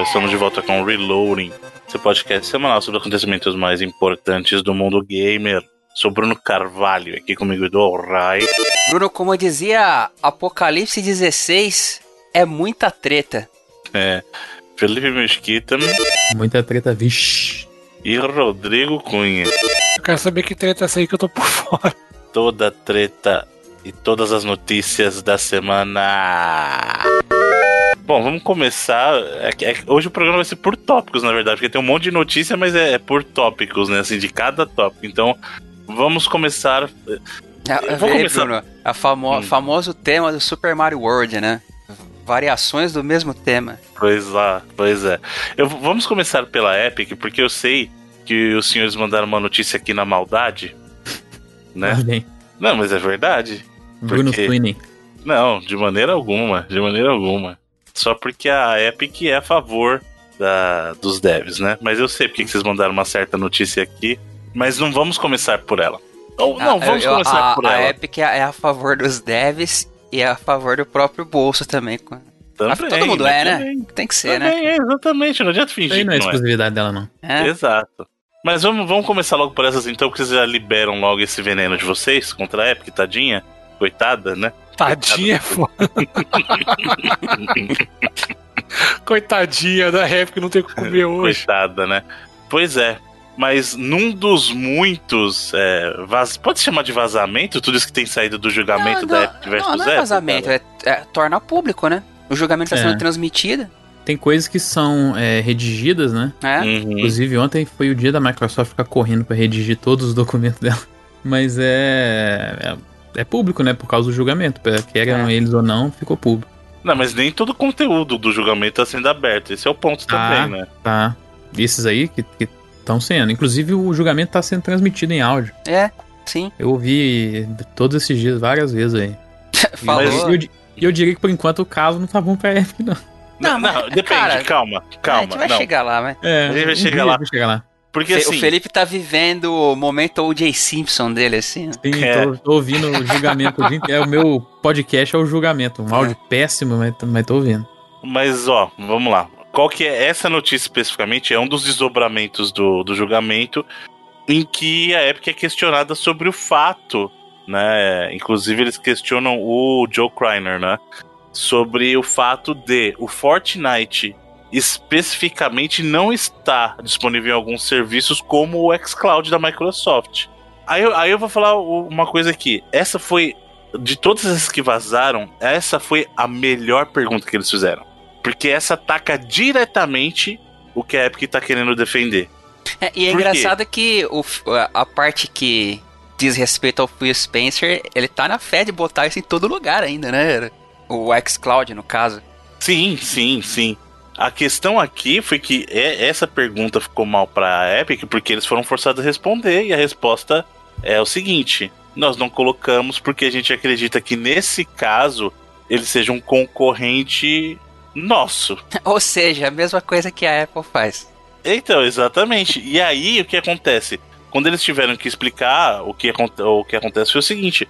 Pessoal, estamos de volta com o Reloading, seu podcast semanal sobre os acontecimentos mais importantes do mundo gamer. Sou Bruno Carvalho, aqui comigo do Rai. Bruno, como eu dizia, Apocalipse 16 é muita treta. É, Felipe Mesquita Muita treta, vixi. e Rodrigo Cunha. Eu quero saber que treta é essa aí que eu tô por fora. Toda treta e todas as notícias da semana. Bom, vamos começar. É que- é hoje o programa vai ser por tópicos, na verdade, porque tem um monte de notícia, mas é, é por tópicos, né? Assim, de cada tópico. Então, vamos começar. Eu vou vê, começar- Bruno, a famo Hum. famoso tema do Super Mario World, né? Variações do mesmo tema. Pois lá, pois é. Eu, vamos começar pela Epic, porque eu sei que os senhores mandaram uma notícia aqui na maldade. Né? Não, mas é verdade. Bruno Porque- Sweeney. Não, de maneira alguma, de maneira alguma. Só porque a Epic é a favor da, dos devs, né? Mas eu sei porque que vocês mandaram uma certa notícia aqui, mas não vamos começar por ela. Ou não, Ah, vamos eu- começar a, por a ela. Epic é é a favor dos devs e é a favor do próprio bolso também. Também, Todo mundo é, né? também- Tem que ser, né? Também, é, exatamente, não adianta Isso fingir aí não é não é. exclusividade dela, não. É. Exato. Mas vamos, vamos começar logo por essas então, porque vocês já liberam logo esse veneno de vocês contra a Epic, tadinha. Coitada, né? Tadinha é foda. Coitadinha da rap que não tem o que comer hoje. Coitada, né? Pois é. Mas num dos muitos. É, vaz... Pode chamar de vazamento tudo isso que tem saído do julgamento Não, da Epic versus não, não é vazamento, é, é- torna público, né? O julgamento está É. sendo transmitido. Tem coisas que são é, redigidas, né? né? Uhum. Inclusive, ontem foi o dia da Microsoft ficar correndo pra redigir todos os documentos dela. Mas é, é. público, né? Por causa do julgamento. Querem É. eles ou não, ficou público. Não, mas nem todo o conteúdo do julgamento está sendo aberto. Esse é o ponto Ah. também, né? Tá? Esses aí que estão sendo. Inclusive, o julgamento tá sendo transmitido em áudio. É, sim. Eu ouvi todos esses dias várias vezes aí. Falou. Mas eu, e eu diria que por enquanto o caso não tá bom pra Epic, não. Não, Não, não, depende, cara, calma, a calma. gente vai não. chegar lá, mas. É, A gente vai chegar lá. vai chegar lá. Porque assim. O Felipe tá vivendo o momento O.J. Simpson dele, assim. né? Sim, É. tô, tô ouvindo o julgamento. É o meu podcast é o julgamento. Um áudio péssimo, mas, mas tô ouvindo. Mas, ó, vamos lá. Qual que é essa notícia especificamente? É um dos desdobramentos do, do julgamento em que a Epic é questionada sobre o fato, né? Inclusive, eles questionam o Joe Kreiner, né? Sobre o fato de o Fortnite especificamente não está disponível em alguns serviços como o xCloud da Microsoft. Aí, eu- aí eu vou falar uma coisa aqui. Essa foi de todas essas que vazaram, essa foi a melhor pergunta que eles fizeram. Porque essa ataca diretamente o que a Epic tá querendo defender. É, e é Por quê? engraçado que o, a, a parte que diz respeito ao Phil Spencer, ele tá na fé de botar isso em todo lugar ainda, né? O xCloud, no caso. Sim, sim, sim. A questão aqui foi que é- essa pergunta ficou mal pra Epic porque eles foram forçados a responder e a resposta é o seguinte: nós não colocamos porque a gente acredita que nesse caso ele seja um concorrente nosso. Ou seja, a mesma coisa que a Apple faz. Então, exatamente. E aí, o que acontece? Quando eles tiveram que explicar, o que, o que acontece foi o seguinte: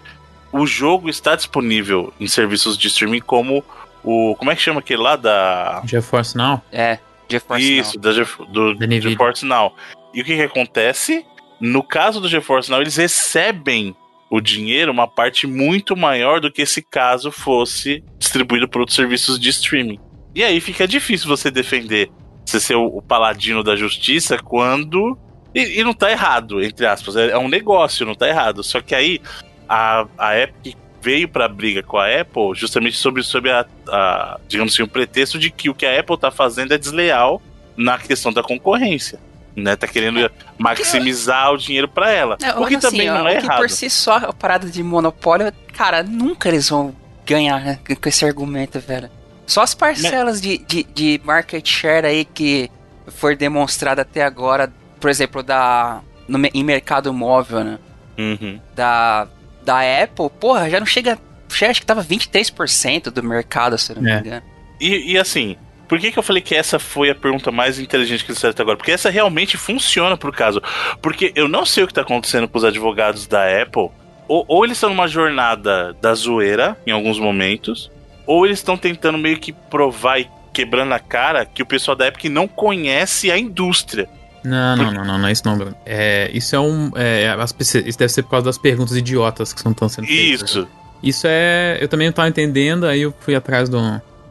o jogo está disponível em serviços de streaming como o. Como é que chama aquele lá da. GeForce Now? É, GeForce Isso, da Gef- do Da Nvidia. GeForce Now. E o que, que acontece? No caso do GeForce Now, eles recebem o dinheiro, uma parte muito maior do que se caso fosse distribuído por outros serviços de streaming. E aí fica difícil você defender você ser o, o paladino da justiça quando. E, e não tá errado, entre aspas. É, é um negócio, não tá errado. Só que aí a, a Epic veio pra briga com a Apple justamente sobre, sobre a, a, digamos assim, o pretexto de que o que a Apple tá fazendo é desleal na questão da concorrência. Né, tá querendo maximizar o dinheiro pra ela. É, o que mas assim, também não ó, é errado. por si só, a parada de monopólio, cara, nunca eles vão ganhar né, com esse argumento, velho. Só as parcelas de, de, de market share aí que foi demonstrada até agora, por exemplo, da no, em mercado móvel, né? Uhum. Da, da Apple, porra, já não chega. já Acho que tava 23% do mercado, se eu não me É. engano. E, e assim, por que, que eu falei que essa foi a pergunta mais inteligente que eles fizeram até agora? Porque essa realmente funciona pro caso. Porque eu não sei o que tá acontecendo com os advogados da Apple. Ou, ou eles estão numa jornada da zoeira, em alguns momentos, ou eles estão tentando meio que provar e quebrando a cara que o pessoal da Epic não conhece a indústria. Não, não, não, não, não é isso não, Bruno. É, isso é um. É, as isso deve ser por causa das perguntas idiotas que estão sendo feitas. Isso. Isso é. Eu também não tava entendendo, aí eu fui atrás do,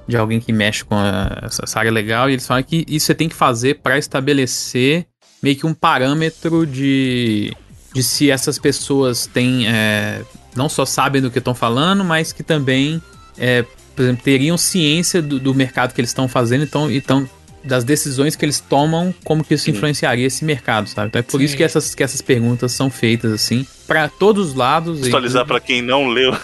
de alguém que mexe com a- essa área legal e eles falam que isso você tem que fazer para estabelecer meio que um parâmetro de, de se essas pessoas têm. é, não só sabem do que estão falando, mas que também, é, por exemplo, teriam ciência do, do mercado que eles estão fazendo, então, então das decisões que eles tomam, como que isso Sim. influenciaria esse mercado, sabe? Então é por isso Sim. que essas, que essas perguntas são feitas assim, para todos os lados. Contextualizar pra quem não leu,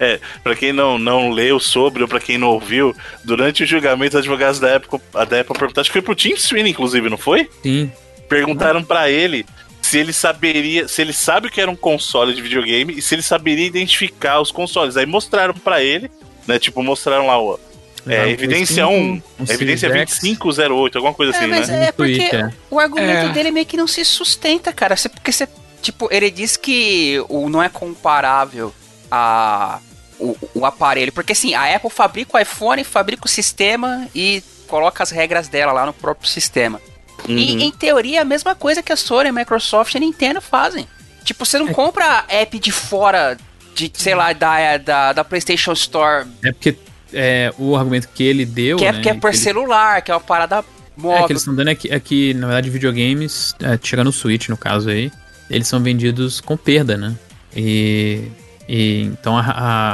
É, pra quem não, não leu sobre ou pra quem não ouviu, durante o julgamento, os advogados da Apple, a da Apple perguntaram, acho que foi pro Tim Sweeney, inclusive, não foi? sim. Perguntaram pra ele se ele saberia, se ele sabe o que era um console de videogame e se ele saberia identificar os consoles. Aí mostraram pra ele, né? Tipo, mostraram lá o é, Um evidência Play 1, 5, um evidência Series X. 2508, alguma coisa É, assim, mas né? é porque é. o argumento É. dele meio que não se sustenta, cara. Porque você, tipo, ele diz que o, não é comparável a o, o aparelho. Porque assim, a Apple fabrica o iPhone, fabrica o sistema e coloca as regras dela lá no próprio sistema. Uhum. E em teoria é a mesma coisa que a Sony, a Microsoft e a Nintendo fazem. Tipo, você não compra app de fora de, sei lá, da, da, da PlayStation Store, É porque é, o argumento que ele deu. que é, né, que é por ele- celular, que é uma parada É, móvel. que eles estão dando é que, é que, na verdade, videogames, é, tirando o Switch no caso aí, eles são vendidos com perda, né? E. e então, a,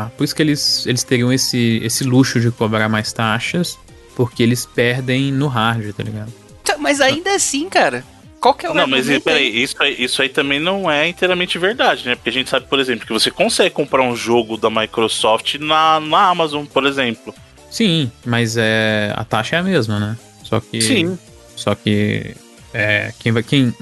a- por isso que eles, eles teriam esse, esse luxo de cobrar mais taxas, porque eles perdem no hardware, tá ligado? Tá, Mas ainda assim, cara, qual que é o Não, mas peraí, aí? isso aí, isso aí também não é inteiramente verdade, né? Porque a gente sabe, por exemplo, que você consegue comprar um jogo da Microsoft na, na Amazon, por exemplo. Sim, mas é, a taxa é a mesma, né? Só que. Sim. Só que. É, quem vai. Quem,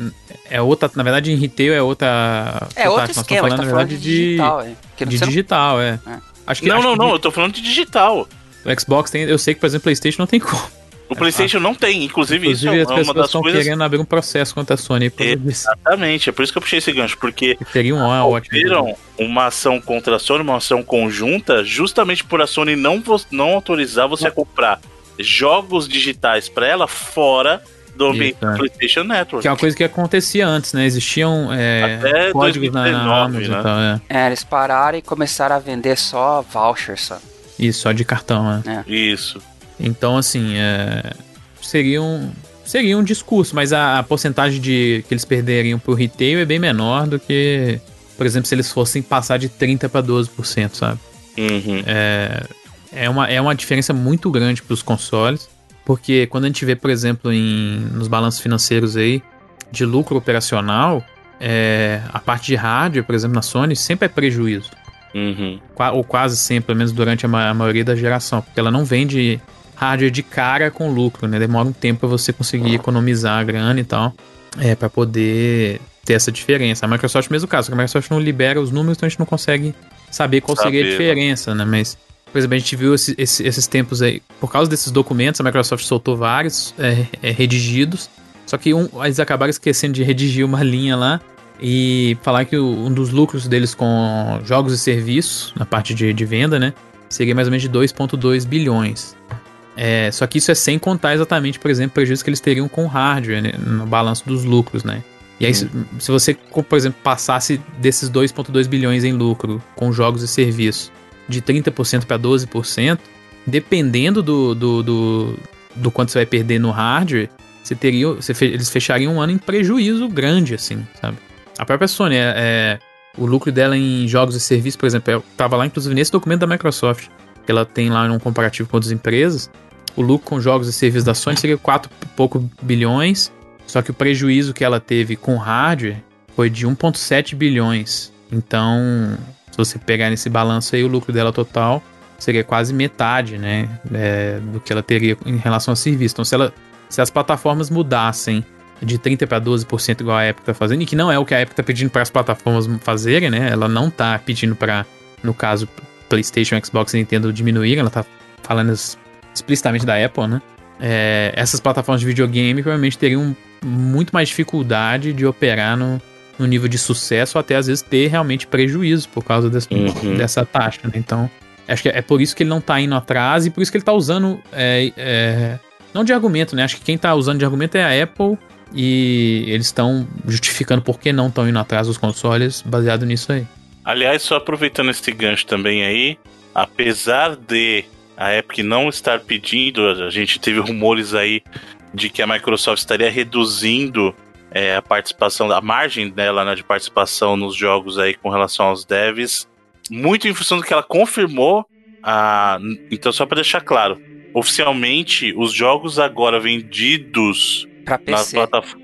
é outra. Na verdade, em retail é outra. É. Nós esquema, a gente tá na falando verdade, de digital, é. De você não- digital, é. É. Acho que, Não, acho não, que não, eu tô falando de digital. O Xbox tem. Eu sei que, por exemplo, o PlayStation não tem como. O PlayStation não tem, inclusive, isso Inclusive, é as uma das estão coisas. querendo abrir um processo contra a Sony por. Exatamente, é por isso que eu puxei esse gancho, porque Seria um ó- ótimo. viram uma ação contra a Sony, uma ação conjunta, justamente por a Sony não, não autorizar você a comprar jogos digitais pra ela fora do ambiente Isso, é. do PlayStation Network. Que é uma coisa que acontecia antes, né? Existiam é, Até códigos na, na 2019, Amazon né? e tal, é. É, eles pararam e começaram a vender só voucher, só. Isso, só de cartão, né? Isso. Então, assim, é, seria, um, seria um discurso, mas a, a porcentagem de que eles perderiam pro retail é bem menor do que, por exemplo, se eles fossem passar de 30% para 12%, sabe? Uhum. É uma, é uma diferença muito grande para os consoles, porque quando a gente vê, por exemplo, em, nos balanços financeiros aí, de lucro operacional, é, a parte de hardware, por exemplo, na Sony, sempre é prejuízo. Uhum. Qua- ou quase sempre, pelo menos durante a, ma- a maioria da geração, porque ela não vende hardware de cara com lucro, né? Demora um tempo para você conseguir economizar a grana e tal, é, para poder ter essa diferença. A Microsoft, mesmo caso, a Microsoft não libera os números, então a gente não consegue saber qual seria a né? diferença, né? Mas, por exemplo, a gente viu esse- esse- esses tempos aí, por causa desses documentos, a Microsoft soltou vários é, é, redigidos, só que um, eles acabaram esquecendo de redigir uma linha lá e falar que um dos lucros deles com jogos e serviços, na parte de, de venda, né, seria mais ou menos de 2,2 bilhões. É, só que isso é sem contar exatamente, por exemplo, prejuízos que eles teriam com hardware né, no balanço dos lucros, né? E aí, se, se você, por exemplo, passasse desses 2,2 bilhões em lucro com jogos e serviços de 30% para 12%, dependendo do, do, do, do quanto você vai perder no hardware, você teria, você fe- eles fechariam um ano em prejuízo grande, assim, sabe? A própria Sony, é, é, o lucro dela em jogos e serviços, por exemplo, eu tava lá inclusive nesse documento da Microsoft, que ela tem lá um comparativo com outras empresas, o lucro com jogos e serviços da Sony seria 4 e pouco bilhões, só que o prejuízo que ela teve com hardware foi de 1,7 bilhões. Então, se você pegar nesse balanço aí, o lucro dela total seria quase metade, né, é, do que ela teria em relação a serviço. Então, se, ela, se as plataformas mudassem de 30 para 12% igual a Epic tá fazendo, e que não é o que a Epic tá pedindo para as plataformas fazerem, né? Ela não tá pedindo para, no caso, PlayStation, Xbox e Nintendo diminuírem, ela tá falando explicitamente da Apple, né? É, essas plataformas de videogame provavelmente teriam muito mais dificuldade de operar no, no nível de sucesso, até às vezes ter realmente prejuízo por causa desse- Uhum. dessa taxa, né? Então, Acho que é por isso que ele não tá indo atrás e por isso que ele tá usando. É, é, não de argumento, né? Acho que quem tá usando de argumento é a Apple e eles estão justificando por que não estão indo atrás dos consoles baseado nisso aí. Aliás, só aproveitando esse gancho também aí, apesar de a Epic não estar pedindo, a gente teve rumores aí de que a Microsoft estaria reduzindo é, a participação, a margem dela né, de participação nos jogos aí com relação aos devs, muito em função do que ela confirmou. A, então, só para deixar claro, oficialmente os jogos agora vendidos Pra PC.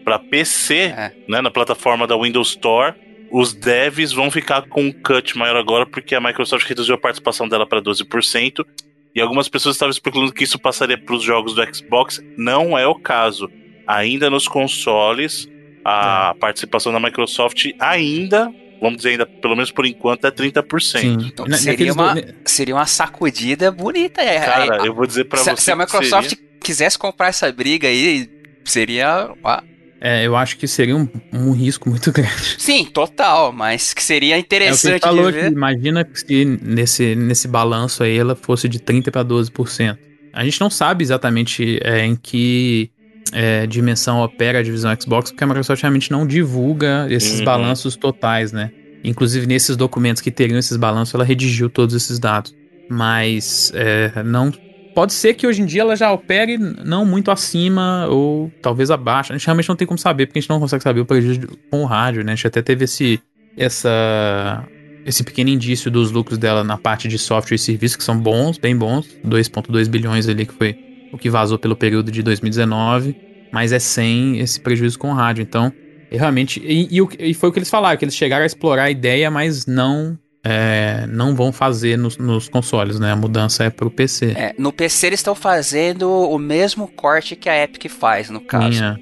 para PC, É. né, na plataforma da Windows Store, os devs vão ficar com um cut maior agora porque a Microsoft reduziu a participação dela para 12%. E algumas pessoas estavam especulando que isso passaria para os jogos do Xbox. Não é o caso. Ainda nos consoles, a participação da Microsoft ainda, vamos dizer ainda, pelo menos por enquanto, é 30%. Então, Na- seria, uma, do- seria uma sacudida bonita. É, Cara, é, eu vou dizer para você. se a Microsoft seria- quisesse comprar essa briga aí, seria. ah, É, eu acho que seria um, um risco muito grande. Sim, total, mas que seria É que interessante falou de aqui, ver. imagina se nesse, nesse balanço aí ela fosse de 30% para 12%. A gente não sabe exatamente é, em que é, dimensão opera a divisão Xbox, porque a Microsoft realmente não divulga esses Uhum. balanços totais, né? Inclusive nesses documentos que teriam esses balanços, ela redigiu todos esses dados. Mas é, não. Pode ser que hoje em dia ela já opere não muito acima ou talvez abaixo. A gente realmente não tem como saber, porque a gente não consegue saber o prejuízo com o rádio, né? A gente até teve esse, essa, esse pequeno indício dos lucros dela na parte de software e serviço, que são bons, bem bons. 2,2 bilhões ali, que foi o que vazou pelo período de 2019. Mas é sem esse prejuízo com o rádio. Então, é realmente. E, e e foi o que eles falaram, que eles chegaram a explorar a ideia, mas não. É, não vão fazer nos, nos consoles, né? A mudança é pro PC. É, no PC eles estão fazendo o mesmo corte que a Epic faz, no caso. Minha,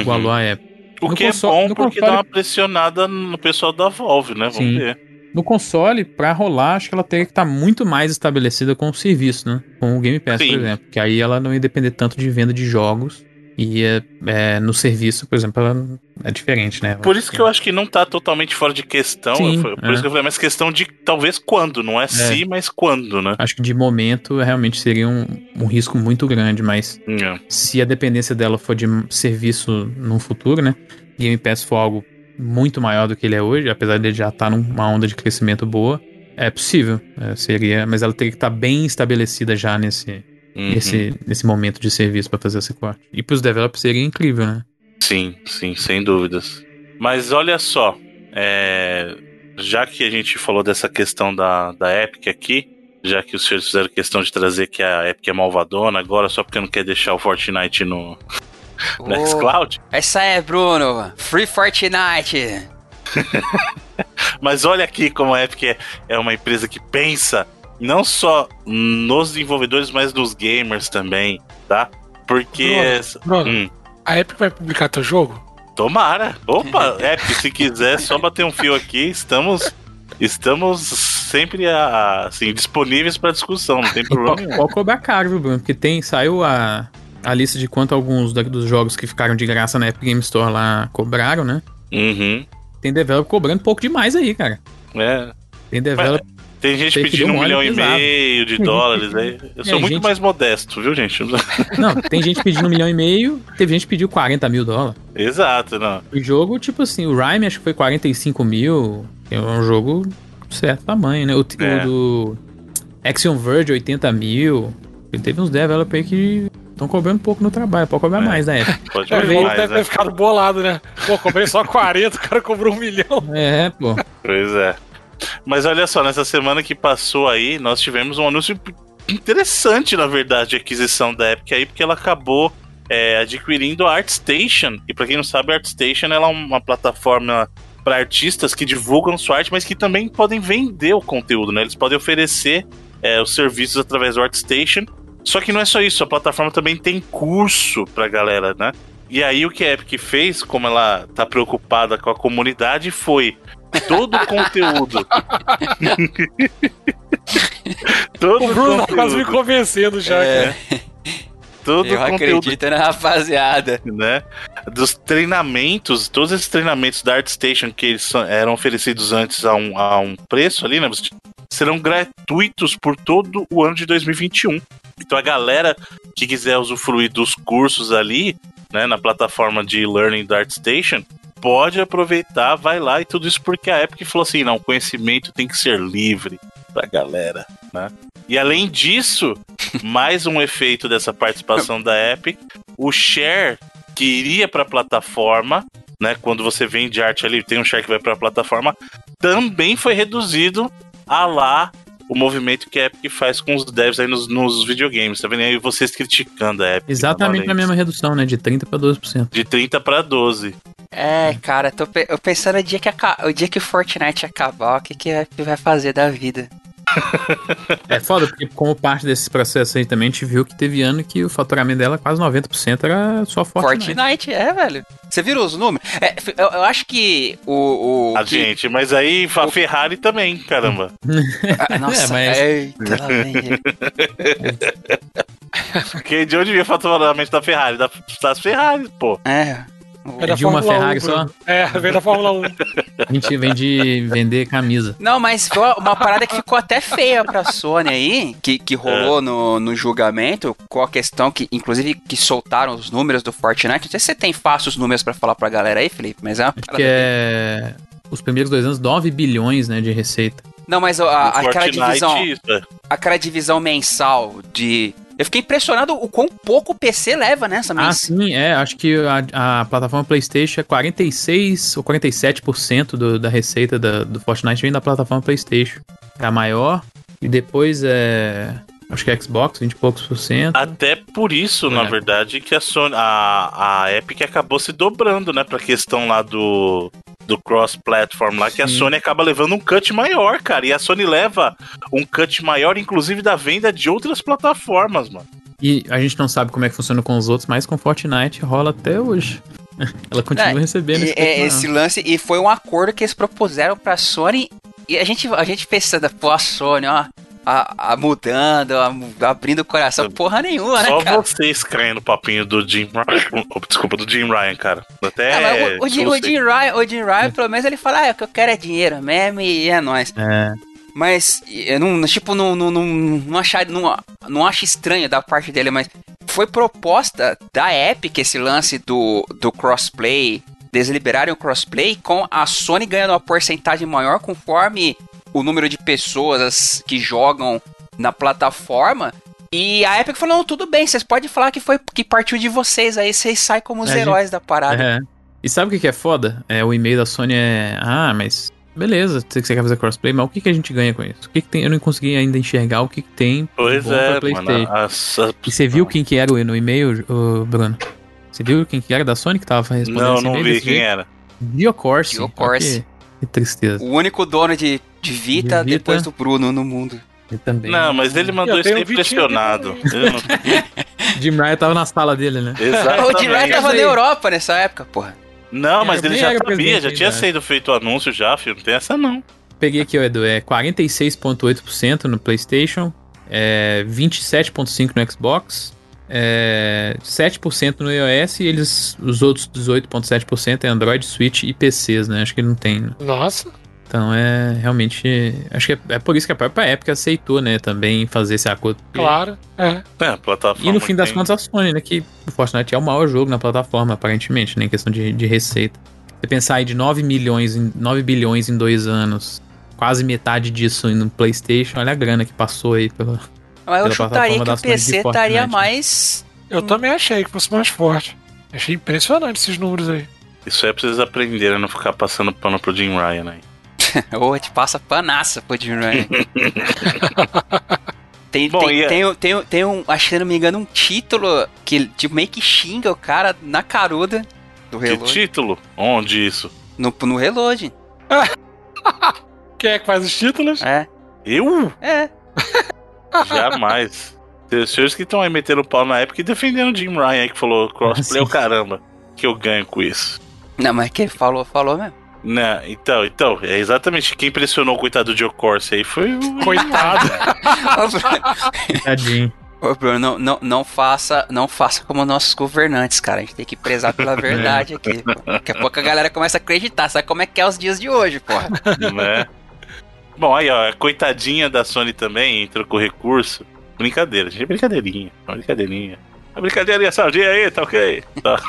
igualou a Apple. O No que console- é bom porque console- dá uma pressionada no pessoal da Valve, né? Vamos Sim. ver. No console, pra rolar, acho que ela teria que estar muito mais estabelecida com o serviço, né? Com o Game Pass, Sim. por exemplo. Que aí ela não ia depender tanto de venda de jogos. E é, é, no serviço, por exemplo, ela é diferente, né? Por isso que eu acho que não tá totalmente fora de questão. Sim, Foi- por é. isso que eu falei, mas questão de talvez quando, não é, se, mas quando, né? Acho que de momento realmente seria um, um risco muito grande, mas É. se a dependência dela for de serviço no futuro, né? Game Pass for algo muito maior do que ele é hoje, apesar de ele já estar numa onda de crescimento boa, é possível. é, seria, mas ela teria que estar bem estabelecida já nesse, Uhum. nesse, nesse momento de serviço para fazer esse corte. E para os developers seria incrível, né? Sim, sim, sem dúvidas. Mas olha só, é, já que a gente falou dessa questão da, da Epic aqui, já que os senhores fizeram questão de trazer que a Epic é malvadona agora só porque não quer deixar o Fortnite no, no Ô, xCloud, Essa é, Bruno. Free Fortnite. mas olha aqui como a Epic é, é uma empresa que pensa não só nos desenvolvedores, mas nos gamers também, tá? Porque... Bruno, essa- Bruno. Hum, A Epic vai publicar teu jogo? Tomara. Opa, Epic, se quiser, só bater um fio aqui, estamos estamos sempre assim disponíveis para discussão, não tem problema pode cobrar caro, viu, Bruno? Porque tem, saiu a, a lista de quanto alguns da- dos jogos que ficaram de graça na Epic Game Store lá cobraram, né? Uhum. Tem developer cobrando pouco demais aí, cara. É. Tem developer. Tem gente Tem pedindo um um milhão e meio de dólares aí. Eu sou É, muito gente- mais modesto, viu, gente? Não, tem gente pedindo um milhão e meio, teve gente que pediu 40 mil dólares. Exato, não. O jogo, tipo assim, o Rhyme acho que foi 45 mil. É um jogo de certo tamanho, né? O, É. o do Action Verge, 80 mil. E teve uns developers aí que estão cobrando pouco no trabalho, pode cobrar É. mais da época. Pode É, ver ele mais, deve né? ter ficado bolado, né? Pô, comprei só 40, o cara cobrou um milhão. É, pô. Pois é. Mas olha só, nessa semana que passou aí, nós tivemos um anúncio interessante, na verdade, de aquisição da Epic aí, porque ela acabou é, adquirindo a ArtStation. E pra quem não sabe, a ArtStation é uma plataforma para artistas que divulgam sua arte, mas que também podem vender o conteúdo, né? Eles podem oferecer é, os serviços através do ArtStation. Só que não é só isso, a plataforma também tem curso pra galera, né? E aí o que a Epic fez, como ela tá preocupada com a comunidade, foi todo o conteúdo. todo O Bruno tá conteúdo, quase me convencendo já, É. cara. todo Eu o conteúdo, acredito na rapaziada. né? Dos treinamentos, todos esses treinamentos da ArtStation que eles eram oferecidos antes a um, a um preço ali, né? Serão gratuitos por todo o ano de 2021. Então a galera que quiser usufruir dos cursos ali, né, na plataforma de learning da ArtStation, pode aproveitar, vai lá e tudo isso porque a Epic falou assim, não, conhecimento tem que ser livre pra galera, né? E além disso, mais um efeito dessa participação da Epic, o share que iria para a plataforma, né, quando você vende arte ali, tem um share que vai para a plataforma, também foi reduzido a lá o movimento que a Epic faz com os devs aí nos, nos videogames, tá vendo? aí vocês criticando a Epic. Exatamente a mesma redução, né? De 30 para 12%. De 30 para 12. É, cara, tô pe eu pensando o dia que, o dia que Fortnite acabar, o que, que a Epic vai fazer da vida? É foda, porque como parte desse processo aí também, a gente viu que teve ano que o faturamento dela, quase 90%, era só Fortnite. Fortnite, é, velho. Você virou os números? É, eu, eu, acho que o. o a que... gente, mas aí a Ferrari também, caramba. ah, nossa, é, mas... eita, Porque de onde vinha o faturamento da Ferrari? Da, das Ferrari, pô. É. É de uma Ferrari 1, só? É, vem da Fórmula 1. A gente vem de vender camisa. Não, mas foi uma parada que ficou até feia pra Sony aí, que, que rolou é. no, no julgamento, com a questão que, inclusive, que soltaram os números do Fortnite. Não sei se você tem fácil os números pra falar pra galera aí, Felipe, mas é uma Acho que é... Os primeiros dois anos, 9 bilhões, né, de receita. Não, mas a, aquela divisão. É. Aquela divisão mensal de eu fiquei impressionado o quão pouco o PC leva nessa mês. Ah, sim, é. Acho que a, a plataforma PlayStation é 46 ou 47% do, da receita da, do Fortnite vem da plataforma PlayStation. É a maior. E depois é. Acho que é Xbox, 20 e poucos por cento. Até por isso, é. na verdade, que a Sony, a, a Epic acabou se dobrando, né, pra questão lá do, do cross-platform lá, Sim. que a Sony acaba levando um cut maior, cara. E a Sony leva um cut maior, inclusive, da venda de outras plataformas, mano. E a gente não sabe como é que funciona com os outros, mas com Fortnite rola até hoje. Ela continua é, recebendo esse, é, esse lance. E foi um acordo que eles propuseram pra Sony. E a gente, a gente pensando, pô, a Sony, ó, a, a mudando, a, abrindo o coração, porra nenhuma, Só né, cara? vocês caem no papinho do Jim Ryan. Desculpa, do Jim Ryan, cara. Até. Ah, o, o, Jim, o, Jim Ryan, o Jim Ryan, pelo menos, ele fala: ah, o que eu quero é dinheiro mesmo e é nóis. É. Mas, eu não, tipo, não, não, não, não, achar, não, não acho estranho da parte dele, mas foi proposta da Epic esse lance do, do crossplay, eles liberarem o crossplay com a Sony ganhando uma porcentagem maior conforme o número de pessoas que jogam na plataforma. E a Epic falou: não, tudo bem, vocês podem falar que foi que partiu de vocês, aí vocês saem como os é, heróis gente... da parada. É. E sabe o que é foda? É, o e-mail da Sony é. Ah, mas. Beleza, você quer fazer crossplay, mas o que, que a gente ganha com isso? O que, que tem? Eu não consegui ainda enxergar o que, que tem pois bom é, pra PlayStation. Mano, essa... E você viu quem que era no e-mail, Bruno? Você viu quem que era da Sony que tava respondendo? Não, não vi quem era. Biocorse. Biocorse. Que, que tristeza. O único dono de de Vita, de Vita, depois do Bruno no mundo. Eu também. Não, mas ele mandou isso impressionado. Jim Ryan tava na sala dele, né? Exatamente. O Jim Ryan tava na Europa nessa época, porra. Não, mas ele já sabia, já tinha sido feito o anúncio já, filho. Não tem essa não. Peguei aqui, ó, Edu, é 46,8% no PlayStation, é 27,5% no Xbox, é 7% no iOS e eles, os outros 18,7% é Android, Switch e PCs, né? Acho que não tem. Nossa. Então é realmente. Acho que é, é, por isso que a própria época aceitou, né? Também fazer esse acordo. Claro, é. É, a plataforma. E no fim das tem... contas, a Sony, né? Que o Fortnite é o maior jogo na plataforma, aparentemente, né? Em questão de, de receita. Você pensar aí de 9 milhões, 9 bilhões em dois anos, quase metade disso no PlayStation, olha a grana que passou aí pela. Mas eu chutaria que o PC estaria mais. Eu também achei que fosse mais forte. Achei impressionante esses números aí. Isso é pra vocês aprenderem a não ficar passando pano pro Jim Ryan aí. Ou te passa panaça pro Jim Ryan. Tem, Bom, tem, tem, tem, tem, um, acho que não me engano, um título que tipo, meio que xinga o cara na caruda do Reload. Que título? Onde isso? No, no Reload. Quem é que faz os títulos? É. Eu? É. Jamais. Tem os senhores que estão aí metendo pau na época e defendendo o Jim Ryan aí que falou crossplay, o caramba, que eu ganho com isso. Não, mas quem falou, falou mesmo. Né, então, então, é exatamente quem pressionou o coitado do Joe Corsi aí foi o. Coitado. Tadinho. Ô, Bruno, não, não, não, faça, não faça como nossos governantes, cara. A gente tem que prezar pela verdade aqui. Pô. Daqui a pouco a galera começa a acreditar. Sabe como é que é os dias de hoje, porra? Né? Bom, aí, ó, a coitadinha da Sony também entrou com recurso. Brincadeira, gente, é brincadeirinha. Uma brincadeirinha. A brincadeirinha saudinha aí, tá ok? Tá.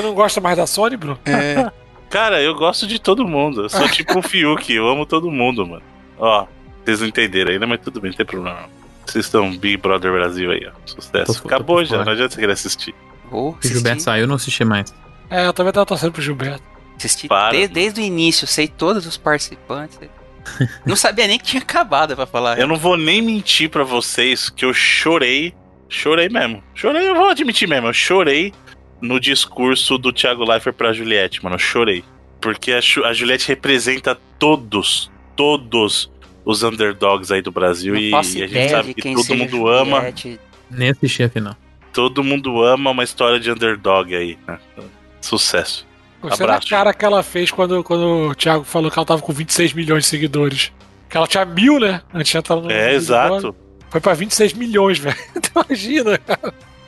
Você não gosta mais da Sony, Bruno? É. Cara, eu gosto de todo mundo. Eu sou tipo o Fiuk, eu amo todo mundo, mano. Ó, vocês não entenderam ainda, mas tudo bem, não tem problema. Vocês estão Big Brother Brasil aí, ó. Sucesso. Tô- tô Acabou por já, não adianta você querer assistir. Vou O Gilberto assistir, saiu, eu não assisti mais. É, eu também tava torcendo pro Gilberto. assisti Para. de- desde o início, sei todos os participantes. Não sabia nem que tinha acabado, pra falar. Eu não vou nem mentir pra vocês que eu chorei. Chorei mesmo. Chorei, eu vou admitir mesmo. Eu chorei no discurso do Thiago Leifert pra Juliette, mano. Eu chorei. Porque a, Ju- a Juliette representa todos, todos os underdogs aí do Brasil. E, e a gente sabe que todo mundo ama. Juliette. Nem assisti a final. Todo mundo ama uma história de underdog aí, né? Sucesso. Gostei da Abraço. cara que ela fez quando, quando o Thiago falou que ela tava com 26 milhões de seguidores. Que ela tinha mil, né? Antes de entrar no. É, exato. Foi pra 26 milhões, velho. Então, Imagina.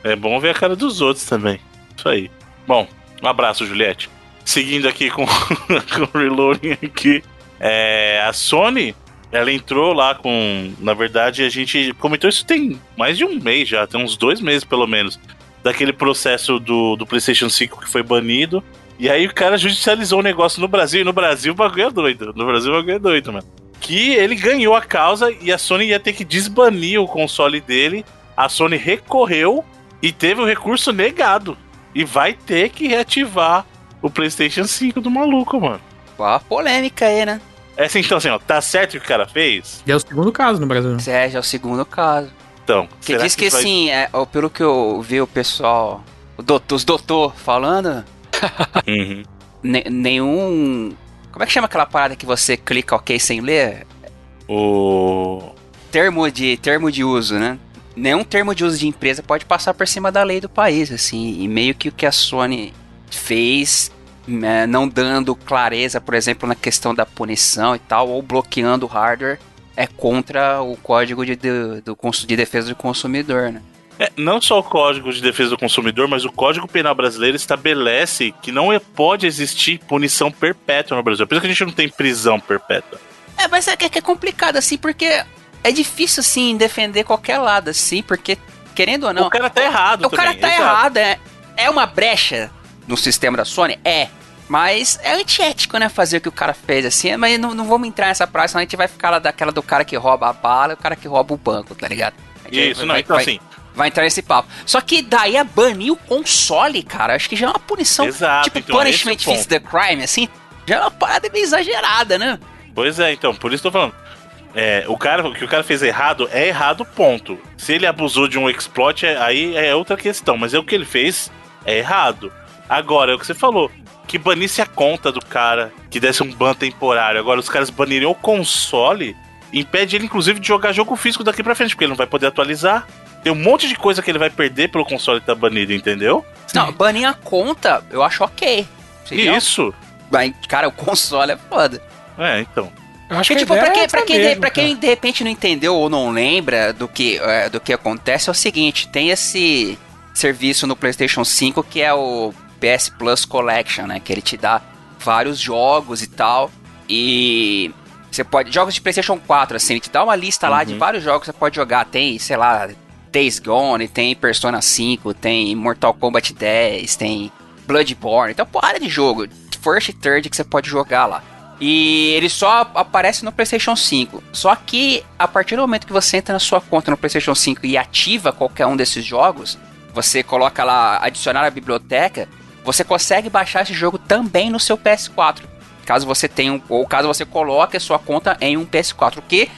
É bom ver a cara dos outros também. Isso aí. Bom, um abraço, Juliette. Seguindo aqui com, o reloading aqui. É, a Sony, ela entrou lá com. Na verdade, a gente comentou isso tem mais de um mês já, tem uns dois meses pelo menos. Daquele processo do, do PlayStation 5 que foi banido. E aí o cara judicializou o negócio no Brasil. E no Brasil o bagulho é doido. No Brasil o bagulho é doido, mano. Que ele ganhou a causa e a Sony ia ter que desbanir o console dele. A Sony recorreu e teve o recurso negado. E vai ter que reativar o PlayStation 5 do maluco, mano. Ó, a polêmica aí, né? É assim, então, assim, ó, tá certo o que o cara fez? E é o segundo caso no Brasil. né? Esse já é o segundo caso. Então, Que será diz que, vai- assim, é, pelo que eu vi o pessoal, o doutor, os doutor falando, Uhum. ne- nenhum. Como é que chama aquela parada que você clica ok sem ler? O. Termo de, termo de uso, né? Nenhum termo de uso de empresa pode passar por cima da lei do país, assim. E meio que o que a Sony fez, né, não dando clareza, por exemplo, na questão da punição e tal, ou bloqueando o hardware, é contra o código de, de, do, de defesa do consumidor, né? É, não só o Código de Defesa do Consumidor, mas o Código Penal Brasileiro estabelece que não é- pode existir punição perpétua no Brasil. Por isso que a gente não tem prisão perpétua. É, mas é que é complicado, assim, porque é difícil, assim, defender qualquer lado, assim, porque, querendo ou não, o cara tá errado o cara também, tá exato. errado, é, é uma brecha no sistema da Sony? É. Mas é antiético, né, fazer o que o cara fez, assim, mas não, não vamos entrar nessa praia, senão a gente vai ficar lá daquela do cara que rouba a bala e o cara que rouba o banco, tá ligado? Isso, vai- não, então vai- assim, Vai entrar nesse papo. Só que daí a banir o console, cara, acho que já é uma punição, Exato, tipo então, punishment esse é o fits the crime, assim, já é uma parada meio exagerada, né? Pois é, então, por isso que eu tô falando. É, o cara, o que o cara fez errado é errado, ponto. Se ele abusou de um exploit, é- aí é outra questão. Mas é o que ele fez é errado. Agora, é o que você falou. Que banisse a conta do cara, que desse um ban temporário. Agora, os caras banirem o console, impede ele, inclusive, de jogar jogo físico daqui pra frente, porque ele não vai poder atualizar. Tem um monte de coisa que ele vai perder pelo console estar banido, entendeu? Não, banir a conta, eu acho ok. Seria Isso. Mas, cara, o console é foda. É, então. Eu acho Porque, que tipo, pra quem, é pra, quem, de, mesmo, pra quem de repente não entendeu ou não lembra do que, é, do que acontece, é o seguinte: tem esse serviço no PlayStation 5 que é o PS Plus Collection, né? Que ele te dá vários jogos e tal. E você pode. Jogos de PlayStation 4, assim, ele te dá uma lista lá de Uhum. vários jogos que você pode jogar. Tem, sei lá, Days Gone, tem Persona 5, tem Mortal Kombat 10, tem Bloodborne. Então, porrada de jogo. First e third que você pode jogar lá. E ele só aparece no PlayStation 5. Só que a partir do momento que você entra na sua conta no PlayStation 5 e ativa qualquer um desses jogos, você coloca lá adicionar a biblioteca, você consegue baixar esse jogo também no seu PS4. Caso você tenha um, ou caso você coloque a sua conta em um PS4, o que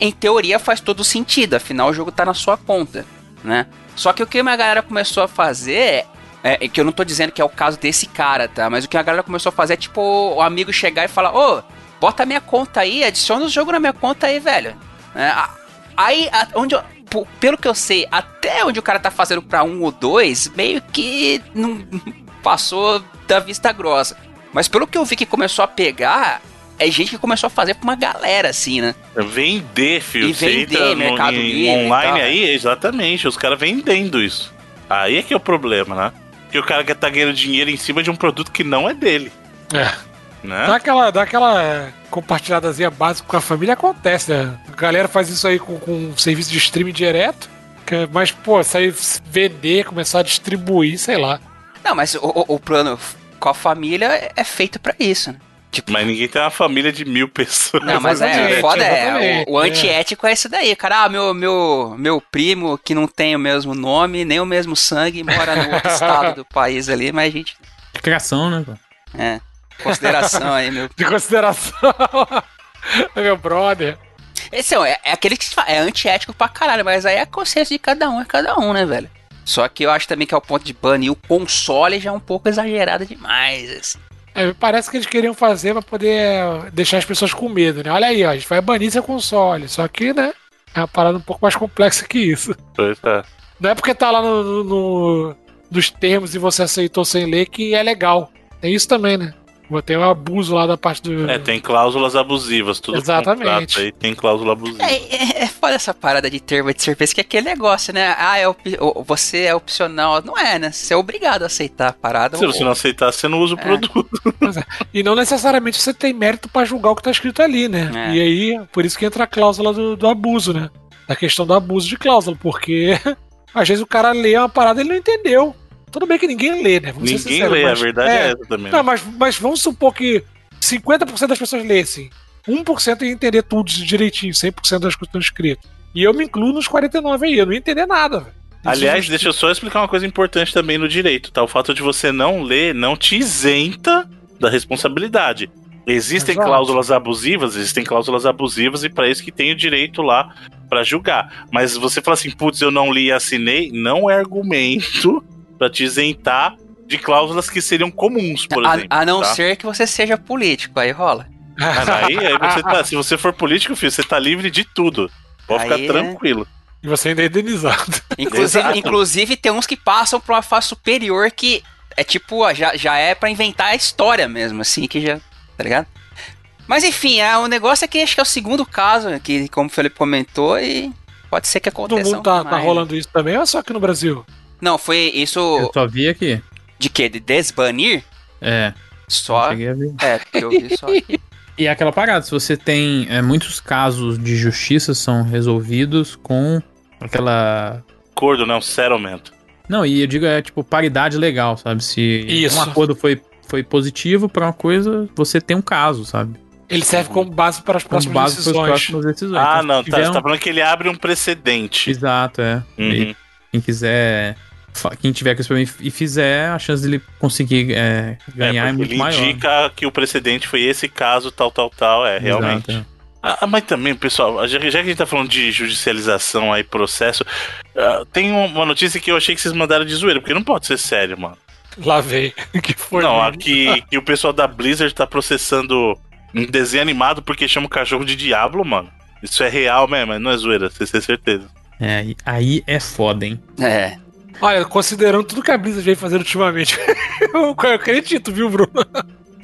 em teoria faz todo sentido, afinal o jogo tá na sua conta, né? Só que o que a galera começou a fazer é, é que eu não tô dizendo que é o caso desse cara, tá? Mas o que a galera começou a fazer é tipo o amigo chegar e falar: Ô, bota a minha conta aí, adiciona o jogo na minha conta aí, velho. É, aí, a- onde eu- pelo que eu sei, até onde o cara tá fazendo pra um ou dois, meio que não passou da vista grossa. Mas pelo que eu vi que começou a pegar, é gente que começou a fazer pra uma galera, assim, né? Vender, filho. E vender, entra no- Mercado em- Livre online aí, exatamente. Os caras vendendo isso. Aí é que é o problema, né? Que o cara quer tá ganhando dinheiro em cima de um produto que não é dele. É. né? Dá aquela, dá aquela compartilhadazinha básica com a família, acontece, né? A galera faz isso aí com, com um serviço de streaming direto. que- Mas, pô, sair vender, começar a distribuir, sei lá. Não, mas o, o- o plano com a família é- é feito pra isso, né? Tipo, Mas ninguém tem uma família de mil pessoas. Não, mas é, o foda é, o, o antiético é isso daí, cara. Ah, meu, meu, meu primo que não tem o mesmo nome, nem o mesmo sangue, mora no outro estado do país ali, mas a gente. Criação, né? pô? É. Consideração aí, meu. De consideração. Meu brother. Esse é, é aquele que se fala, é antiético pra caralho, mas aí é a consciência de cada um, é cada um, né, velho? Só que eu acho também que é o ponto de banir o console já é um pouco exagerado demais. assim. É, parece que eles queriam fazer pra poder deixar as pessoas com medo, né? Olha aí, ó, a gente vai banir seu console. Só que, né? É uma parada um pouco mais complexa que isso. Pois é. Não é porque tá lá no, no- no- nos termos e você aceitou sem ler que é legal. Tem isso também, né? Tem um abuso lá da parte do. É, tem cláusulas abusivas. Tudo Exatamente. aí tem cláusula abusiva. É, é, é foda essa parada de termo de serviço, que é aquele negócio, né? Ah, é op- o- você é opcional. Não é, né? Você é obrigado a aceitar a parada. Se ou- você não aceitar, você não usa o É. produto. E não necessariamente você tem mérito pra julgar o que tá escrito ali, né? É. E aí, por isso que entra a cláusula do, do abuso, né? A questão do abuso de cláusula, porque às vezes o cara lê uma parada e ele não entendeu. Tudo bem que ninguém lê, né? Vamos Ninguém lê, mas- a verdade é, essa também. Não, mas, mas vamos supor que 50% das pessoas lessem. 1% ia entender tudo direitinho, 100% das coisas estão escritas. E eu me incluo nos 49 aí, eu não ia entender nada, velho. Aliás, deixa eu só explicar uma coisa importante também no direito, tá? O fato de você não ler não te isenta da responsabilidade. Existem Exato. cláusulas abusivas, existem cláusulas abusivas e para isso que tem o direito lá pra julgar. Mas você fala assim, putz, eu não li e assinei, não é argumento pra te isentar de cláusulas que seriam comuns, por a, exemplo. a não tá? ser que você seja político, aí rola. Mas aí, aí você tá, se você for político, filho, você tá livre de tudo. Pode Aí, ficar né? tranquilo. E você ainda é indenizado. Inclusive, inclusive tem uns que passam pra uma fase superior que é tipo, ó, já, já é pra inventar a história mesmo, assim, que já. Tá ligado? Mas enfim, é, o negócio é que acho que é o segundo caso, que como o Felipe comentou, e pode ser que Todo aconteça. mundo tá, tá rolando isso também, ou é só aqui no Brasil? Não, foi isso Eu só vi aqui. de quê? De desbanir? É, Só. cheguei a ver. É, porque eu vi só aqui. E é aquela parada, se você tem é, muitos casos de justiça são resolvidos com aquela. Acordo, não, settlement. Não, e eu digo é tipo paridade legal, sabe? Se Isso. um acordo foi, foi positivo pra uma coisa, você tem um caso, sabe? Ele serve como base para as Como próximas base para as decisões. próximas decisões. Ah, Então, não, tá, tiver você tá um- falando que ele abre um precedente. Exato, é. Uhum. E quem quiser. Quem tiver com esse problema e fizer, a chance dele conseguir é, ganhar é, porque muito ele maior. indica que o precedente foi esse caso, tal, tal, tal. É, realmente. Exato, é. Ah, mas também, pessoal, já, que a gente tá falando de judicialização aí, processo, ah, tem um- uma notícia que eu achei que vocês mandaram de zoeira, porque não pode ser sério, mano. Lá vem. que foi não, aqui que o pessoal da Blizzard tá processando um desenho animado porque chama o cachorro de Diablo, mano. Isso é real mesmo, não é zoeira, você tem certeza. É, aí é foda, hein? É. Olha, considerando tudo que a Blizzard vem fazendo ultimamente, eu eu acredito, viu, Bruno?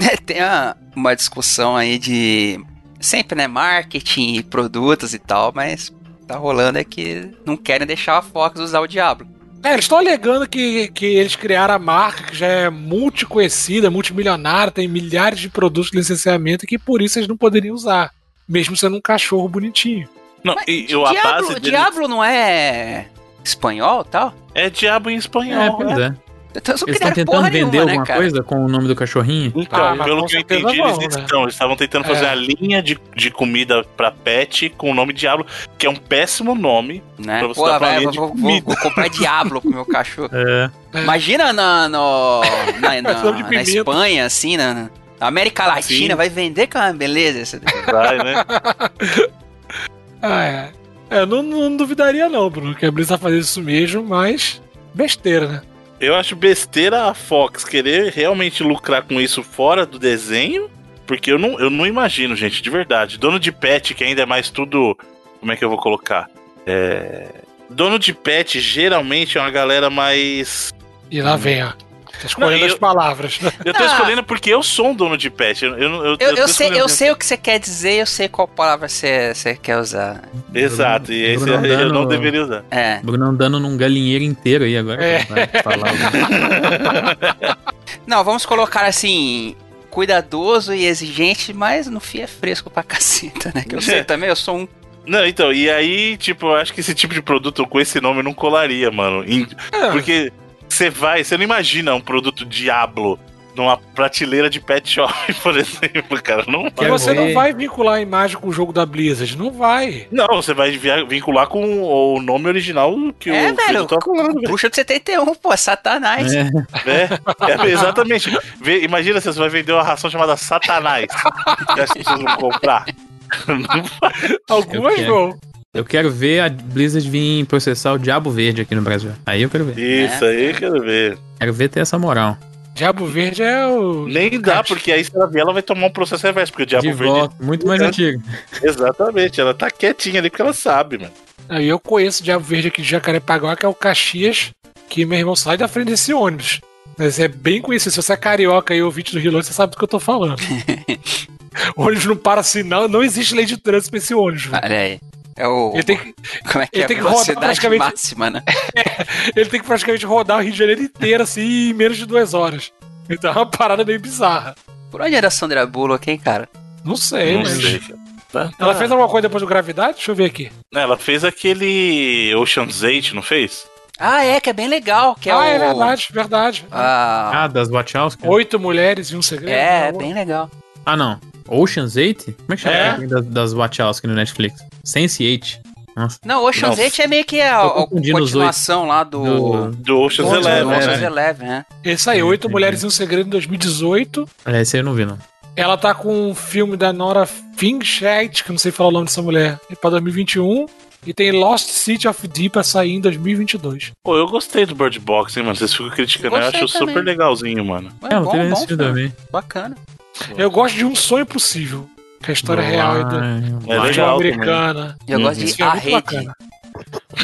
É, Tem a- uma discussão aí de. Sempre, né? Marketing e produtos e tal, mas tá rolando é que não querem deixar a Fox usar o Diablo. É, eles estão alegando que, que eles criaram a marca que já é multiconhecida, multimilionária, tem milhares de produtos de licenciamento e que por isso eles não poderiam usar, mesmo sendo um cachorro bonitinho. Não, e, e a Diablo, base dele Diablo não é espanhol e tal? É diabo em É, espanhol, pois né? é. Então, eles estão tentando vender nenhuma, né, alguma cara? coisa com o nome do cachorrinho? Então, Ah, pelo que eu entendi, eles né? estão. Eles estavam tentando fazer É. a linha de, de comida pra pet com o nome Diablo, que é um péssimo nome. Né? Pra você Pô, dar vai, palhinha vou, de vou- comida. vou comprar Diablo pro meu cachorro. É. É. Imagina na, no, na, na- de na pimenta. Espanha, assim, na, na América Latina, Sim. vai vender com uma beleza. esse- Vai, né? Ah, é. É, eu não, não duvidaria não, Bruno, que a Blizzard fazer isso mesmo, mas besteira, né? Eu acho besteira a Fox querer realmente lucrar com isso fora do desenho, porque eu não, eu não imagino, gente, de verdade. Dono de pet, que ainda é mais tudo. Como é que eu vou colocar? É. Dono de pet geralmente é uma galera mais. E lá vem, ó. Tá escolhendo Não, e as eu- palavras. né? Eu tô Ah. escolhendo porque eu sou um dono de pet. Eu, eu, eu, Eu, eu, sei, eu sei o que você quer dizer, eu sei qual palavra você, você quer usar. Exato, e esse Bruno eu não deveria usar. É. Bruno andando num galinheiro inteiro aí agora. É. Vai falar. Não, vamos colocar assim. cuidadoso e exigente, mas no fim é fresco pra caceta, né? Que eu sei também, eu sou um. Não, então, e aí, tipo, eu acho que esse tipo de produto com esse nome não colaria, mano. É. Porque você vai, você não imagina um produto Diablo numa prateleira de pet shop, por exemplo, cara. Não E vai. Quero você não vai vincular a imagem com o jogo da Blizzard. Não vai. Não, você vai vincular com o nome original que É, o velho. Tá falando. Bruxa de 71, pô, Satanás. É. É, é, exatamente. Vê- imagina se você vai vender uma ração chamada Satanás. Que vocês vão comprar? Algumas vão. Eu quero ver a Blizzard vir processar o Diabo Verde aqui no Brasil. Aí eu quero ver. Isso aí, quero ver. Quero ver ter essa moral. Diabo Verde é o. Nem dá, porque aí se ela vier, ela vai tomar um processo reverso, porque o Diabo De Verde. volta, muito mais É. antigo. Exatamente, ela tá quietinha ali porque ela sabe, mano. Aí eu conheço o Diabo Verde aqui de Jacarepaguá, que é o Caxias, que meu irmão sai da frente desse ônibus. Mas é bem conhecido. Se você é carioca e ouvinte do Rio Longe, você sabe do que eu tô falando. o ônibus não para assim, não. Não existe lei de trânsito pra esse ônibus. velho. Olha aí. É o. Ele tem, que, Como é que ele é tem a que rodar velocidade praticamente- máxima, né? ele tem que praticamente rodar o Rio de Janeiro inteiro assim em menos de duas horas. Então é uma parada meio bizarra. Por onde era a Sandra Bullock, hein, cara? Não sei, não mas. sei. Tá- Ela fez alguma coisa depois do Gravidade? Deixa eu ver aqui. Ela fez aquele Ocean's 8, não fez? Ah, é, que é bem legal. Que é ah, o... é verdade, verdade. Ah, Ah, das Wachowski? Oito mulheres e um segredo. é, bem legal. Ah, não. Ocean's 8? Como é que chama É. das, das Wachowski no Netflix? Sense8. Nossa. Não, Ocean's Não. 8 é meio que a, a continuação lá do... Do... Do Ocean's Ocean's Eleven, Ocean's né? Eleven, né? Esse aí, Oito. Mulheres e um Segredo em 2018. É, esse aí eu não vi, não. Ela tá com um filme da Nora Finchett, que eu não sei falar o nome dessa mulher, pra 2021. E tem Lost City of D pra sair em 2022. Pô, eu gostei do Bird Box, hein, mano. Vocês ficam criticando, eu Gostei acho super também. legalzinho, mano. É, É, bom, bom esse filme filme. também. Bacana. Eu gosto de Um Sonho Possível, que é a história real aí do, É da legal americana. Eu Uhum. gosto de A é Rede. bacana.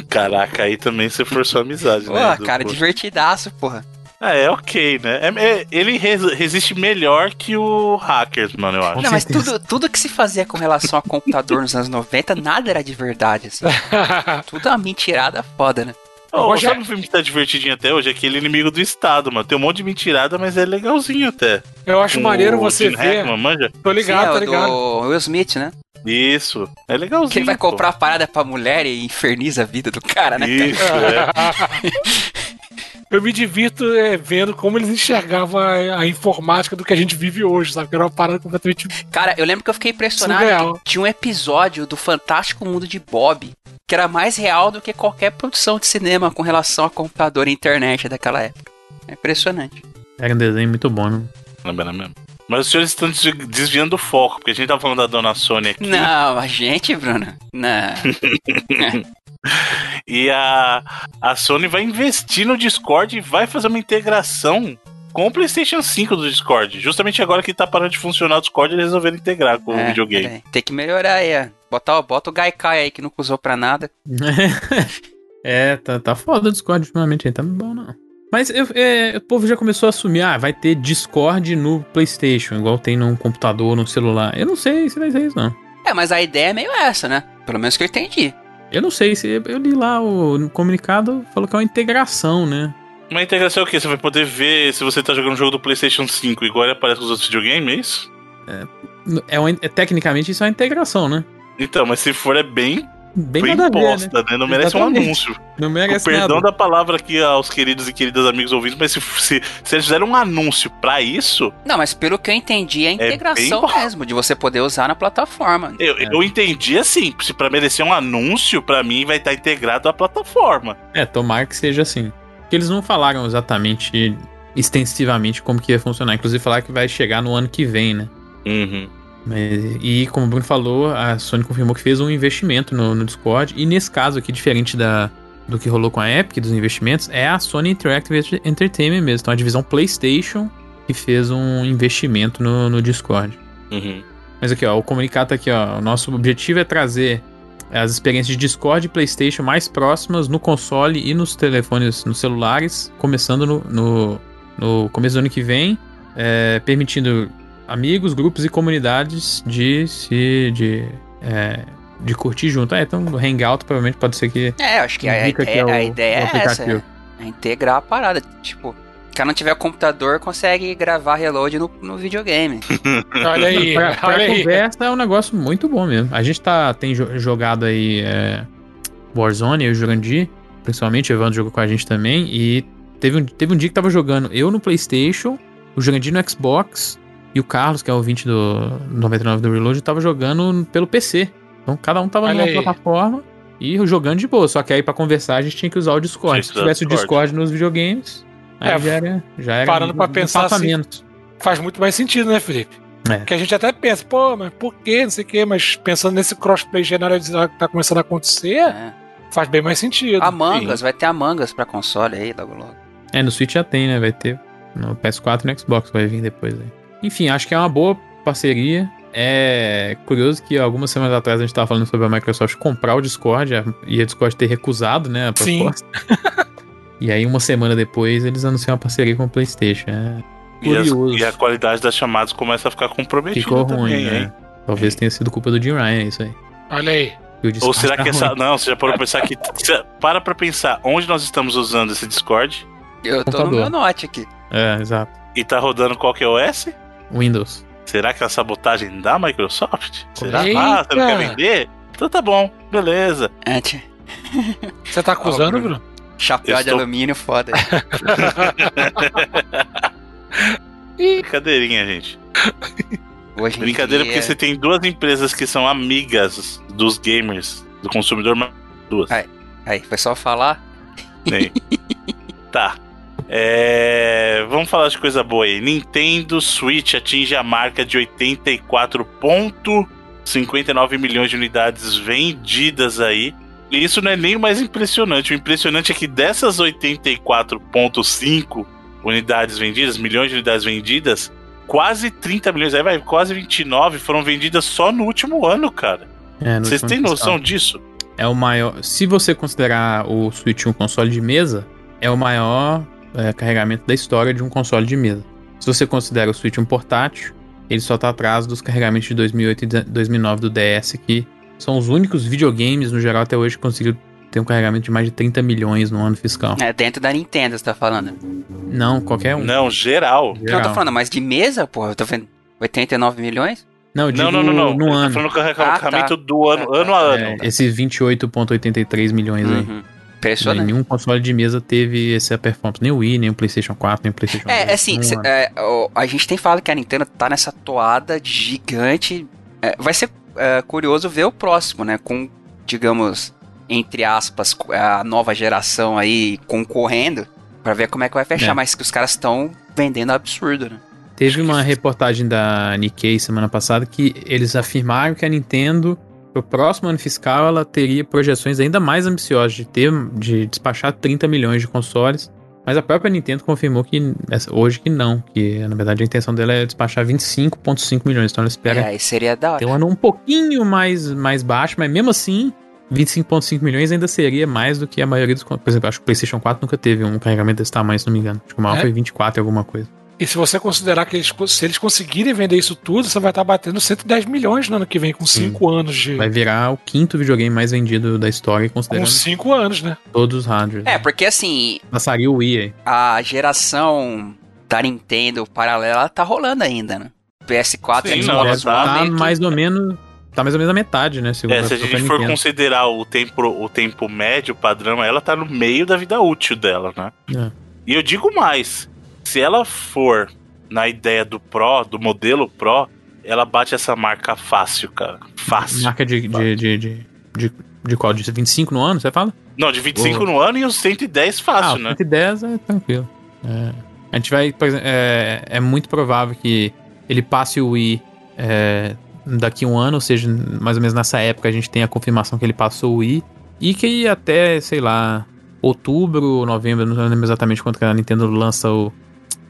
Caraca, aí também você forçou a amizade, Pô, né? do- cara, pô. divertidaço, porra. É, é ok, né? É- é- ele res- resiste melhor que o Hackers, mano, eu acho. Não, mas tudo, tudo que se fazia com relação a computador nos anos 90, nada era de verdade, assim. Tudo uma mentirada foda, né? Oh, gosto sabe um filme que tá divertidinho até hoje? Aquele Inimigo do Estado, mano. Tem um monte de mentirada, mas é legalzinho até. Eu acho Com maneiro o você Gene ver. Hackman, manja? Tô ligado, Sim, é tô o ligado. do Will Smith, né? Isso. É legalzinho. Que ele vai pô. comprar a parada pra mulher e inferniza a vida do cara, né? Isso, é. Eu me divirto é, vendo como eles enxergavam a, a informática do que a gente vive hoje, sabe? Que era uma parada completamente. Cara, eu lembro que eu fiquei impressionado tinha um episódio do Fantástico Mundo de Bob que era mais real do que qualquer produção de cinema com relação a computador e internet daquela época. É impressionante. Era um desenho muito bom, né? Lembra mesmo? Mas os senhores estão desvi- desviando o foco, porque a gente tava falando da Dona Sônia aqui. Não, a gente, Bruno. Não. E a, a Sony vai investir no Discord e vai fazer uma integração com o PlayStation 5 do Discord. Justamente agora que tá parando de funcionar o Discord, eles resolveram integrar com o É, videogame. peraí. Tem que melhorar aí. é. Bota, bota o Gaikai aí que nunca usou pra nada. é, tá, tá foda o Discord ultimamente aí, tá bom não. Mas eu- é, o povo já começou a assumir, ah, vai ter Discord no PlayStation, igual tem num computador, num celular. Eu não sei se vai ser isso, não. É, mas a ideia é meio essa, né? Pelo menos que eu entendi. Eu não sei se. Eu li lá o comunicado, falou que é uma integração, né? Uma integração é o quê? Você vai poder ver se você tá jogando um jogo do PlayStation 5 igual ele aparece com os outros videogames, é isso? É uma, é- tecnicamente isso é uma integração, né? Então, mas se for é bem, Bem bem ver, né? né? Não merece um Exatamente. anúncio. Não Com merece perdão nada. da palavra aqui aos queridos e queridas amigos ouvintes, mas se, se, se eles fizeram um anúncio pra isso, Não, mas pelo que eu entendi, é a bem integração bom. mesmo, de você poder usar na plataforma. eu, É. eu entendi assim. Se pra merecer um anúncio, pra mim vai estar integrado à plataforma. É, tomara que seja assim. Porque eles não falaram exatamente, extensivamente como que ia funcionar. Inclusive falaram que vai chegar no ano que vem, né? Uhum. E como o Bruno falou, a Sony confirmou que fez um investimento no, no Discord. E nesse caso aqui, diferente da, do que rolou com a Epic, dos investimentos, é a Sony Interactive Entertainment mesmo. Então a divisão PlayStation que fez um investimento no, no Discord. Uhum. Mas aqui, ó, o comunicado tá aqui, ó. O nosso objetivo é trazer as experiências de Discord e PlayStation mais próximas no console e nos telefones, nos celulares, começando no, no, no começo do ano que vem, é, permitindo amigos, grupos e comunidades de se de, é, de curtir junto. É, então o Hangout provavelmente pode ser que É, acho que a, indica que ideia, é o- a ideia é essa, aplicativo. é, é integrar a parada. Tipo, Quem não tiver computador consegue gravar reload no, no videogame. Olha aí, pra, pra olha aí. conversa é um negócio muito bom mesmo. A gente tá, tem jo- jogado aí é, Warzone, eu e o Jurandir, principalmente, o Evandro jogou com a gente também, e teve um, teve um dia que tava jogando eu no Playstation, o Jurandir no Xbox, e o Carlos, que é o 20 do 99 do Reload, tava jogando pelo PC. Então cada um tava Olha numa aí. plataforma e jogando de boa. Só que aí pra conversar a gente tinha que usar o Discord. Se tivesse o Discord. Discord nos videogames, aí É, já era, já era parando pra um pensar passo a assim. Faz muito mais sentido, né, Felipe? É. Que a gente até pensa, pô, mas por quê? Não sei o quê, mas pensando nesse crossplay generalizado que tá começando a acontecer, É. faz bem mais sentido. Among Us, vai ter Among Us pra console aí logo logo. É, no Switch já tem, né? Vai ter. No PS4 e no Xbox vai vir depois aí. Enfim, acho que é uma boa parceria. É curioso que algumas semanas atrás a gente tava falando sobre a Microsoft comprar o Discord e a Discord ter recusado, né, a Sim. proposta. e aí, uma semana depois, eles anunciaram uma parceria com o PlayStation. É, E, as- Curioso. e a qualidade das chamadas começa a ficar comprometida ficou também, ruim, hein? né? Talvez tenha sido culpa do Jim Ryan, isso aí. Olha aí. Ou será tá que essa. Não, você já parou pra pensar que. Para pra pensar onde nós estamos usando esse Discord Eu tô Computador. no meu note aqui. É, exato. e tá rodando qual que é o OS? Windows. Será que é a sabotagem da Microsoft? Será? Eita! Ah, você não quer vender? Então tá bom, beleza. Antes. Você tá acusando, Bruno? Chapéu Eu de estou- alumínio, foda. Brincadeirinha, gente. Hoje Brincadeira dia- porque você tem duas empresas que são amigas dos gamers, do consumidor, mas duas. É. Aí, foi só falar. Nem. tá. É, Vamos falar de coisa boa aí. Nintendo Switch atinge a marca de 84,59 milhões de unidades vendidas aí. E isso não é nem o mais impressionante. O impressionante é que dessas 84,5 unidades vendidas, milhões de unidades vendidas, quase 30 milhões, aí vai, quase 29 foram vendidas só no último ano, cara. É, Vocês têm noção disso? É o maior. Se você considerar o Switch um console de mesa, é o maior é, carregamento da história de um console de mesa. Se você considera o Switch um portátil, ele só tá atrás dos carregamentos de 2008 e de- 2009 do DS, que são os únicos videogames no geral até hoje que conseguiram ter um carregamento de mais de 30 milhões no ano fiscal. É dentro da Nintendo, você tá falando. Não, qualquer um. Não, geral. Não, eu geral. tô falando, mas de mesa, porra, eu tô vendo 89 milhões? Não, eu digo Não, não, não, não. no tá ano. falando do Ah, carregamento tá. do ano, Ah, tá. ano a ano. É, esse 28,83 milhões aí. Impressionante. Nenhum console de mesa teve essa performance. Nem o Wii, nem o PlayStation 4, nem o PlayStation É, 2. assim, cê- é, a gente tem falado que a Nintendo tá nessa toada gigante. É, vai ser é, curioso ver o próximo, né? Com, digamos, entre aspas, a nova geração aí concorrendo. Pra ver como é que vai fechar. É. Mas que os caras estão vendendo absurdo, né? Teve uma reportagem da Nikkei semana passada que eles afirmaram que a Nintendo, pro próximo ano fiscal, ela teria projeções ainda mais ambiciosas de ter, de despachar 30 milhões de consoles. Mas a própria Nintendo confirmou que hoje que não, que na verdade a intenção dela é despachar 25,5 milhões. Então ela espera É, aí seria da ter um hora. ano um pouquinho mais, mais baixo, mas mesmo assim, 25,5 milhões ainda seria mais do que a maioria dos. Por exemplo, acho que o PlayStation 4 nunca teve um carregamento desse tamanho, se não me engano. Acho que o maior É? foi 24 e alguma coisa. E se você considerar que eles, se eles conseguirem vender isso tudo, você vai estar batendo 110 milhões no ano que vem, com 5 anos de. Vai virar o quinto videogame mais vendido da história, Com considerando 5 anos, né? todos os hardwares. É, porque assim, Passaria o Wii aí. a geração da Nintendo paralela tá rolando ainda, né? PS4 Sim, e não, Xbox ela Tá One tá mais ou menos. Tá mais ou menos a metade, né? Segundo É, se a gente for Nintendo. considerar o tempo, o tempo médio, padrão, ela tá no meio da vida útil dela, né? É. E eu digo mais: se ela for na ideia do Pro, do modelo Pro, ela bate essa marca fácil, cara. Fácil. Marca de, de, de, de, de, de qual? De 25 no ano, você fala? Não, de 25 Boa. no ano e os 110 fácil, ah, né? 110 é tranquilo. É. A gente vai, por exemplo, é, é muito provável que ele passe o Wii é, daqui a um ano, ou seja, mais ou menos nessa época a gente tem a confirmação que ele passou o Wii. E que até, sei lá, outubro, novembro, não lembro exatamente quando que a Nintendo lança o-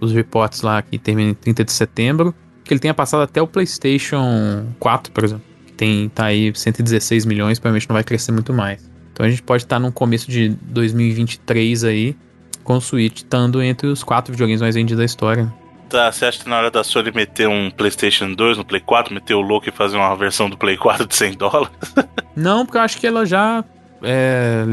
os reportes lá, que termina em 30 de setembro, que ele tenha passado até o PlayStation 4, por exemplo. Que tem, tá aí 116 milhões, provavelmente não vai crescer muito mais. Então a gente pode estar num começo de 2023 aí, com o Switch estando entre os quatro videogames mais vendidos da história. Tá, você acha que na hora da Sony meter um PlayStation 2 no Play 4, meter o louco e fazer uma versão do Play 4 de 100 dólares? Não, porque eu acho que ela já é,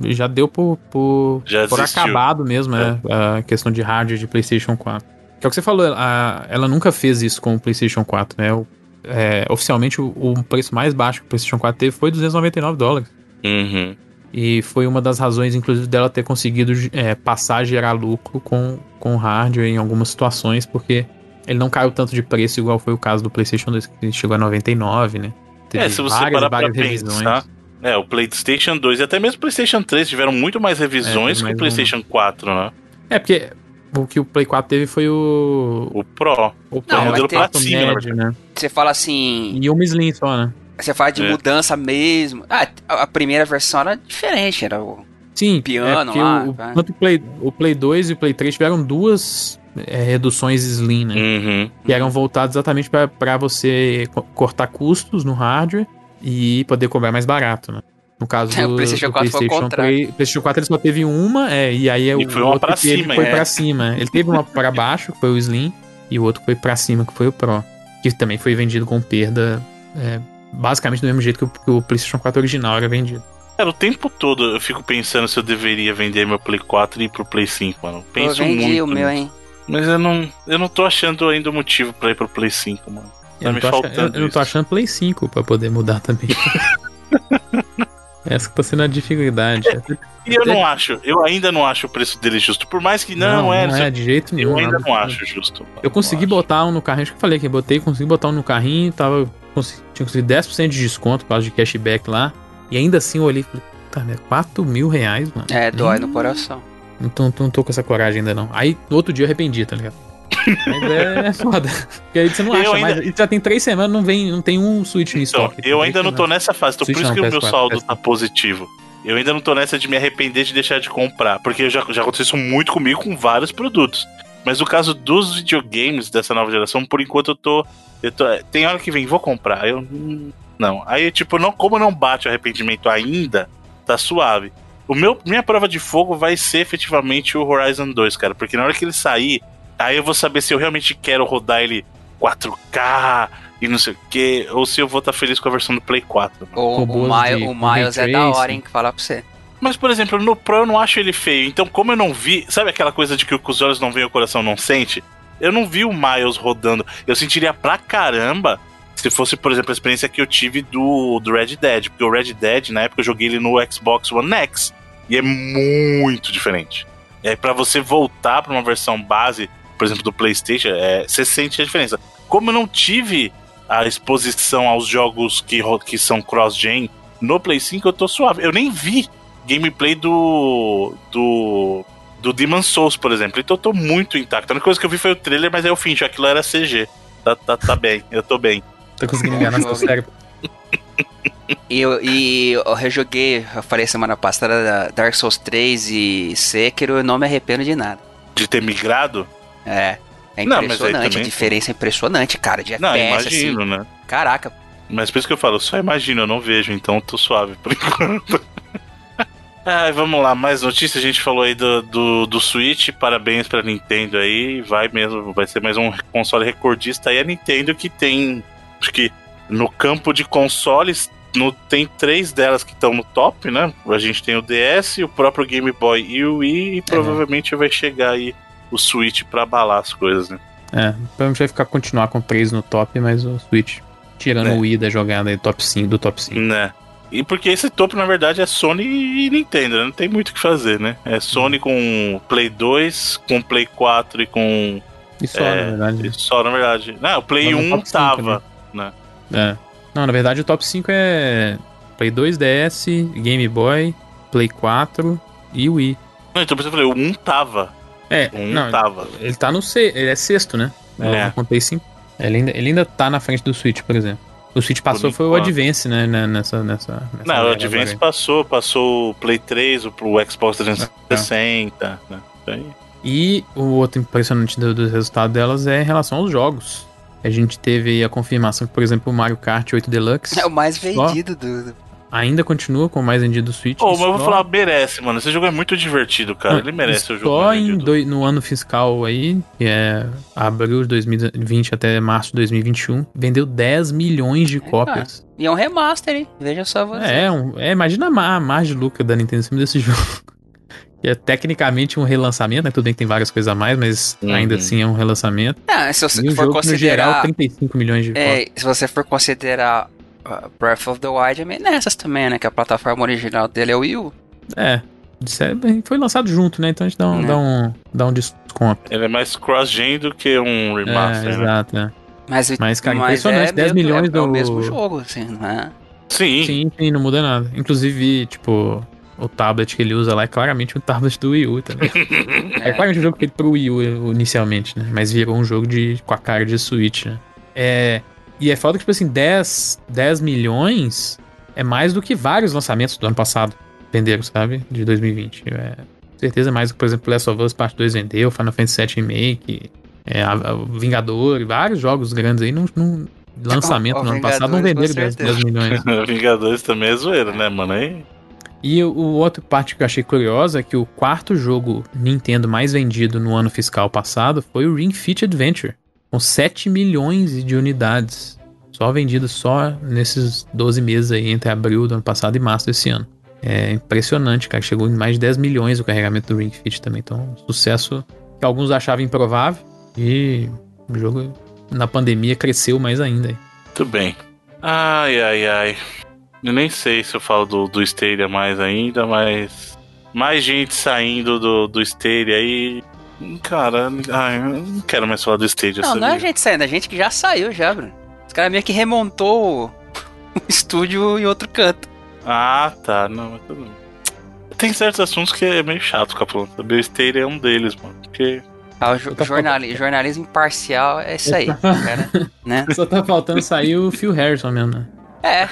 já deu por, por, Já por acabado mesmo, é. a questão de hardware de PlayStation 4. Que é o que você falou, a- ela nunca fez isso com o PlayStation 4, né? O- é, oficialmente, o, o preço mais baixo que o PlayStation 4 teve foi 299 dólares. Uhum. E foi uma das razões, inclusive, dela ter conseguido é, passar a gerar lucro com, com hardware em algumas situações, porque ele não caiu tanto de preço, igual foi o caso do PlayStation 2, que chegou a 99, né? Teve É, se você várias, parar pra várias revisões. pensar, é, o PlayStation 2 e até mesmo o PlayStation 3 tiveram muito mais revisões É, que o PlayStation 4, né? É, porque o que o Play 4 teve foi o. O Pro. O Não, o modelo médio, né? Você fala assim. E uma Slim só, né? Você fala de É. mudança mesmo. Ah, a primeira versão era diferente, era o. Sim, Piano é porque lá, o, vai. tanto o Play, o Play 2 e o Play 3 tiveram duas é, reduções Slim, né? Uhum. Que eram voltadas exatamente para você co- cortar custos no hardware e poder cobrar mais barato, né? No caso É, o do, PlayStation do 4 foi o PlayStation contrário. Play- PlayStation 4 ele só teve uma, é, e aí é E o foi uma outro pra que ele cima, foi é. pra cima. Ele teve uma para baixo, que foi o Slim, e o outro foi pra cima, que foi o Pro. Que também foi vendido com perda, é, basicamente do mesmo jeito que o, que o PlayStation 4 original era vendido. Cara, o tempo todo eu fico pensando se eu deveria vender meu Play 4 e ir pro Play 5, mano. Eu Penso vendi muito. o meu, hein? Mas eu não, eu não tô achando ainda o motivo pra ir pro Play 5, mano. Tá Eu, me não tô achando, faltando eu, eu não tô isso. achando Play 5 pra poder mudar também. Essa que tá sendo a dificuldade. E eu não acho, eu ainda não acho o preço dele justo. Por mais que não, é, não é de jeito nenhum. eu ainda não acho justo. Eu consegui Não acho. botar um no carrinho, acho que eu falei que eu botei, consegui botar um no carrinho, tava, consegui, tinha conseguido 10% de desconto por causa de cashback lá. E ainda assim eu olhei e falei, puta merda, 4 mil reais, mano. É, dói Hum, no coração. Não tô, não tô com essa coragem ainda não. Aí no outro dia eu arrependi, tá ligado? Mas é foda. Porque aí você não Eu acha ainda- mais. E já tem três semanas, não, vem, não tem um Switch no Então, estoque. eu ainda não tô nessa fase, então por isso que o meu PS4, saldo PS4. tá positivo. Eu ainda não tô nessa de me arrepender de deixar de comprar, porque já, já aconteceu isso muito comigo com vários produtos. Mas no caso dos videogames dessa nova geração, por enquanto eu tô. Eu tô tem hora que vem, vou comprar. Eu. Não. Aí, tipo, não, como não bate o arrependimento ainda, tá suave. O meu, minha prova de fogo vai ser efetivamente o Horizon 2, cara. Porque na hora que ele sair, aí eu vou saber se eu realmente quero rodar ele 4K e não sei o que, ou se eu vou estar feliz com a versão do Play 4. O, o, Miles, o Miles é da hora, hein? Que falar pra você. Mas, por exemplo, no Pro eu não acho ele feio. Então, como eu não vi. Sabe aquela coisa de que com os olhos não veem o coração não sente? Eu não vi o Miles rodando. Eu sentiria pra caramba se fosse, por exemplo, a experiência que eu tive do, do Red Dead. Porque o Red Dead, na época, eu joguei ele no Xbox One X. E é muito diferente. E aí, pra você voltar pra uma versão base, por exemplo, do PlayStation, é, você sente a diferença. Como eu não tive a exposição aos jogos que, que são cross-gen no Play 5, eu tô suave. Eu nem vi gameplay do. do. do Demon Souls, por exemplo. Então eu tô muito intacto. A única coisa que eu vi foi o trailer, mas é o fim, já aquilo era CG. Tá, tá, tá bem, eu tô bem. Tá conseguindo enganar seu cérebro. E eu, e eu rejoguei, eu falei semana passada, da Dark Souls 3 e Sekiro, eu não me arrependo de nada. De ter migrado? É. É Não, impressionante, a também- diferença é impressionante, cara, de Não, FPS, imagino, assim. né? Caraca, Mas por isso que eu falo, só imagino, eu não vejo, então tô suave por enquanto. Ai, vamos lá, mais notícias. A gente falou aí do, do, do Switch. Parabéns pra Nintendo aí. Vai mesmo, vai ser mais um console recordista aí. A Nintendo que tem. Acho que no campo de consoles, no, tem três delas que estão no top, né? A gente tem o DS, o próprio Game Boy e o Wii. E provavelmente vai chegar aí o Switch pra abalar as coisas, né? É, provavelmente vai ficar continuar com 3 no top, mas o Switch. Tirando É. o Wii da jogada aí, top 5, do top 5. Né? E porque esse topo, na verdade, é Sony e Nintendo, né? Não tem muito o que fazer, né? É Sony com Play 2, com Play 4 e com. E só, É, na verdade. Só, na verdade. Não, o Play Mas no 1 top cinco, tava. É. Não, na verdade o top 5 é Play 2 DS, Game Boy, Play 4 e Wii. Não, então por isso eu falei, o 1 tava. É, O 1 não, tava. ele tá no C, ele é sexto, né? Eu É. contei 5. Ele ainda, ele ainda tá na frente do Switch, por exemplo. O Switch passou foi o. Advance, né? né, Nessa, nessa, nessa Não, o Advance agora. passou, passou o Play 3, o pro Xbox 360, né? Isso aí. E o outro impressionante do, do resultado delas é em relação aos jogos. A gente teve aí a confirmação que, por exemplo, o Mario Kart 8 Deluxe. é o mais Só? vendido do. do- ainda continua com o mais vendido do Switch. Ô, mas eu vou falar, merece, mano. Esse jogo é muito divertido, cara. Não, Ele merece o jogo. Só em no ano fiscal aí, que é abril de 2020 até março de 2021, vendeu 10 milhões de cópias. E é um remaster, hein? Veja só você. É, um, é imagina a ma- a margem de lucro da Nintendo em cima desse jogo. Que é tecnicamente um relançamento, né? Tudo bem que tem várias coisas a mais, mas Uhum. ainda assim é um relançamento. Ah, se você E for jogo, no geral, considerar. 35 milhões de cópias. É, se você for considerar Breath of the Wild, é meio nessas também, né? Que a plataforma original dele é o Wii U. É. é foi lançado junto, né? Então a gente dá um, Né. dá um, dá um desconto. Ele é mais cross-gen do que um remaster, é, né? exato, né? Mas, Mas, cara, mas impressionante, 10 meio que- milhões é, é o do- mesmo jogo, assim, não é? Sim. Sim, sim, não muda nada. Inclusive, tipo, o tablet que ele usa lá é claramente um tablet do Wii U também. é claramente um jogo feito pro Wii U inicialmente, né? Mas virou um jogo de, com a cara de Switch, né? É, e é foda que, tipo assim, 10, 10 milhões é mais do que vários lançamentos do ano passado venderam, sabe? De 2020. É, com certeza mais do que, por exemplo, Last of Us Part 2 vendeu, Final Fantasy VII Remake, é, a, a Vingador, vários jogos grandes aí, não, não- lançamento O- o no ano passado não venderam com 10, 10 certeza. milhões. Vingadores também é zoeira, né, mano? Aí. E o, o outro parte que eu achei curiosa é que o quarto jogo Nintendo mais vendido no ano fiscal passado foi o Ring Fit Adventure, com 7 milhões de unidades. Só vendido só nesses 12 meses aí, entre abril do ano passado e março desse ano. É impressionante, cara. Chegou em mais de 10 milhões o carregamento do Ring Fit também. Então, sucesso que alguns achavam improvável. E o jogo na pandemia cresceu mais ainda. Muito bem. Ai, ai, ai. Eu nem sei se eu falo do, do Stadia mais ainda, mas. Mais gente saindo do, do Stadia aí. Cara, ai, eu não quero mais falar do Stadia. Não, não é a gente saindo, é a gente que já saiu já, Bruno. Os caras meio que remontou o, estúdio em outro canto. Ah, tá. Não, mas tudo bem. Tem certos assuntos que é meio chato ficar falando. O Stadia é um deles, mano. Porque. Ah, o jo- Tá jornali- jornalismo imparcial é isso aí, cara. Né? Só tá faltando sair o Phil Harrison mesmo, né? É,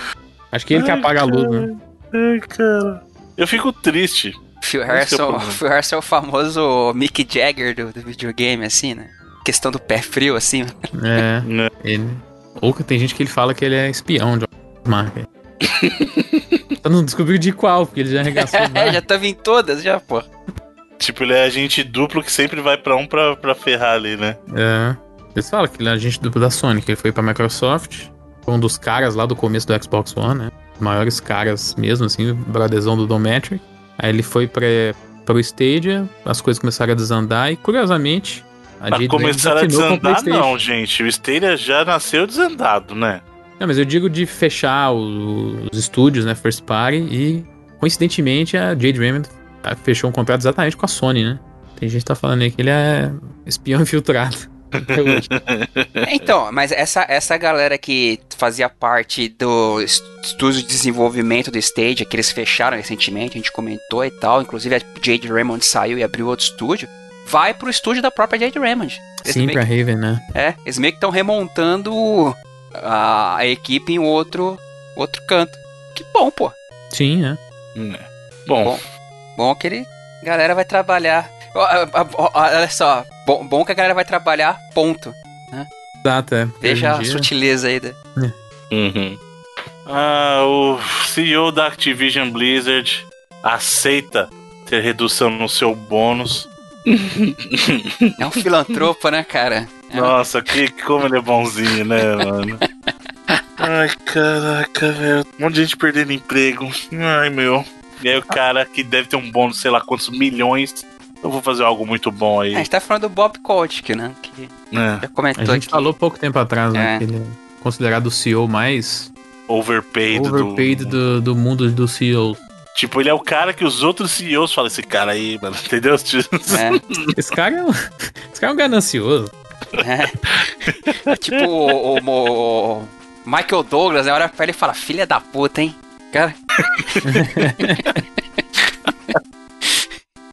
Acho que ele que Ai, apaga a luz, né? Ai, cara. Eu fico triste. Phil é o Harrison, problema. Phil Harrison é o famoso Mick Jagger do, do videogame, assim, né? Questão do pé frio, assim. É, Né? ele. Ou que tem gente que ele fala que ele é espião de marca. Só não descobriu de qual, porque ele já arregaçou É, já tava em todas, já, pô. Tipo, ele é agente duplo que sempre vai pra um pra, pra ferrar ali, né? É. Eles falam que ele é agente duplo da Sony, que ele foi pra Microsoft, foi um dos caras lá do começo do Xbox One, né? Os maiores caras mesmo, assim, bradezão do Dometric. Aí ele foi pra, pro Stadia, as coisas começaram a desandar e, curiosamente, a Pra Jade começar a desandar, não, gente. O Stadia já nasceu desandado, né? Não, mas eu digo de fechar o- os estúdios, né, First Party, e coincidentemente a Jade Raymond ah, fechou um contrato exatamente com a Sony, né? Tem gente que tá falando aí que ele é espião infiltrado. Então, mas essa, essa galera que fazia parte do est- estúdio de desenvolvimento do Stage, que eles fecharam recentemente, a gente comentou e tal, inclusive a Jade Raymond saiu e abriu outro estúdio, vai pro estúdio da própria Jade Raymond. Eles Sim, pra que- Raven, né? É, eles meio que estão remontando a, a equipe em outro, outro canto. Que bom, pô. Sim, né? Né. Bom, Bom. Bom que ele, galera vai trabalhar. Olha só, bom, bom que a galera vai trabalhar, ponto. Exato, é. Veja a sutileza aí. Da... Uhum. Ah, o CEO da Activision Blizzard aceita ter redução no seu bônus. É um filantropo, né, cara? É um- Nossa, que como ele é bonzinho, né, mano? Ai, caraca, velho. Um monte de gente perdendo emprego. Ai, meu. E aí o cara que deve ter um bônus, sei lá quantos milhões. Eu vou fazer algo muito bom aí. A gente tá falando do Bob Kotick, né? Que né? já A comentou gente aqui. falou pouco tempo atrás, né? É. Que ele é considerado o CEO mais Overpaid. do- overpaid do, do mundo dos CEOs. Tipo, ele é o cara que os outros CEOs falam, esse cara aí, mano, entendeu? É, Esse cara é um, esse cara é um ganancioso. é. É tipo o, o- o Michael Douglas, né? Olha pra ele e fala, filha da puta, hein? Cara,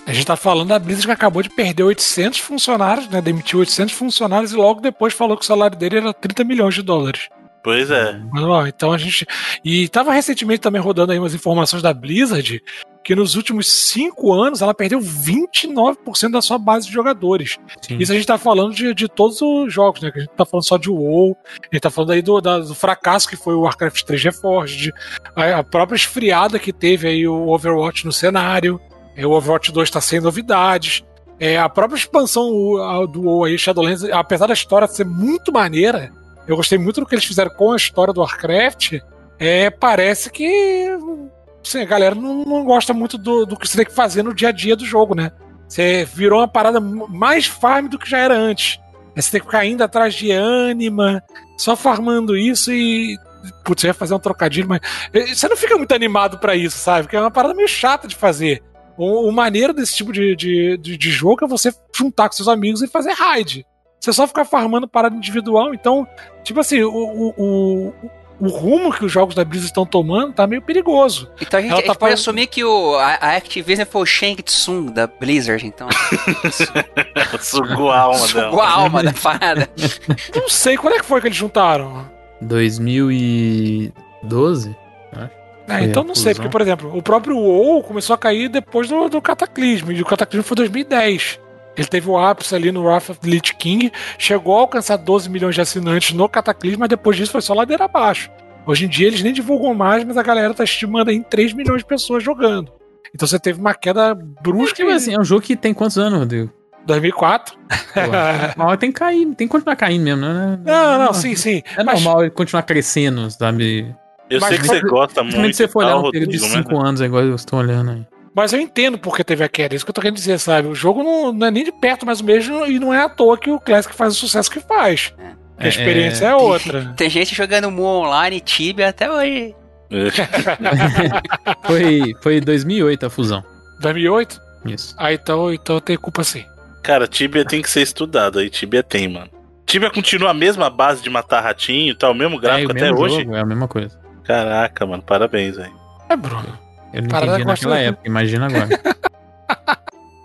A gente tá falando da Blizzard que acabou de perder 800 funcionários, né? Demitiu 800 funcionários e logo depois falou que o salário dele era 30 milhões de dólares. Pois é. Então a gente. E tava recentemente também rodando aí umas informações da Blizzard que nos últimos cinco anos ela perdeu 29% da sua base de jogadores. Sim. Isso a gente tá falando de, de todos os jogos, né? Que a gente tá falando só de WoW, a gente tá falando aí do, da- do fracasso que foi o Warcraft 3 Reforged, a, a própria esfriada que teve aí o Overwatch no cenário, é, o Overwatch 2 tá sem novidades. É, a própria expansão do aí, Shadowlands, apesar da história ser muito maneira, eu gostei muito do que eles fizeram com a história do Warcraft, é, parece que assim, a galera não, não gosta muito do, do que você tem que fazer no dia a dia do jogo, né? Você virou uma parada mais farm do que já era antes. Aí Você tem que ficar indo atrás de ânima, só farmando isso e. Putz, eu ia fazer um trocadilho, mas. Você não fica muito animado pra isso, sabe? Porque é uma parada meio chata de fazer. O, o maneiro desse tipo de, de, de, de jogo é você juntar com seus amigos e fazer raid. Você só ficar farmando parada individual. Então, tipo assim, o, o, o, o rumo que os jogos da Blizzard estão tomando tá meio perigoso. Então a gente, a gente tá pode falando- assumir que o, a, a Activision foi o Shang Tsung da Blizzard, então. Sugou a alma Sugou dela. a alma da parada. Não sei quando é que foi que eles juntaram. 2012? É, então não sei, porque, por exemplo, o próprio WoW começou a cair depois do, do Cataclismo, e o Cataclismo foi 2010. Ele teve o ápice ali no Wrath of the Lich King, chegou a alcançar 12 milhões de assinantes no Cataclismo, mas depois disso foi só ladeira abaixo. Hoje em dia eles nem divulgam mais, mas a galera tá estimando aí em 3 milhões de pessoas jogando. Então você teve uma queda brusca Tipo em assim, é um jogo que tem quantos anos, Rodrigo? 2004. Uma hora tem que cair, tem que continuar caindo mesmo, né? Não, não, sim, sim. É Mas- normal ele continuar crescendo, sabe? Eu Mas sei que você gosta Principalmente muito. se você for olhar um período de Rodrigo, né? 5 anos, é igual eu estou olhando aí. Mas eu entendo porque teve a queda, é isso que eu tô querendo dizer, sabe? O jogo não, não é nem de perto mais o mesmo e não é à toa que o Classic faz o sucesso que faz. A É, experiência é, é- outra. Tem gente jogando Mu Online, Tibia até hoje. Foi, foi 2008 a fusão. 2008? Isso. Ah, então, então eu tenho culpa sim. Cara, Tibia tem que ser estudado aí. Tibia tem, mano. Tibia continua a mesma base de matar ratinho e tal, o mesmo é, gráfico o até mesmo hoje. jogo, é a mesma coisa. Caraca, mano, parabéns, velho. É, Bruno. Eu não Parada naquela época, imagina agora.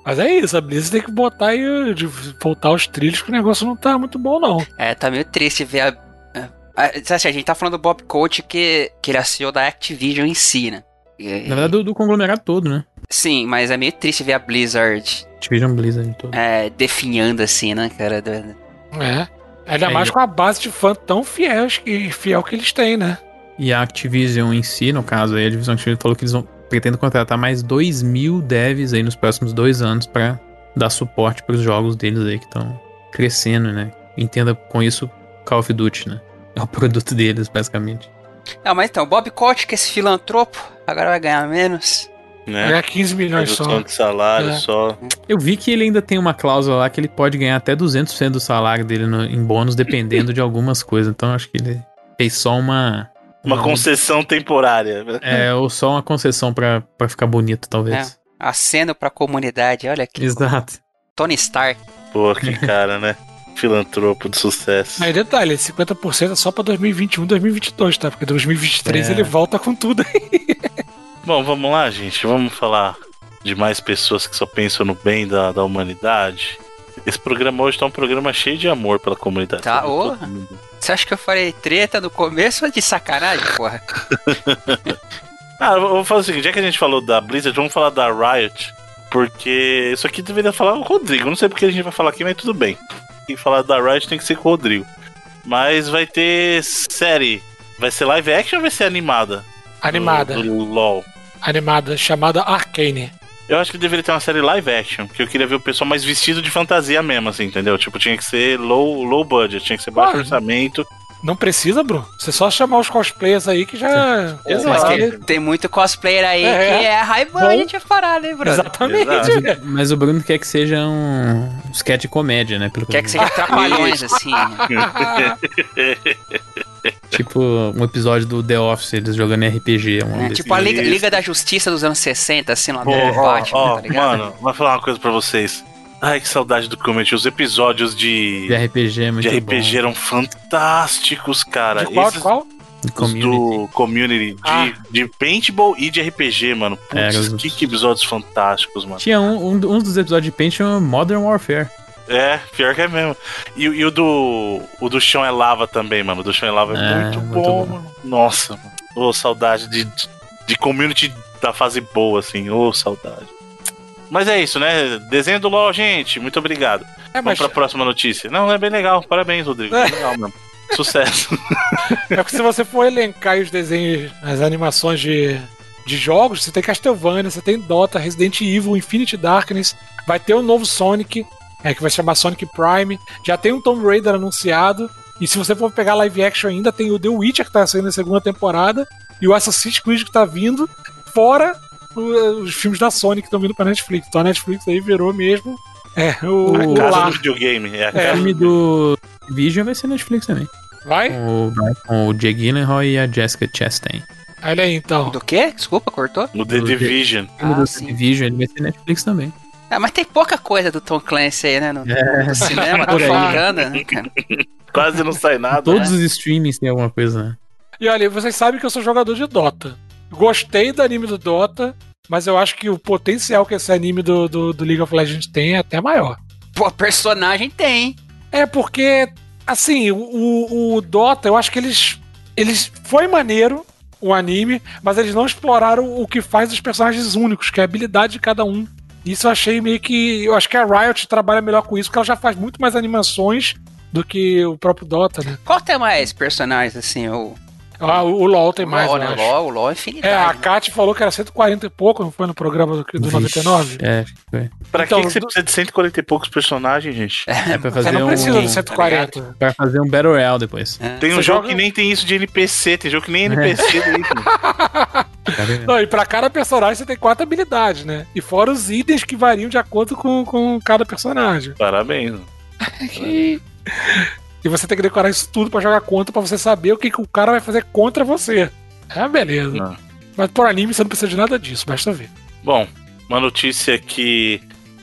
Mas é isso, a Blizzard tem que botar aí, de voltar os trilhos, que o negócio não tá muito bom, não. É, tá meio triste ver a. a, a, assim, a gente tá falando do Bob Coach que, que ele é CEO da Activision em si, né? E- Na verdade, do, do conglomerado todo, né? Sim, mas é meio triste ver a Blizzard Activision Blizzard todo. é, definhando assim, né, cara? É. Ainda É, mais e- com a base de fã tão fiel, que, fiel que eles têm, né? E a Activision em si, no caso, aí, a divisão Activision falou que eles vão pretendem contratar mais 2 mil devs aí nos próximos dois anos pra dar suporte pros jogos deles aí que estão crescendo, né? Entenda com isso Call of Duty, né? É o produto deles, basicamente. Ah, mas então, Bob Coach, que é esse filantropo, agora vai ganhar menos. Né? Ganhar 15 milhões só. De salário É. só. Eu vi que ele ainda tem uma cláusula lá que ele pode ganhar até 200% do salário dele no- em bônus, dependendo de algumas coisas. Então acho que ele fez só uma. Uma concessão temporária. É, ou só uma concessão pra, pra ficar bonito, talvez. Aceno pra comunidade, olha aqui. Exato. Tony Stark. Pô, que cara, né? Filantropo de sucesso. Aí detalhe, 50% é só pra 2021, 2022, tá? Porque 2023 É. ele volta com tudo aí. Bom, vamos lá, gente. Vamos falar de mais pessoas que só pensam no bem da, da humanidade. Esse programa hoje tá um programa cheio de amor pela comunidade. Tá, ô. Você acha que eu falei treta no começo ou de sacanagem, porra? Ah, eu vou fazer o seguinte: já que a gente falou da Blizzard, vamos falar da Riot. Porque isso aqui deveria falar o Rodrigo. Não sei porque a gente vai falar aqui, mas tudo bem. Quem falar da Riot tem que ser com o Rodrigo. Mas vai ter série. Vai ser live action ou vai ser animada? Animada. Do, do LOL. Animada, chamada Arcane. Eu acho que deveria ter uma série live action, porque eu queria ver o pessoal mais vestido de fantasia mesmo, assim, entendeu? Tipo, tinha que ser low, low budget, tinha que ser baixo Ah, orçamento. Não precisa, Bruno. Você só chamar os cosplayers aí que já. Pô, Exato. mas tem, tem muito cosplayer aí É. que é budget a parada, hein, Bruno? Exatamente. Exato. Mas o Bruno quer que seja um sketch de comédia, né? Pelo Quer que seja trapalhões, assim. Tipo um episódio do The Office, eles jogando RPG. Né? desses. Tipo a Liga. Liga da Justiça dos anos 60, assim, lá do Pô, ó, Batman, ó, tá ligado? mano, vou falar uma coisa pra vocês. Ai, que saudade do Comet. Os episódios de, De RPG é muito de RPG bom. eram fantásticos, cara. De qual, de Esses- qual? De community. do Community, de, Ah. de Paintball e de RPG, mano. Putz, É, que, que episódios fantásticos, mano. Tinha um, um, um dos episódios de Paint chama Modern Warfare. É, pior que é mesmo. E, e o do. O do chão é lava também, mano. O do chão é lava é, É, muito, muito bom, bom. mano. Nossa, mano. Ô, saudade de, de, de community da fase boa, assim. Ô, saudade. Mas é isso, né? Desenho do LOL, gente. Muito obrigado. É, Vamos mas pra próxima notícia. Não, é bem legal. Parabéns, Rodrigo. É legal mesmo. Sucesso. É porque se você for elencar os desenhos, as animações de, de jogos, você tem Castlevania, você tem Dota, Resident Evil, Infinity Darkness, vai ter um novo Sonic, é, que vai se chamar Sonic Prime, já tem um Tomb Raider anunciado, e se você for pegar live action ainda, tem o The Witcher que tá saindo na segunda temporada, e o Assassin's Creed que tá vindo, fora o- os filmes da Sony que estão vindo pra Netflix. Então a Netflix aí virou mesmo é, o, A o casa lar. do videogame. É a O casa filme do Vision vai ser Netflix também. Vai? Com o, com o Jake Gyllenhaal e a Jessica Chastain. Olha aí então. Do quê? Desculpa, cortou? No The Do Division. O filme Ah, do sim. Vision ele vai ser Netflix também. Ah, mas tem pouca coisa do Tom Clancy aí, né? No, É. no cinema, tá faltando, né, cara? Quase não sai nada. Todos né? os streamings tem alguma coisa, né? E olha, vocês sabem que eu sou jogador de Dota. Gostei do anime do Dota, mas eu acho que o potencial que esse anime do, do, do League of Legends tem é até maior. Pô, personagem tem. É porque, assim, o, o Dota, eu acho que eles. Eles. Foi maneiro o anime, mas eles não exploraram o que faz os personagens únicos, que é a habilidade de cada um. Isso eu achei meio que. Eu acho que a Riot trabalha melhor com isso, porque ela já faz muito mais animações do que o próprio Dota, né? Qual tem mais personagens, assim? O, Ah, o, o LoL tem mais, LOL, né? acho. LOL, o LOL é infinidade. É, a né? Kat falou que era 140 e pouco, não foi no programa do, do 99? É, foi. Pra Então, que, que você do- precisa de 140 e poucos personagens, gente? É pra fazer Você não um. precisa do 140. Pra fazer um Battle Royale depois. É. Tem um Você jogo joga- que nem tem isso de NPC, tem jogo que nem NPC tem isso. Não, e pra cada personagem você tem quatro habilidades, né? E fora os itens que variam de acordo com, com cada personagem. Parabéns. mano. E... você tem que decorar isso tudo pra jogar contra, pra você saber o que, que o cara vai fazer contra você. É, beleza. Não. Mas por anime você não precisa de nada disso, basta ver. Bom, uma notícia aqui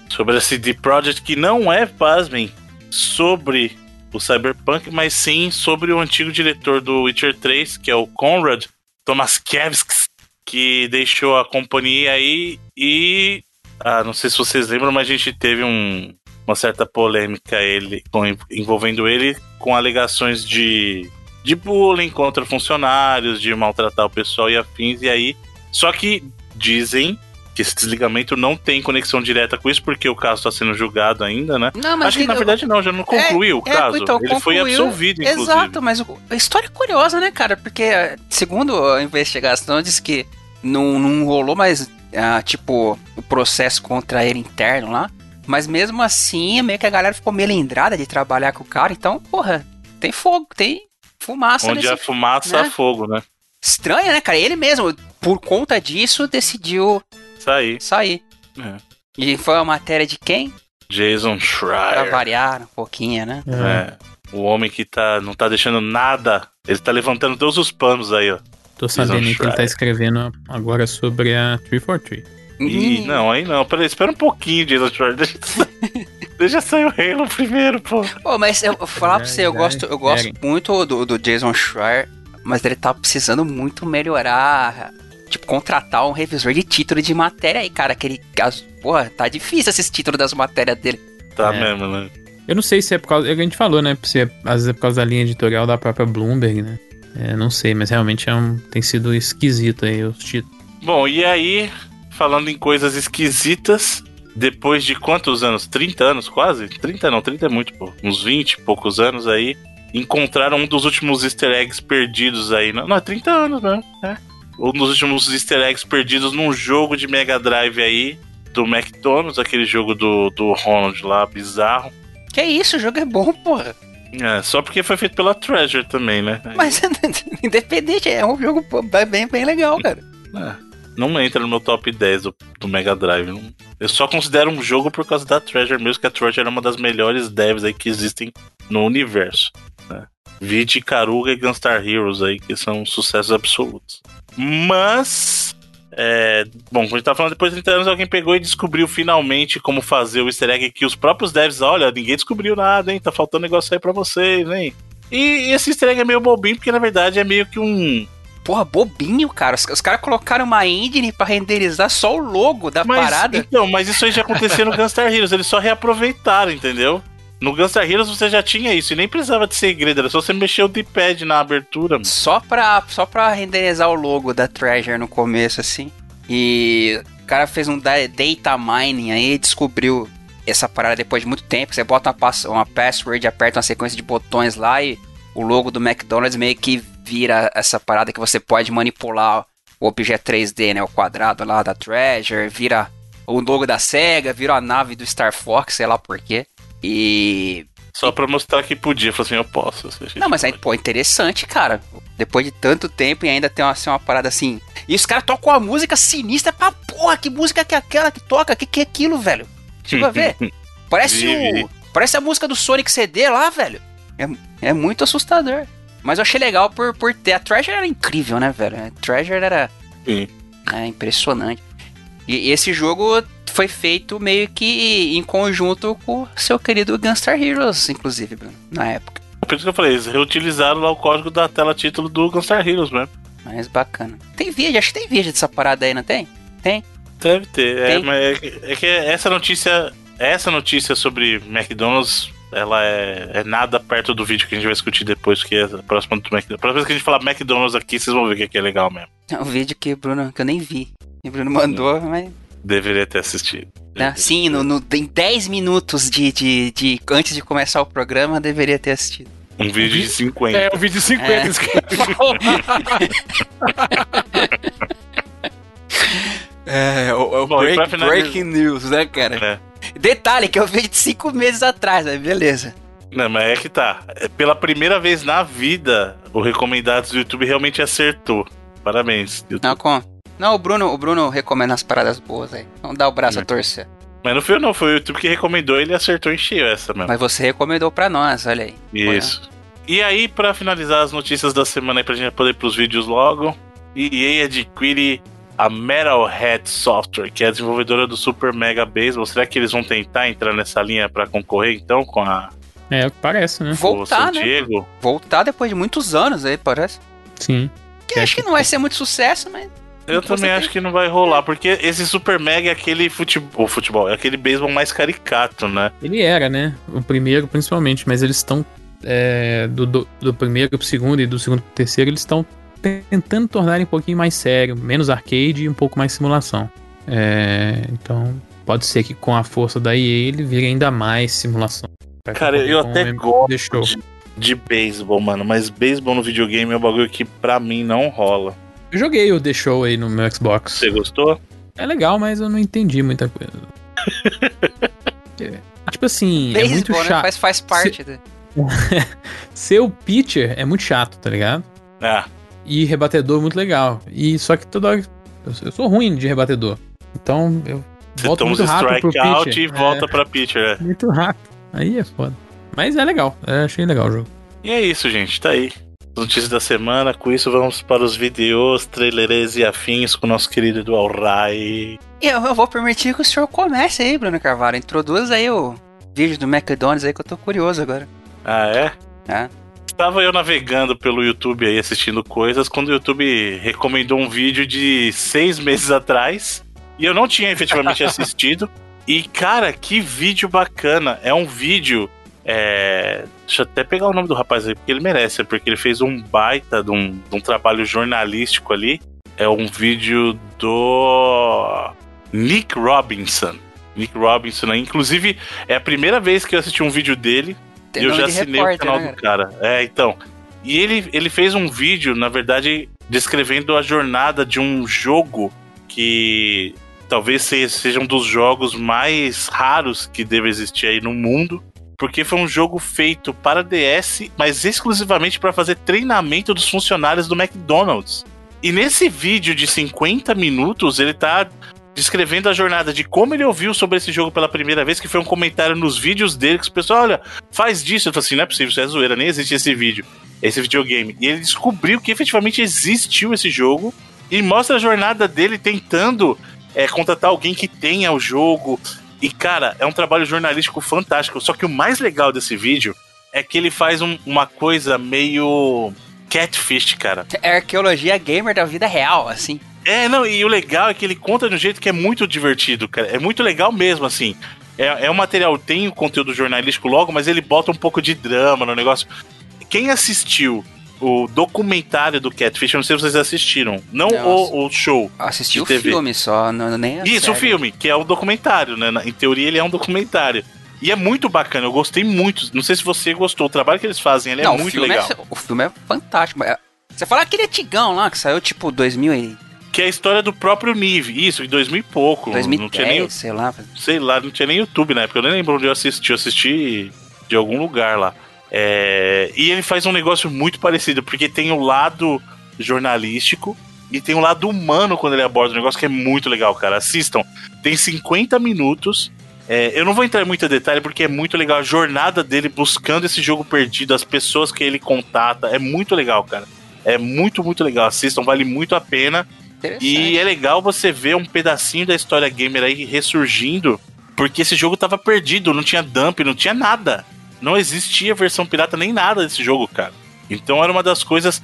sobre a CD Projekt que não é, pasmem, sobre o Cyberpunk, mas sim sobre o antigo diretor do Witcher 3, que é o Conrad Tomaskevskis, que deixou a companhia aí e. Ah, não sei se vocês lembram, mas a gente teve um- uma certa polêmica ele, envolvendo ele com alegações de, de bullying contra funcionários, de maltratar o pessoal e afins, e aí. Só que dizem que esse desligamento não tem conexão direta com isso, porque o caso está sendo julgado ainda, né? Não, mas Acho que na verdade não, já não concluiu o é, caso. então, Ele foi concluiu. absolvido, inclusive. Exato, mas o- a história é curiosa, né, cara? Porque, segundo a investigação, diz que não, não rolou mais, ah, tipo, o processo contra ele interno lá. Mas mesmo assim, meio que a galera ficou melindrada de trabalhar com o cara. Então, porra, tem fogo, tem fumaça Onde nesse... a fumaça né? há fogo, né? Estranho, né, cara? Ele mesmo, por conta disso, decidiu aí. sair. É. E foi uma matéria de quem? Jason Pra Schreier. variar um pouquinho, né? É. É. O homem que tá, não tá deixando nada. Ele tá levantando todos os panos aí, ó. Tô sabendo Jason que ele tá escrevendo agora sobre a 343. Ih, Hum. não, aí não. Peraí, espera um pouquinho, Jason Schreier. Deixa, deixa sair o Halo primeiro, pô. Pô, mas eu vou falar pra você, eu já gosto, eu gosto querem. muito do, do Jason Schreier, mas ele tá precisando muito melhorar. Tipo, contratar um revisor de título de matéria aí, cara. Aquele. As, porra, tá difícil esses títulos das matérias dele. Tá É. mesmo, né? Eu não sei se é por causa. A gente falou, né? Se é, às vezes é por causa da linha editorial da própria Bloomberg, né? É, não sei, mas realmente é um, tem sido esquisito aí os títulos. Bom, e aí, falando em coisas esquisitas, depois de quantos anos? 30 anos quase? 30 não, 30 é muito, pô. Uns 20 e poucos anos aí, encontraram um dos últimos easter eggs perdidos aí. Não, não é 30 anos, né? É. Um dos últimos easter eggs perdidos num jogo de Mega Drive aí, do McDonald's, aquele jogo do, do Ronald lá, bizarro. Que isso, o jogo é bom, porra. É, só porque foi feito pela Treasure também, né? Mas independente, é um jogo bem, bem legal, cara. É, não entra no meu top 10 do, do Mega Drive. não- Eu só considero um jogo por causa da Treasure mesmo, que a Treasure é uma das melhores devs aí que existem no universo. Né? Vide Karuga e Gunstar Heroes aí, que são sucessos absolutos. Mas. É, bom, como a gente tá falando, depois de 30 anos alguém pegou e descobriu finalmente como fazer o easter egg que os próprios devs, olha, ninguém descobriu nada, hein? Tá faltando negócio aí pra vocês, hein? E esse easter egg é meio bobinho, porque na verdade é meio que um, Porra, bobinho, cara. Os, os caras colocaram uma engine pra renderizar só o logo da Mas, parada. Então, mas isso aí já acontecia no Gunstar Heroes, eles só reaproveitaram, entendeu? No Gunstar Heroes você já tinha isso e nem precisava de segredo, era só você mexer o D-pad na abertura. Mano. Só pra, só pra renderizar o logo da Treasure no começo, assim. E o cara fez um data mining aí e descobriu essa parada depois de muito tempo. Você bota uma, pass uma password, aperta uma sequência de botões lá e o logo do McDonald's meio que vira essa parada que você pode manipular o objeto 3D, né? O quadrado lá da Treasure, vira o logo da SEGA, vira a nave do Star Fox, sei lá porquê. E. Só pra mostrar que podia, falou assim, eu posso. Não, mas aí, pô, interessante, cara. Depois de tanto tempo e ainda tem uma, assim, uma parada assim. E os caras tocam uma música sinistra pra porra, que música que é aquela que toca? Que que é aquilo, velho? Chega a ver. Parece o. Parece a música do Sonic CD lá, velho. É, é muito assustador. Mas eu achei legal por, por ter. A Treasure era incrível, né, velho? A Treasure era. Sim. É impressionante. E, esse jogo foi feito meio que em conjunto com o seu querido Gunstar Heroes, inclusive, na época. Por isso que eu falei, eles reutilizaram lá o código da tela título do Gunstar Heroes mesmo. Mas bacana. Tem vídeo, acho que tem vídeo dessa parada aí, não tem? Tem? Deve ter. É, mas é, é, que essa notícia. Essa notícia sobre McDonald's, ela é, é, nada perto do vídeo que a gente vai discutir depois, que é a próxima do McDonald's. A próxima vez que a gente falar McDonald's aqui, vocês vão ver que aqui é legal mesmo. É um vídeo que, Bruno, que eu nem vi. E o Bruno mandou, mas. Deveria ter assistido. Ah, sim, no, no, em 10 minutos de, de, de, antes de começar o programa, deveria ter assistido. Um vídeo de 50. É, um vídeo de 50. É. Isso que É, o, o Bom, break, breaking news, né, cara? É. Detalhe que eu vi de cinco meses atrás, né? Beleza. Não, mas é que tá. É, pela primeira vez na vida, o Recomendados do YouTube realmente acertou. Parabéns. YouTube. Não, com... não o, Bruno, o Bruno recomenda as paradas boas aí. Não dá o braço é. a torcer. Mas não foi eu não, foi o YouTube que recomendou ele acertou em cheio essa mesmo. Mas você recomendou pra nós, olha aí. Isso. E aí, para finalizar as notícias da semana aí, pra gente poder ir pros vídeos logo, EA adquire a Metalhead Software, que é a desenvolvedora do Super Mega Baseball. Será que eles vão tentar entrar nessa linha para concorrer então com a. É, parece, né? Voltar, né? Diego? Voltar depois de muitos anos aí, parece. Sim. Que acho que não vai ser muito sucesso, mas. Eu também acho que não vai rolar, porque esse Super Mega é aquele futebol, futebol, é aquele beisebol mais caricato, né? Ele era, né? O primeiro, principalmente, mas eles estão. É, do, do, do primeiro pro segundo e do segundo pro terceiro, eles estão tentando tornar um pouquinho mais sério, menos arcade e um pouco mais simulação. É, então, pode ser que com a força da EA ele vire ainda mais simulação. Cara, eu até gosto de, de beisebol, mano, mas beisebol no videogame é um bagulho que pra mim não rola. Eu joguei o The Show aí no meu Xbox. Você gostou? É legal, mas eu não entendi muita coisa. é, tipo assim, Baseball, é muito né? chato. Faz, faz parte. Se... Ser o pitcher é muito chato, tá ligado? É. E rebatedor muito legal. E só que toda hora. Eu, eu sou ruim de rebatedor. Então eu Você volto muito rápido pro pitcher. e volta é, pra pitcher. É. Muito rápido. Aí é foda. Mas é legal. Eu achei legal o jogo. E é isso, gente. Tá aí. Notícias da semana. Com isso, vamos para os vídeos, trailers e afins com o nosso querido Eduardo Rai. Eu, eu vou permitir que o senhor comece aí, Bruno Carvalho. Introduz aí o vídeo do McDonald's aí que eu tô curioso agora. Ah, é? É. Estava eu navegando pelo YouTube aí assistindo coisas quando o YouTube recomendou um vídeo de seis meses atrás e eu não tinha efetivamente assistido. E cara, que vídeo bacana! É um vídeo. É... Deixa eu até pegar o nome do rapaz aí, porque ele merece, porque ele fez um baita de um, de um trabalho jornalístico ali. É um vídeo do Nick Robinson. Nick Robinson, inclusive é a primeira vez que eu assisti um vídeo dele eu já assinei repórter, o canal né, do cara. É, então. E ele, ele fez um vídeo, na verdade, descrevendo a jornada de um jogo que talvez seja um dos jogos mais raros que deve existir aí no mundo. Porque foi um jogo feito para DS, mas exclusivamente para fazer treinamento dos funcionários do McDonald's. E nesse vídeo de 50 minutos, ele tá descrevendo a jornada de como ele ouviu sobre esse jogo pela primeira vez, que foi um comentário nos vídeos dele, que o pessoal, olha, faz disso. Eu falei assim, não é possível, isso é zoeira, nem existe esse vídeo, esse videogame. E ele descobriu que efetivamente existiu esse jogo e mostra a jornada dele tentando é, contratar alguém que tenha o jogo. E, cara, é um trabalho jornalístico fantástico. Só que o mais legal desse vídeo é que ele faz um, uma coisa meio catfish, cara. É arqueologia gamer da vida real, assim. É, não, e o legal é que ele conta de um jeito que é muito divertido, cara. É muito legal mesmo, assim. É, é um material, tem o conteúdo jornalístico logo, mas ele bota um pouco de drama no negócio. Quem assistiu o documentário do Catfish, eu não sei se vocês assistiram, não Não, o, o show. Assisti de o filme só, não, nem a Isso, o série. filme, que é o documentário, né? Em teoria, ele é um documentário. E é muito bacana, eu gostei muito. Não sei se você gostou, o trabalho que eles fazem, ele é não, o muito legal. É, o filme é fantástico. mas- Você fala aquele antigão lá, que saiu tipo 2000 e Que é a história do próprio Nive, isso, em 2000 e pouco. 2010, Não tinha nem, sei lá. sei lá, não tinha nem YouTube na época, eu nem lembro onde eu assisti, eu assisti de algum lugar lá. É, e ele faz um negócio muito parecido, porque tem o lado jornalístico e tem o lado humano quando ele aborda o negócio, que é muito legal, cara. Assistam. Tem 50 minutos. É, eu não vou entrar em muito detalhe porque é muito legal a jornada dele buscando esse jogo perdido, as pessoas que ele contata. É muito legal, cara. É muito, muito legal. Assistam, vale muito a pena. E é legal você ver um pedacinho da história gamer aí ressurgindo, porque esse jogo tava perdido, não tinha dump, não tinha nada. Não existia versão pirata nem nada desse jogo, cara. Então era uma das coisas.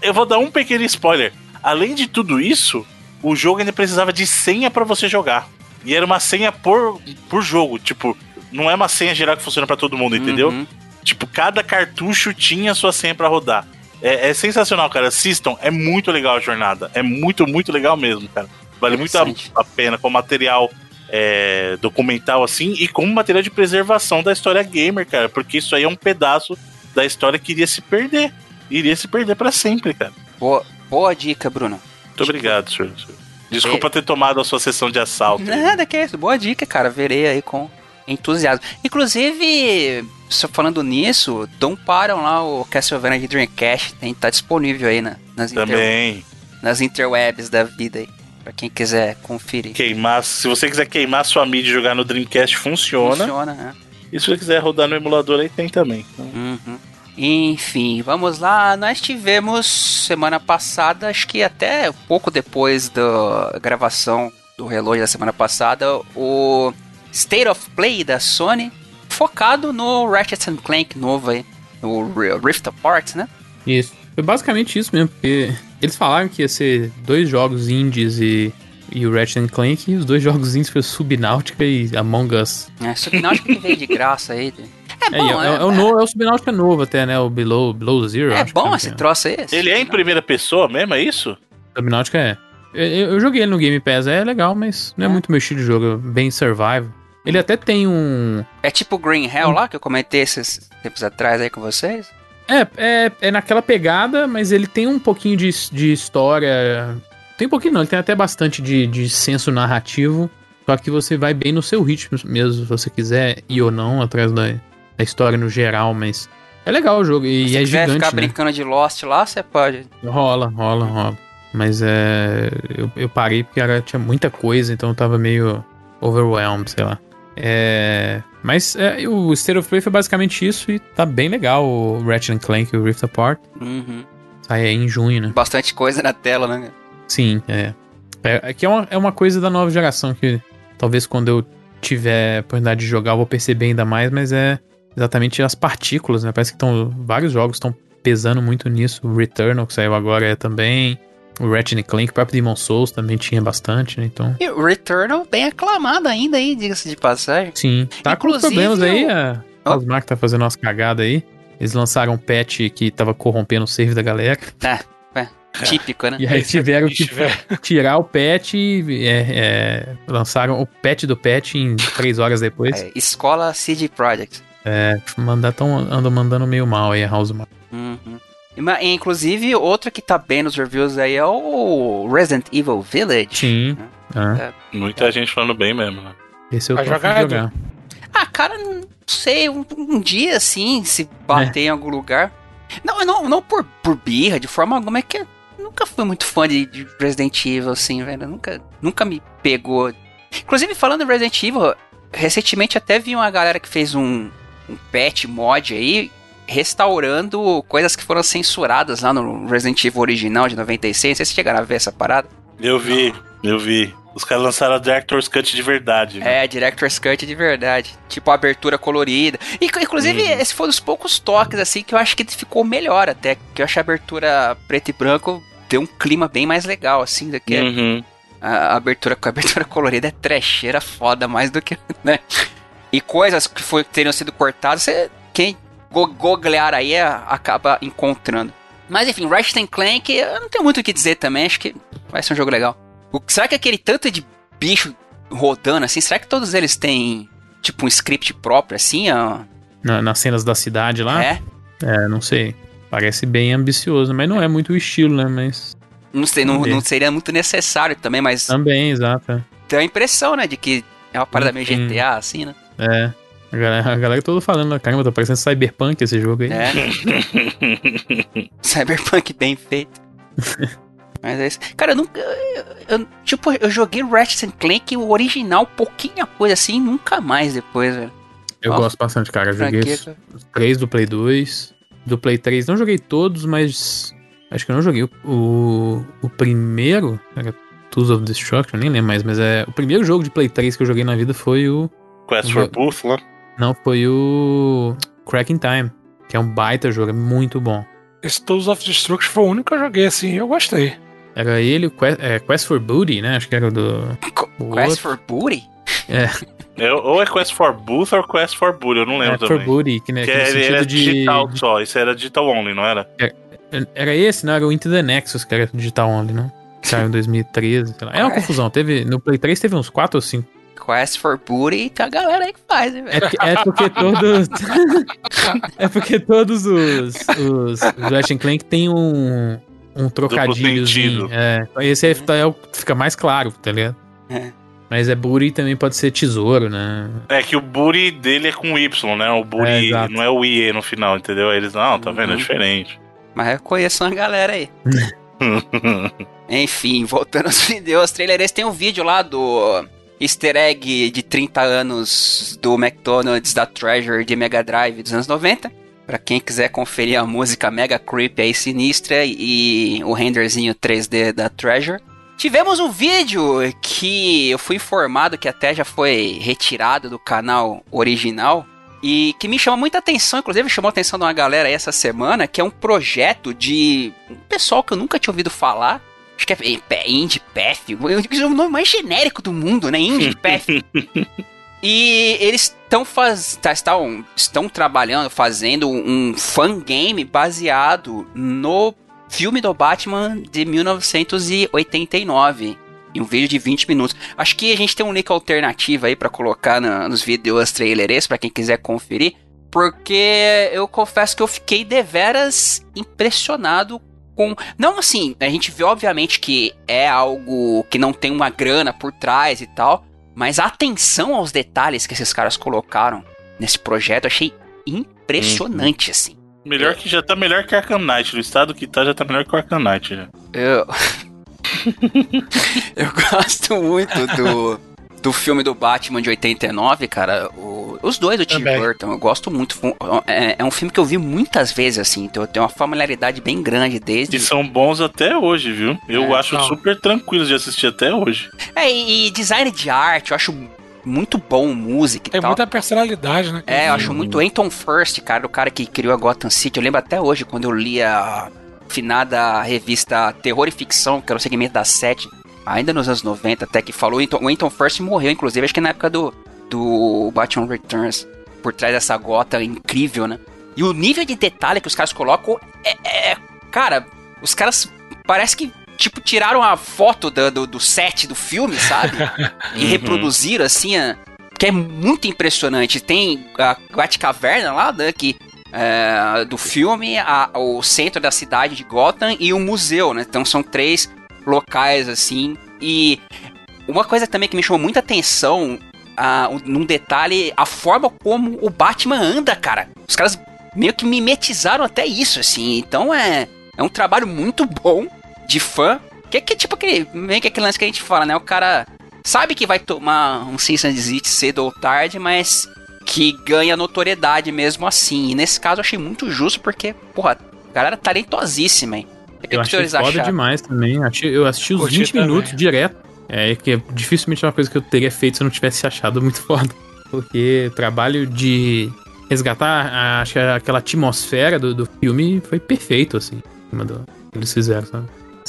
Eu vou dar um pequeno spoiler. Além de tudo isso, o jogo ainda precisava de senha pra você jogar. E era uma senha por, por jogo, tipo, não é uma senha geral que funciona pra todo mundo, entendeu? Uhum. Tipo, cada cartucho tinha sua senha pra rodar. É, é sensacional, cara. Assistam. É muito legal a jornada. É muito, muito legal mesmo, cara. Vale muito a, a pena como material é, documental, assim, e como material de preservação da história gamer, cara. Porque isso aí é um pedaço da história que iria se perder. Iria se perder pra sempre, cara. Boa, boa dica, Bruno. Muito obrigado, senhor. Desculpa ter tomado a sua sessão de assalto. Nada que é isso. Boa dica, cara. Verei aí com entusiasmo. Inclusive, só falando nisso, dumparam lá o Castlevania de Dreamcast. Tem, tá disponível aí na, nas, inter, Também. nas interwebs da vida aí. Pra quem quiser conferir. Queimar. Se você quiser queimar sua mídia e jogar no Dreamcast, funciona. Funciona, né? E se você quiser rodar no emulador, aí tem também. Uhum. Enfim, vamos lá. Nós tivemos semana passada, acho que até pouco depois da gravação do relógio da semana passada, o State of Play da Sony, focado no Ratchet and Clank novo aí, o Rift Apart, né? Isso. Foi basicamente isso mesmo, porque eles falaram que ia ser dois jogos indies e, e o Ratchet and Clank, e os dois jogos indies foram Subnáutica e Among Us. É, Subnáutica que veio de graça aí. É É, bom, é, é, é, o no, é o Subnáutica novo até, né? O Below, Below Zero. é bom é, esse né? troço aí. esse Ele é em primeira pessoa mesmo, é isso? Subnáutica é. Eu, eu- joguei ele no Game Pass, é legal, mas não é, É. muito meu estilo de jogo, é bem survival. Ele até tem um. É tipo Green Hell Hum. lá, que eu comentei esses tempos atrás aí com vocês. É, é, é naquela pegada, mas ele tem um pouquinho de, de história. Tem um pouquinho não, ele tem até bastante de, de senso narrativo. Só que você vai bem no seu ritmo mesmo, se você quiser ir ou não, atrás da, da história no geral, mas. É legal o jogo e Se é quiser gigante, ficar né? brincando de Lost lá, você pode. Rola, rola, rola. Mas é. Eu, eu parei porque era, tinha muita coisa, então eu tava meio overwhelmed, sei lá. É. Mas é, o State of Play foi basicamente isso e tá bem legal o Ratchet Clank e o Rift Apart. Uhum. Sai aí em junho, né? Bastante coisa na tela, né? Sim, é. É, é que é uma, é uma coisa da nova geração que talvez quando eu tiver a oportunidade de jogar eu vou perceber ainda mais, mas é exatamente as partículas, né? Parece que tão, vários jogos estão pesando muito nisso. O Returnal, que saiu agora, é também. O Ratchet Clank, o próprio Demon Souls também tinha bastante, né? Então, E o Returnal bem aclamado ainda aí, diga-se de passagem. sim. Tá com Inclusive, problemas aí, o- a Cosmark tá fazendo umas cagadas aí. Eles lançaram um patch que tava corrompendo o save da galera. Típico, né? E aí tiveram que tirar o patch e é, é, lançaram o patch do patch em três horas depois. É, escola CD Projekt. É, mandar tão, andam mandando meio mal aí a House Mark. Uhum. Inclusive, outra que tá bem nos reviews aí é o Resident Evil Village. Sim. Ah, É. Muita gente falando bem mesmo, né? esse eu de jogar, jogar. Ah, cara, não sei, um, um dia assim, se bater É. em algum lugar. Não, não, não por, por birra, de forma alguma, é que eu nunca fui muito fã de, de Resident Evil, assim, velho. Nunca, nunca me pegou. Inclusive, falando em Resident Evil, recentemente até vi uma galera que fez um, um patch mod aí, restaurando coisas que foram censuradas lá no Resident Evil original de 96. Vocês chegaram a ver essa parada? Eu vi, eu vi. Os caras lançaram a Director's Cut de verdade. né? É, Director's Cut de verdade. Tipo, a abertura colorida. E, inclusive, Uhum. esse foi um dos poucos toques, assim, que eu acho que ficou melhor até. Que eu acho a abertura preto e branco deu um clima bem mais legal, assim, do que Uhum. a, a abertura com a abertura colorida é trecheira foda mais do que, né? e coisas que foi, teriam sido cortadas, você, quem go googlear aí é, acaba encontrando. Mas enfim, Ratchet Clank, eu não tenho muito o que dizer também, acho que vai ser um jogo legal. O, será que aquele tanto de bicho rodando assim, será que todos eles têm tipo um script próprio assim? Ó? Na, nas cenas da cidade lá? É? É, não sei. Parece bem ambicioso, mas não é muito o estilo, né? Mas. Não sei, não, não seria muito necessário também, mas. Também, exato. Tem a impressão, né, de que é uma parada meio GTA, assim, né? É. A galera, a galera toda falando, caramba, tá parecendo Cyberpunk esse jogo aí. É. Cyberpunk bem feito. Mas é isso. Cara, eu nunca. Eu, eu, tipo, eu joguei Ratchet Clank, o original, pouquinha coisa assim, nunca mais depois, velho. Eu gosto bastante, cara. Eu joguei os, os três do Play 2. Do Play 3, não joguei todos, mas. Acho que eu não joguei o, o, o primeiro. Era Tools of Destruction, nem lembro mais, mas é. O primeiro jogo de Play 3 que eu joguei na vida foi o. Quest for Booth lá? Não, foi o Cracking Time, que é um baita jogo, é muito bom. Esse Tools of Destruction foi o único que eu joguei assim, eu gostei. Era ele, Quest, é, Quest for Booty, né? Acho que era do. O Quest for Booty? É. é. Ou é Quest for Booth ou Quest for Booty, eu não lembro é, também. for Booty, que, né, que, que ele era de, digital só, isso era digital only, não era? Era, é, era esse, não? Era o Into the Nexus, que era digital only, né? Saiu em 2013, sei lá. É uma confusão, teve, no Play 3 teve uns 4 ou 5. Quest for Booty tem a galera aí que faz, hein, velho? É, é, porque todos. é porque todos os. Os, os Ratchet Clank tem um. Um trocadilhozinho. É, esse aí tá, é, fica mais claro, tá ligado? É. Mas é Booty também pode ser tesouro, né? É que o Booty dele é com Y, né? O Booty é, não é o IE no final, entendeu? Aí eles, não, tá vendo? É uhum. diferente. Mas eu conheço uma galera aí. Enfim, voltando aos vídeos, trailers, tem um vídeo lá do easter egg de 30 anos do McDonald's da Treasure de Mega Drive dos anos 90. Pra quem quiser conferir a música mega creepy aí sinistra e o renderzinho 3D da Treasure. Tivemos um vídeo que eu fui informado que até já foi retirado do canal original e que me chamou muita atenção, inclusive chamou a atenção de uma galera aí essa semana, que é um projeto de um pessoal que eu nunca tinha ouvido falar, Acho que é Indie Path. É o nome mais genérico do mundo, né? Indie Path. e eles estão faz, tá, estão, estão trabalhando, fazendo um fangame baseado no filme do Batman de 1989. Em um vídeo de 20 minutos. Acho que a gente tem um link alternativo aí para colocar na, nos vídeos trailers para quem quiser conferir. Porque eu confesso que eu fiquei deveras impressionado com. Não assim, a gente vê obviamente que é algo que não tem uma grana por trás e tal, mas a atenção aos detalhes que esses caras colocaram nesse projeto achei impressionante, uhum. assim. Melhor que já tá melhor que Arkham Knight. No estado que tá, já tá melhor que o Arkham Knight já. Eu. eu gosto muito do do filme do Batman de 89, cara, o, os dois do Tim Burton, eu gosto muito. É, é, um filme que eu vi muitas vezes, assim, então eu tenho uma familiaridade bem grande desde. E são bons até hoje, viu? Eu é, acho não. super tranquilo de assistir até hoje. É, e, e design de arte, eu acho muito bom música e Tem tal. muita personalidade, né? É, eu acho muito Anton First, cara, o cara que criou a Gotham City. Eu lembro até hoje quando eu li a finada revista Terror e Ficção, que era o segmento da Sete ainda nos anos 90, até que falou. Então, o Anton First morreu, inclusive, acho que na época do, do Batman Returns, por trás dessa gota incrível, né? E o nível de detalhe que os caras colocam é. é cara, os caras parece que. Tipo, tiraram a foto do, do, do set do filme, sabe? e uhum. reproduziram assim, a, que é muito impressionante. Tem a Batcaverna lá, né, que é, do filme, a, o centro da cidade de Gotham e o museu, né? Então são três locais, assim. E uma coisa também que me chamou muita atenção, uh, num detalhe, a forma como o Batman anda, cara. Os caras meio que mimetizaram até isso, assim. Então é, é um trabalho muito bom de fã. Que, é tipo aquele, meio que aquele lance que a gente fala, né? O cara sabe que vai tomar um Exit cedo ou tarde, mas que ganha notoriedade mesmo assim. E nesse caso eu achei muito justo, porque, porra, a galera talentosíssima, hein? Eu achei foda acharam? demais também. Eu assisti os Curti 20 também. minutos direto. É que é dificilmente uma coisa que eu teria feito se eu não tivesse achado muito foda. Porque o trabalho de resgatar, acho que aquela atmosfera do, do filme foi perfeito, assim. Do, que eles fizeram, sabe?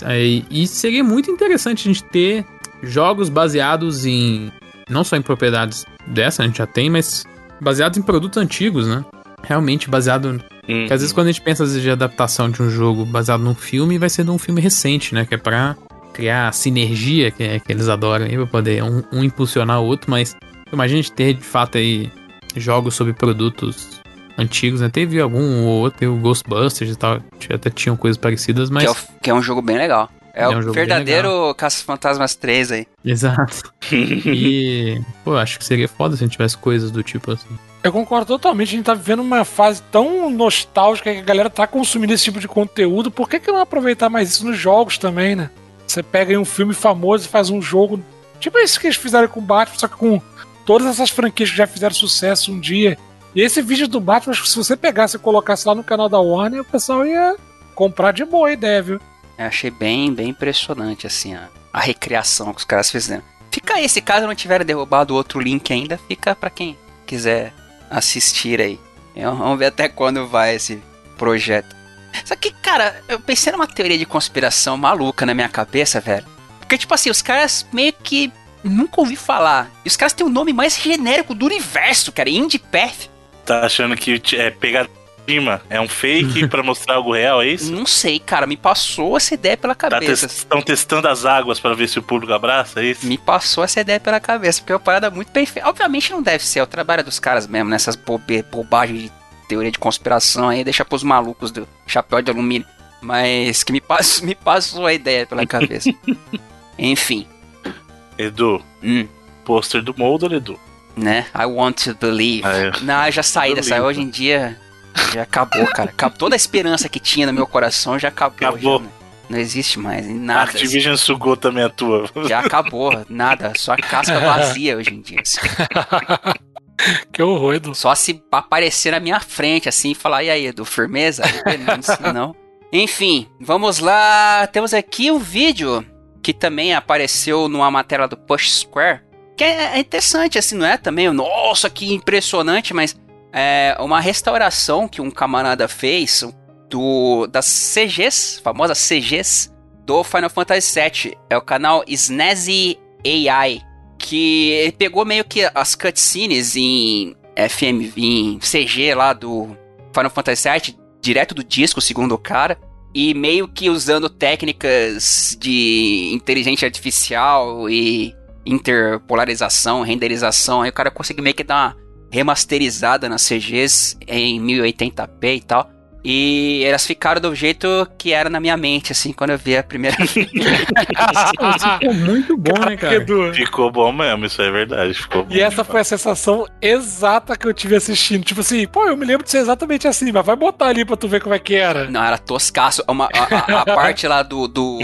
E, e seria muito interessante a gente ter jogos baseados em. Não só em propriedades dessa, a gente já tem, mas baseados em produtos antigos, né? Realmente baseado. Hum. Porque às vezes quando a gente pensa vezes, de adaptação de um jogo baseado num filme, vai ser de um filme recente, né? Que é pra criar sinergia, que, é, que eles adoram aí, pra poder um, um impulsionar o outro, mas imagina a gente ter de fato aí jogos sobre produtos antigos, né? Teve algum ou outro, teve o Ghostbusters e tal, até tinham coisas parecidas, mas. Que é, o- que é um jogo bem legal. É, É o um bem verdadeiro Caça-Fantasmas 3 aí. Exato. E. Pô, acho que seria foda se a gente tivesse coisas do tipo assim. Eu concordo totalmente. A gente tá vivendo uma fase tão nostálgica que a galera tá consumindo esse tipo de conteúdo. Por que, que não aproveitar mais isso nos jogos também, né? Você pega um filme famoso e faz um jogo. Tipo esse que eles fizeram com o Batman, só que com todas essas franquias que já fizeram sucesso um dia. E esse vídeo do Batman, se você pegasse e colocasse lá no canal da Warner, o pessoal ia comprar de boa a ideia, viu? Eu achei bem, bem impressionante, assim, a, a recriação que os caras fizeram. Fica aí, se caso não tiver derrubado outro link ainda, fica pra quem quiser assistir aí. Eu- vamos ver até quando vai esse projeto. Só que, cara, eu pensei numa teoria de conspiração maluca na minha cabeça, velho. Porque, tipo assim, os caras meio que nunca ouvi falar. E os caras têm o nome mais genérico do universo, cara. Indie Path. Tá achando que é pegadinha? É um fake pra mostrar algo real, é isso? Não sei, cara. Me passou essa ideia pela Estão cabeça. testando as águas pra ver se o público abraça, é isso? Me passou essa ideia pela cabeça, porque é uma parada muito bem feita. Obviamente não deve ser, é o trabalho dos caras mesmo, nessas bobe, bobagens de teoria de conspiração aí, deixa pros malucos do chapéu de alumínio. Mas que me, pass, me passou a ideia pela cabeça. Enfim, Edu, hum, pôster do Molder, Edu. né? I want to believe. Ah, é. Não, eu já saí dessa. Hoje em dia já acabou, cara. Acabou- Toda a esperança que tinha no meu coração já acabou. Acabou. já, né? Não existe mais, A nada. assim. Activision sugou também a tua. Já acabou, nada. Só a casca vazia hoje em dia. assim. que horror, Edu. Só se aparecer na minha frente, assim, e falar, e aí, Edu, firmeza? Não. Enfim, vamos lá. Temos aqui o vídeo que também apareceu numa matéria do Push Square. Que é é interessante, assim, não é também? Nossa, que impressionante, mas é uma restauração que um camarada fez do das CGs, famosas CGs, do Final Fantasy VII. É o canal Snazzy AI que pegou meio que as cutscenes em FM, em CG lá do Final Fantasy VII, direto do disco, segundo o cara, e meio que usando técnicas de inteligência artificial e interpolarização, renderização, aí o cara conseguiu meio que dar uma remasterizada nas CGs em 1080p e tal. E elas ficaram do jeito que era na minha mente, assim, quando eu vi a primeira vez. Ficou muito bom, né, cara? Edu. Ficou bom mesmo, isso é verdade. Ficou bom. E essa foi a sensação exata que eu tive assistindo. Tipo assim, pô, eu me lembro de ser exatamente assim, mas vai botar ali pra tu ver como é que era. Não, era toscaço. Uma, a, a- a parte lá do, do.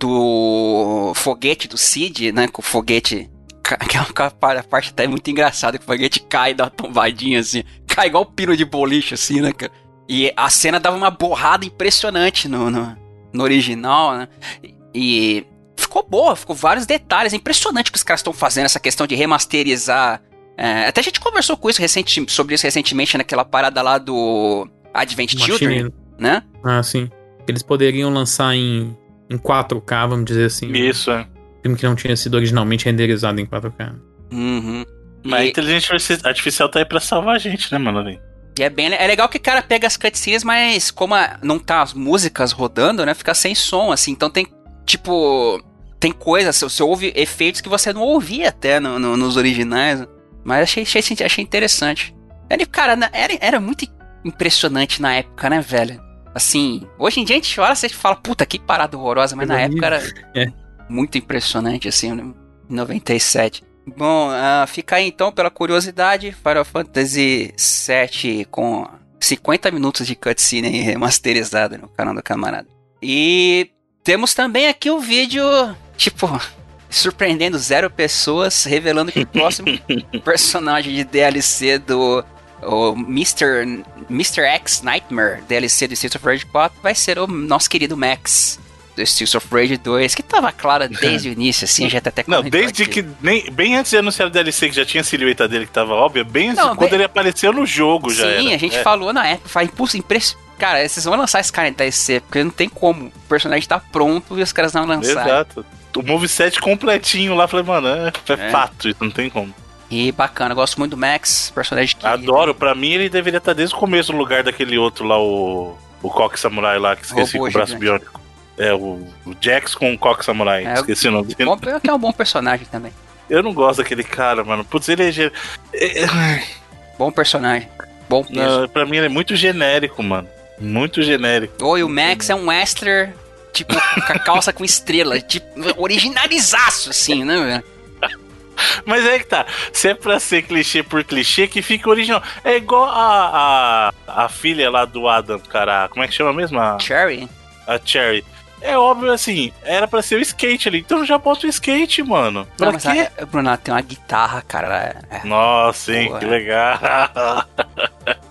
do foguete do Cid, né? Com o foguete. Que é uma parte até muito engraçada, que o foguete cai e dá uma tombadinha assim. Cai igual o pino de boliche, assim, né, cara? E a cena dava uma borrada impressionante no, no, no original, né? E ficou boa, ficou vários detalhes. É impressionante o que os caras estão fazendo, essa questão de remasterizar. É, até a gente conversou com isso recente, sobre isso recentemente naquela parada lá do Advent Children, Machine. né? Ah, sim. Eles poderiam lançar em, em 4K, vamos dizer assim. Isso, é. Filme que não tinha sido originalmente renderizado em 4K. Uhum. Mas a E, inteligência artificial tá aí pra salvar a gente, né, mano? e é bem é legal que o cara pega as cutscenes, mas como a- não tá as músicas rodando, né? Fica sem som, assim. Então tem, tipo. Tem coisas, você ouve efeitos que você não ouvia até no- no- nos originais. Mas achei, achei, achei interessante. Ele, cara, era, era muito impressionante na época, né, velho? Assim, hoje em dia a gente olha e fala, puta, que parada horrorosa, mas na Coisa época era É. muito impressionante, assim, né? em 97. Bom, ah, fica aí então pela curiosidade, Final Fantasy VII com 50 minutos de cutscene aí remasterizada no canal do camarada. E temos também aqui o vídeo, tipo, surpreendendo zero pessoas, revelando que o próximo personagem de DLC do o Mr. Mr. X Nightmare, DLC do Streets of Rage 4, vai ser o nosso querido Max Streets of Rage 2, que tava claro desde o início, assim, já tá até Não, desde que. Nem, bem antes de anunciar o DLC, que já tinha a silhueta dele que tava óbvia, bem antes, Não, quando bem- ele apareceu no jogo já. Sim, a gente É. falou na época, faz impulso impresso. Cara, vocês vão lançar esse cara em DLC, porque não tem como. O personagem tá pronto e os caras não lançaram. Exato. O moveset completinho lá, falei, mano, é, é É. fato, isso não tem como. E bacana, gosto muito do Max, personagem que. Adoro, pra mim ele deveria estar desde o começo no lugar daquele outro lá, o. O Coque Samurai lá, que esqueci Robô com o braço gigante. biônico. É, o, o Jax com o Coque Samurai, É, esqueci o nome dele. Bom, que é um bom personagem também. Eu não gosto daquele cara, mano. Putz, ele é. ge- é- é- Bom personagem. Bom peso. Não, pra mim ele é muito genérico, mano. Muito genérico. Oi, o Max é um wrestler, tipo, com a calça com estrela. Tipo, originalizaço, assim, né, velho? Mas é que tá. Se é pra ser clichê por clichê, que fica original. É igual a, a, a filha lá do Adam, cara. Como é que chama mesmo? A, Cherry. a Cherry. É óbvio assim, era pra ser o skate ali. Então já bota o skate, mano. Pra Não, quê? a, a Bruna tem uma guitarra, cara. ela é- é- Nossa, hein, Boa. que legal.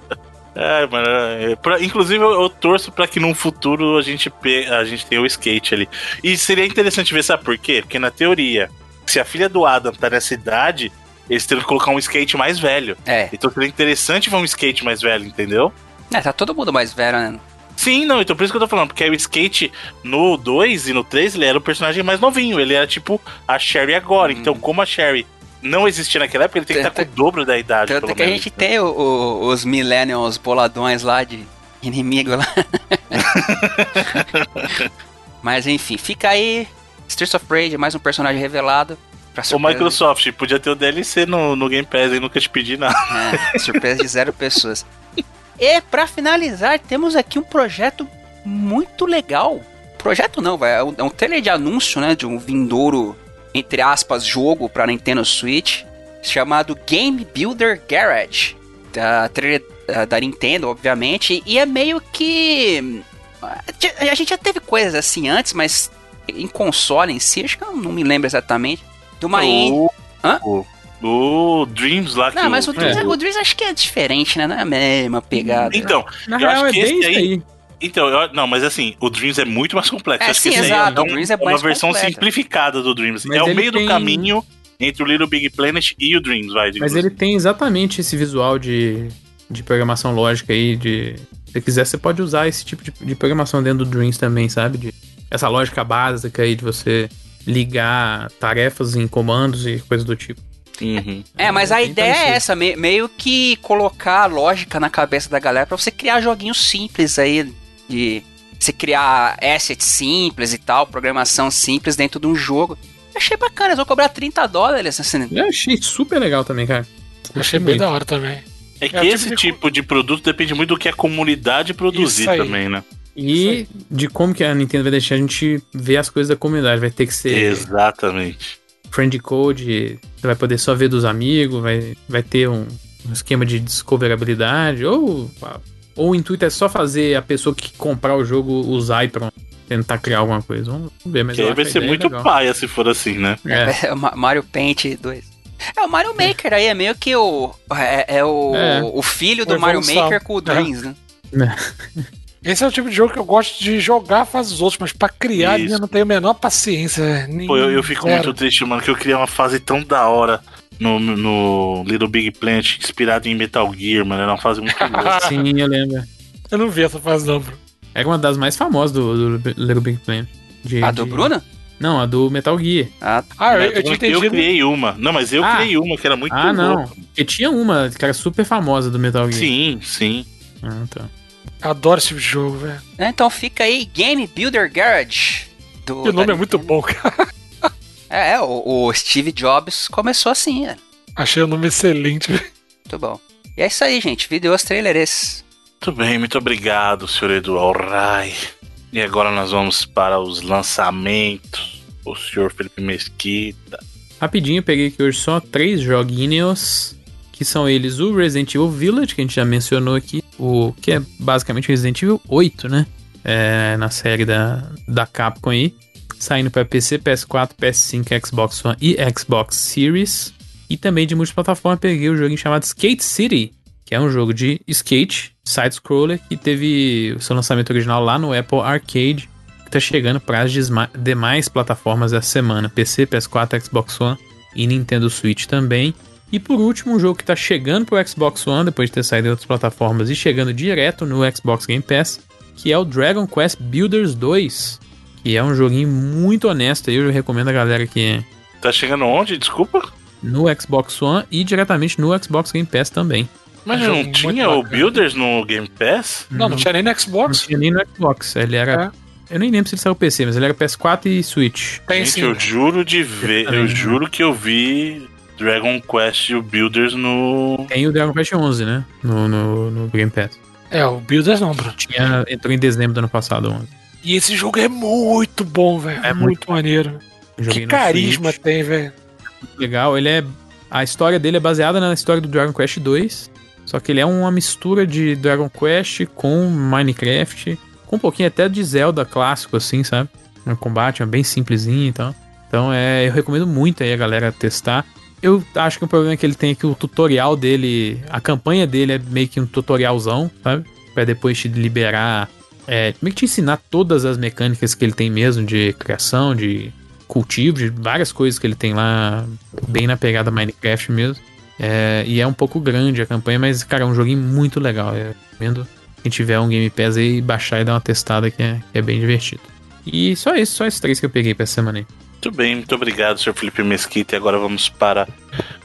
É, mano, é, pra- inclusive eu, eu torço pra que num futuro a gente, pe- a gente tenha o skate ali. E seria interessante ver, sabe por quê? Porque na teoria, se a filha do Adam tá nessa idade, eles teriam que colocar um skate mais velho. É, Então seria interessante ver um skate mais velho, entendeu? é, tá todo mundo mais velho, né? Sim, não, então por isso que eu tô falando, porque o skate no 2 e no 3 ele era o personagem mais novinho, ele era tipo a Sherry agora. Hum. Então, como a Sherry não existia naquela época, ele tem que estar com o dobro da idade, Tanto pelo que a menos. gente tem o- o- os millennials boladões lá de inimigo lá. Mas enfim, fica aí. Streets of Rage, mais um personagem revelado. Surpresa, Microsoft, podia ter o DLC no, no Game Pass e nunca te pedi nada. É, surpresa de zero pessoas. E pra finalizar, temos aqui um projeto muito legal. Projeto não, vai, é um, é um trailer de anúncio, né, de um vindouro, entre aspas, jogo pra Nintendo Switch, chamado Game Builder Garage. Da, trailer da, Nintendo, obviamente, e é meio que... A gente já teve coisas assim antes, mas em console em si, acho que eu não me lembro exatamente. De uma engine o, Hã? o, o Dreams lá que Não, mas o Dreams, é. o Dreams acho que é diferente, né? Não é a mesma pegada. Então, Na Eu real, acho é que esse bem isso aí- aí. então eu- não, mas assim, o Dreams é muito mais complexo. É, Acho sim, que esse exato, aí o é, um- Dreams é uma mais versão completo. simplificada do Dreams. Mas é o meio do tem- caminho entre o Little Big Planet e o Dreams, vai. Mas ele tem exatamente esse visual de, de programação lógica aí, de... Se você quiser, você pode usar esse tipo de, de programação dentro do Dreams também, sabe? De, essa lógica básica aí de você ligar tarefas em comandos e coisas do tipo. Uhum. É, mas a Bem ideia é essa, me- meio que colocar lógica na cabeça da galera pra você criar joguinhos simples aí, de você criar assets simples e tal, programação simples dentro de um jogo. Achei bacana, eles vão cobrar 30 dólares, assim. Eu achei super legal também, cara. Achei bem da hora também. É que É o tipo esse de tipo de produto depende muito do que a comunidade produzir também, né? E de como que a Nintendo vai deixar a gente ver as coisas da comunidade. Vai ter que ser Exatamente. Friend code, você vai poder só ver dos amigos, vai, vai ter um, um esquema de discoverabilidade, ou, ou o intuito é só fazer a pessoa que comprar o jogo usar e pronto. Tentar criar alguma coisa. Vamos ver, mas Que vai ser ideia muito legal. paia se for assim, né? É. É, o Ma- Mario Paint 2. É, o Mario Maker aí é meio que o. É, é o, É. o filho do Mario. Maker com o Dreams, né? Esse é o tipo de jogo que eu gosto de jogar faz os outros, mas pra criar Isso. eu não tenho a menor paciência. Nem Pô, eu, eu fico zero. muito triste, mano, que eu criei uma fase tão da hora no, no Little Big Planet, inspirado em Metal Gear, mano. Era uma fase muito boa. Sim, eu lembro. Eu não vi essa fase não, bro. Era uma das mais famosas do, do Little Big Planet. De- A do de- Bruno? Não, a do Metal Gear. Ah, Ah, eu, eu tinha eu criei uma. Não, mas eu Ah. criei uma que era muito Ah, não. Porque tinha uma que era super famosa do Metal Gear. Sim, sim. Ah, tá. Adoro esse tipo jogo, velho. então fica aí Game Builder Garage. Do, o nome é muito bom, cara. É, é, o, o Steve Jobs começou assim, é. Achei o nome excelente, velho. Muito bom. E é isso aí, gente. Vídeos trailers. Muito bem, muito obrigado, senhor Edu Alray. E agora nós vamos para os lançamentos. O senhor Felipe Mesquita. Rapidinho, eu peguei aqui hoje só três joguinhos. Que são eles o Resident Evil Village, que a gente já mencionou aqui. O que é basicamente Resident Evil 8, né? É, na série da, da Capcom aí. Saindo para PC, PS4, PS5, Xbox One e Xbox Series. E também de multiplataforma peguei o joguinho chamado Skate City, que é um jogo de skate, side-scroller, que teve o seu lançamento original lá no Apple Arcade, que tá chegando para as demais plataformas essa semana: PC, PS4, Xbox One e Nintendo Switch também. E por último, um jogo que tá chegando pro Xbox One, depois de ter saído de outras plataformas e chegando direto no Xbox Game Pass, que é o Dragon Quest Builders 2, que é um joguinho muito honesto. aí Eu recomendo a galera que Tá chegando onde? Desculpa? no Xbox One e diretamente no Xbox Game Pass também. Mas É, não tinha o. Builders no Game Pass? Não, não tinha nem no Não Xbox. tinha nem no Xbox. Ele era. Eu nem lembro se ele saiu PC, mas ele era PS4 e Switch. Tem Gente, sim. eu juro de ver, eu juro que eu vi Dragon Quest e o Builders no. Tem o Dragon Quest 11, né? No, no, no Game Pass. É, o Builders não, Bruno. Tinha, entrou em dezembro do ano passado. 11. E esse jogo é muito bom, velho. É É muito, maneiro. Joguei Que carisma Switch. tem, velho. legal. Ele é. A história dele é baseada na história do Dragon Quest 2. Só que ele é uma mistura de Dragon Quest com Minecraft. Com um pouquinho até de Zelda clássico, assim, sabe? O combate é bem simplesinho e tal. Então é, eu recomendo muito aí a galera testar. Eu acho que o problema que ele tem é que o tutorial dele, a campanha dele é meio que um tutorialzão, sabe? Pra depois te liberar, é, meio que te ensinar todas as mecânicas que ele tem mesmo de criação, de cultivo, de várias coisas que ele tem lá, bem na pegada Minecraft mesmo. É, e é um pouco grande a campanha, mas, cara, é um joguinho muito legal. Eu recomendo quem tiver um Game Pass aí, baixar e dar uma testada que é, que é bem divertido. E só isso, só esses três que eu peguei pra semana aí. Muito bem, muito obrigado, Sr. Felipe Mesquita. E agora vamos para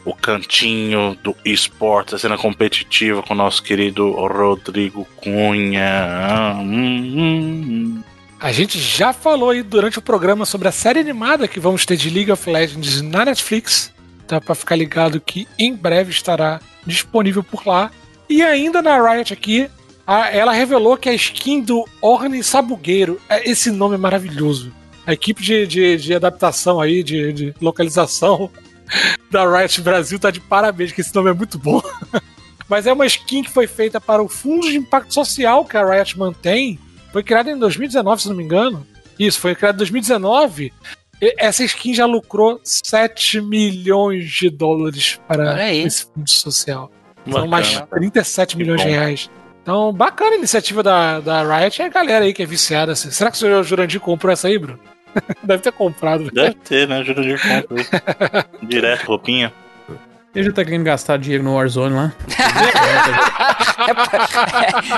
o cantinho do esporte, a cena competitiva com o nosso querido Rodrigo Cunha. Hum. A gente já falou aí durante o programa sobre a série animada que vamos ter de League of Legends na Netflix. Tá pra ficar ligado que em breve estará disponível por lá. E ainda na Riot aqui, a- ela revelou que a skin do Orne Sabugueiro, é- esse nome é maravilhoso. A equipe de, de, de adaptação aí, de, de localização da Riot Brasil tá de parabéns, que esse nome é muito bom. Mas é uma skin que foi feita para o Fundo de Impacto Social que a Riot mantém. Foi criada em 2019, se não me engano. Isso, foi criada em 2019. E essa skin já lucrou 7 milhões de dólares para esse fundo social. São Bacana. mais 37 Que milhões de reais. Então, bacana a iniciativa da, da Riot. É a galera aí que é viciada. assim. Será que o senhor Jurandir comprou essa aí, Bruno? Deve ter comprado. né? Deve ter, né? Juro de compra. Direto, roupinha. Ele já tá querendo gastar dinheiro no Warzone lá.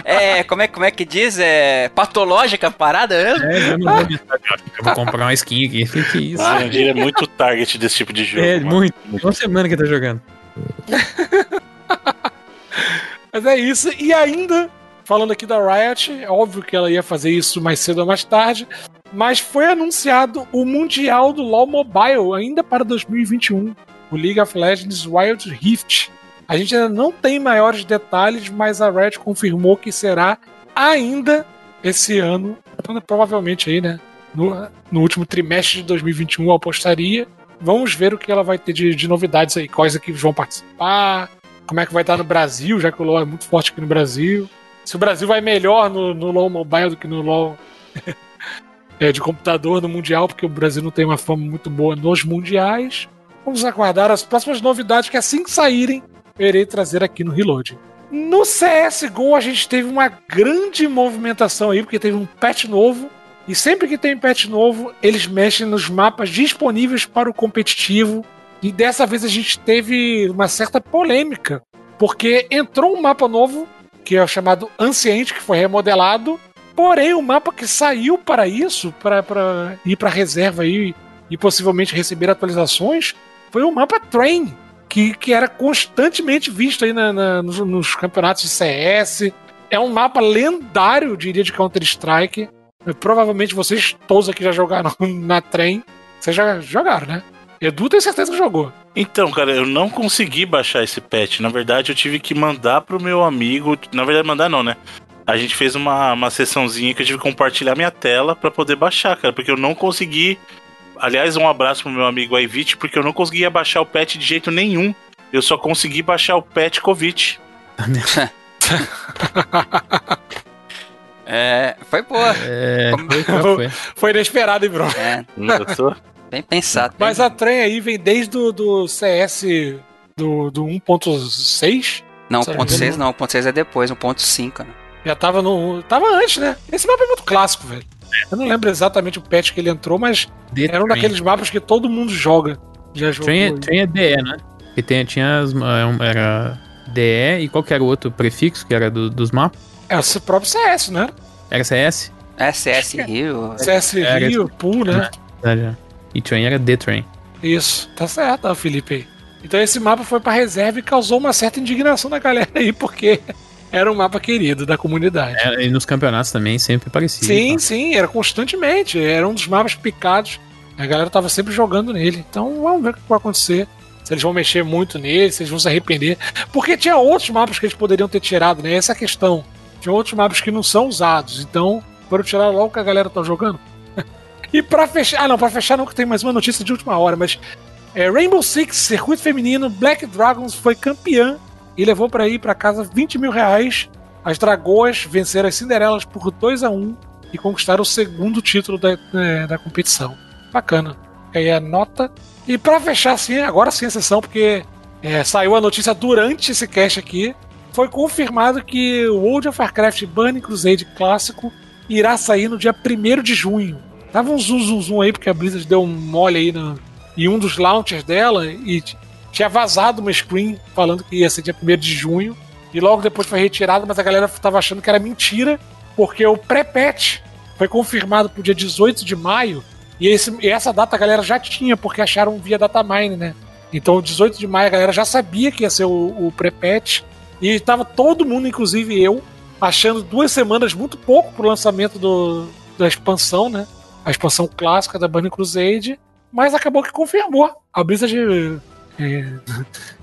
É, como é, como é que diz? É patológica a parada mesmo? É, já não vou. Eu vou comprar uma skin aqui. Que que isso? O Jurandir é muito target desse tipo de jogo. é, mano. muito. Uma semana que ele tá jogando. Mas é isso. E ainda, falando aqui da Riot, é óbvio que ela ia fazer isso mais cedo ou mais tarde, mas foi anunciado o Mundial do LoL Mobile ainda para 2021, o League of Legends Wild Rift. A gente ainda não tem maiores detalhes, mas a Riot confirmou que será ainda esse ano, provavelmente aí, né? No, no último trimestre de 2021 eu apostaria. Vamos ver o que ela vai ter de, de novidades aí, quais equipes vão participar, como é que vai estar no Brasil, já que o LoL é muito forte aqui no Brasil. Se o Brasil vai melhor no, no LoL Mobile do que no LoL é, de computador no Mundial, porque o Brasil não tem uma fama muito boa nos Mundiais. Vamos aguardar as próximas novidades que assim que saírem, eu irei trazer aqui no Reload. No CSGO a gente teve uma grande movimentação aí, porque teve um patch novo. E sempre que tem patch novo, eles mexem nos mapas disponíveis para o competitivo. E dessa vez a gente teve uma certa polêmica, porque entrou um mapa novo, que é o chamado Anciente, que foi remodelado. Porém, o mapa que saiu para isso, para ir para reserva aí e possivelmente receber atualizações, foi o mapa Train, que, que era constantemente visto aí na- na- nos, nos campeonatos de CS. É um mapa lendário, diria, de Counter-Strike. Provavelmente vocês todos aqui já jogaram na Train. Vocês já jogaram, né? Edu tem certeza que jogou. Então, cara, eu não consegui baixar esse patch. Na verdade, eu tive que mandar pro meu amigo. Na verdade, mandar não, né? A gente fez uma, uma sessãozinha que eu tive que compartilhar minha tela pra poder baixar, cara, porque eu não consegui. Aliás, um abraço pro meu amigo Aivit, porque eu não conseguia baixar o patch de jeito nenhum. Eu só consegui baixar o patch Covid. É, foi boa. É, foi, foi, foi. Inesperado, hein, bro? É, Gostou? bem pensado. Mas a Train aí vem desde o do CS do, do 1.6. Não, Sabe, 1.6 não, 1.6 é depois, 1.5, né? Já tava no. Tava antes, né? Esse mapa é muito clássico, velho. Eu não lembro exatamente o patch que ele entrou, mas The era um Train. daqueles mapas que todo mundo joga. Já jogou. Train, é-. Train é DE, né? Porque tem, tinha as, é era DE e qual que era o outro prefixo que era do- dos mapas? É o próprio CS, né? Era CS? É, CS Rio. CS É, Rio, Pool, né? E Train era The Train. Isso, tá certo, Felipe aí. Então esse mapa foi pra reserva e causou uma certa indignação da galera aí, porque era um mapa querido da comunidade. É, e nos campeonatos também sempre parecia. Sim, sim, era constantemente. Era um dos mapas picados. A galera tava sempre jogando nele. Então vamos ver o que vai acontecer. Se eles vão mexer muito nele, se eles vão se arrepender. Porque tinha outros mapas que eles poderiam ter tirado, né? Essa é a questão. Tinha outros mapas que não são usados. Então, foram tirar logo que a galera tá jogando. e pra fechar. Ah, não, pra fechar não, que tem mais uma notícia de última hora, mas. É, Rainbow Six, circuito feminino, Black Dragons foi campeã e levou para ir para casa 20 mil reais. As Dragoas venceram as Cinderelas por 2 a 1 e conquistaram o segundo título da, da, da competição. Bacana. Aí a nota. E para fechar assim, agora sim a sessão, porque é, saiu a notícia durante esse cast aqui. Foi confirmado que o World of Warcraft Burning Crusade clássico irá sair no dia 1 de junho. Tava um zoom, zoom, zoom aí, porque a Blizzard deu um mole aí no, em um dos launchers dela e tinha vazado uma screen falando que ia ser dia 1 de junho. E logo depois foi retirado, mas a galera tava achando que era mentira, porque o pré-patch foi confirmado pro dia 18 de maio. E, esse, e essa data a galera já tinha, porque acharam via datamine, né? Então, 18 de maio a galera já sabia que ia ser o, o pré-patch. E tava todo mundo, inclusive eu, achando duas semanas muito pouco pro lançamento do, da expansão, né? A expansão clássica da Burning Crusade. Mas acabou que confirmou. A Blizzard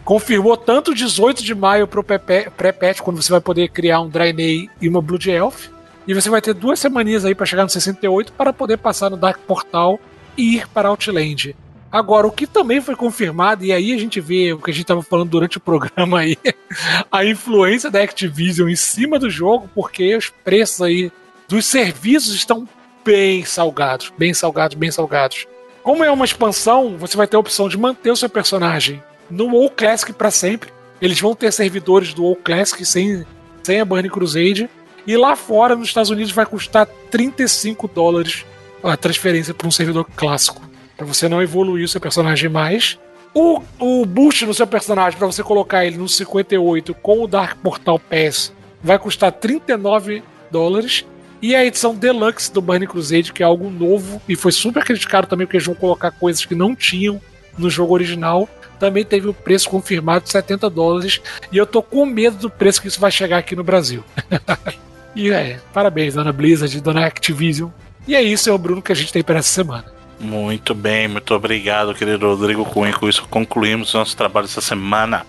confirmou tanto 18 de maio pro pré-patch, quando você vai poder criar um Draenei e uma Blood Elf. E você vai ter duas semaninhas aí para chegar no 68 para poder passar no Dark Portal e ir para Outland. Agora, o que também foi confirmado, e aí a gente vê o que a gente estava falando durante o programa aí, a influência da Activision em cima do jogo, porque os preços aí dos serviços estão bem salgados, bem salgados, bem salgados. Como é uma expansão, você vai ter a opção de manter o seu personagem no WoW Classic para sempre. Eles vão ter servidores do WoW Classic sem, sem a Burning Crusade. E lá fora, nos Estados Unidos, vai custar 35 dólares a transferência para um servidor clássico para você não evoluir o seu personagem mais. O, o boost no seu personagem, para você colocar ele no 58 com o Dark Portal Pass, vai custar 39 dólares. E a edição Deluxe do Burning Crusade, que é algo novo e foi super criticado também, porque eles vão colocar coisas que não tinham no jogo original, também teve o preço confirmado de 70 dólares. E eu tô com medo do preço que isso vai chegar aqui no Brasil. e é, parabéns, dona Blizzard, dona Activision. E é isso, é o Bruno que a gente tem para essa semana. Muito bem, muito obrigado, querido Rodrigo Cunha. Com isso concluímos nosso trabalho essa semana.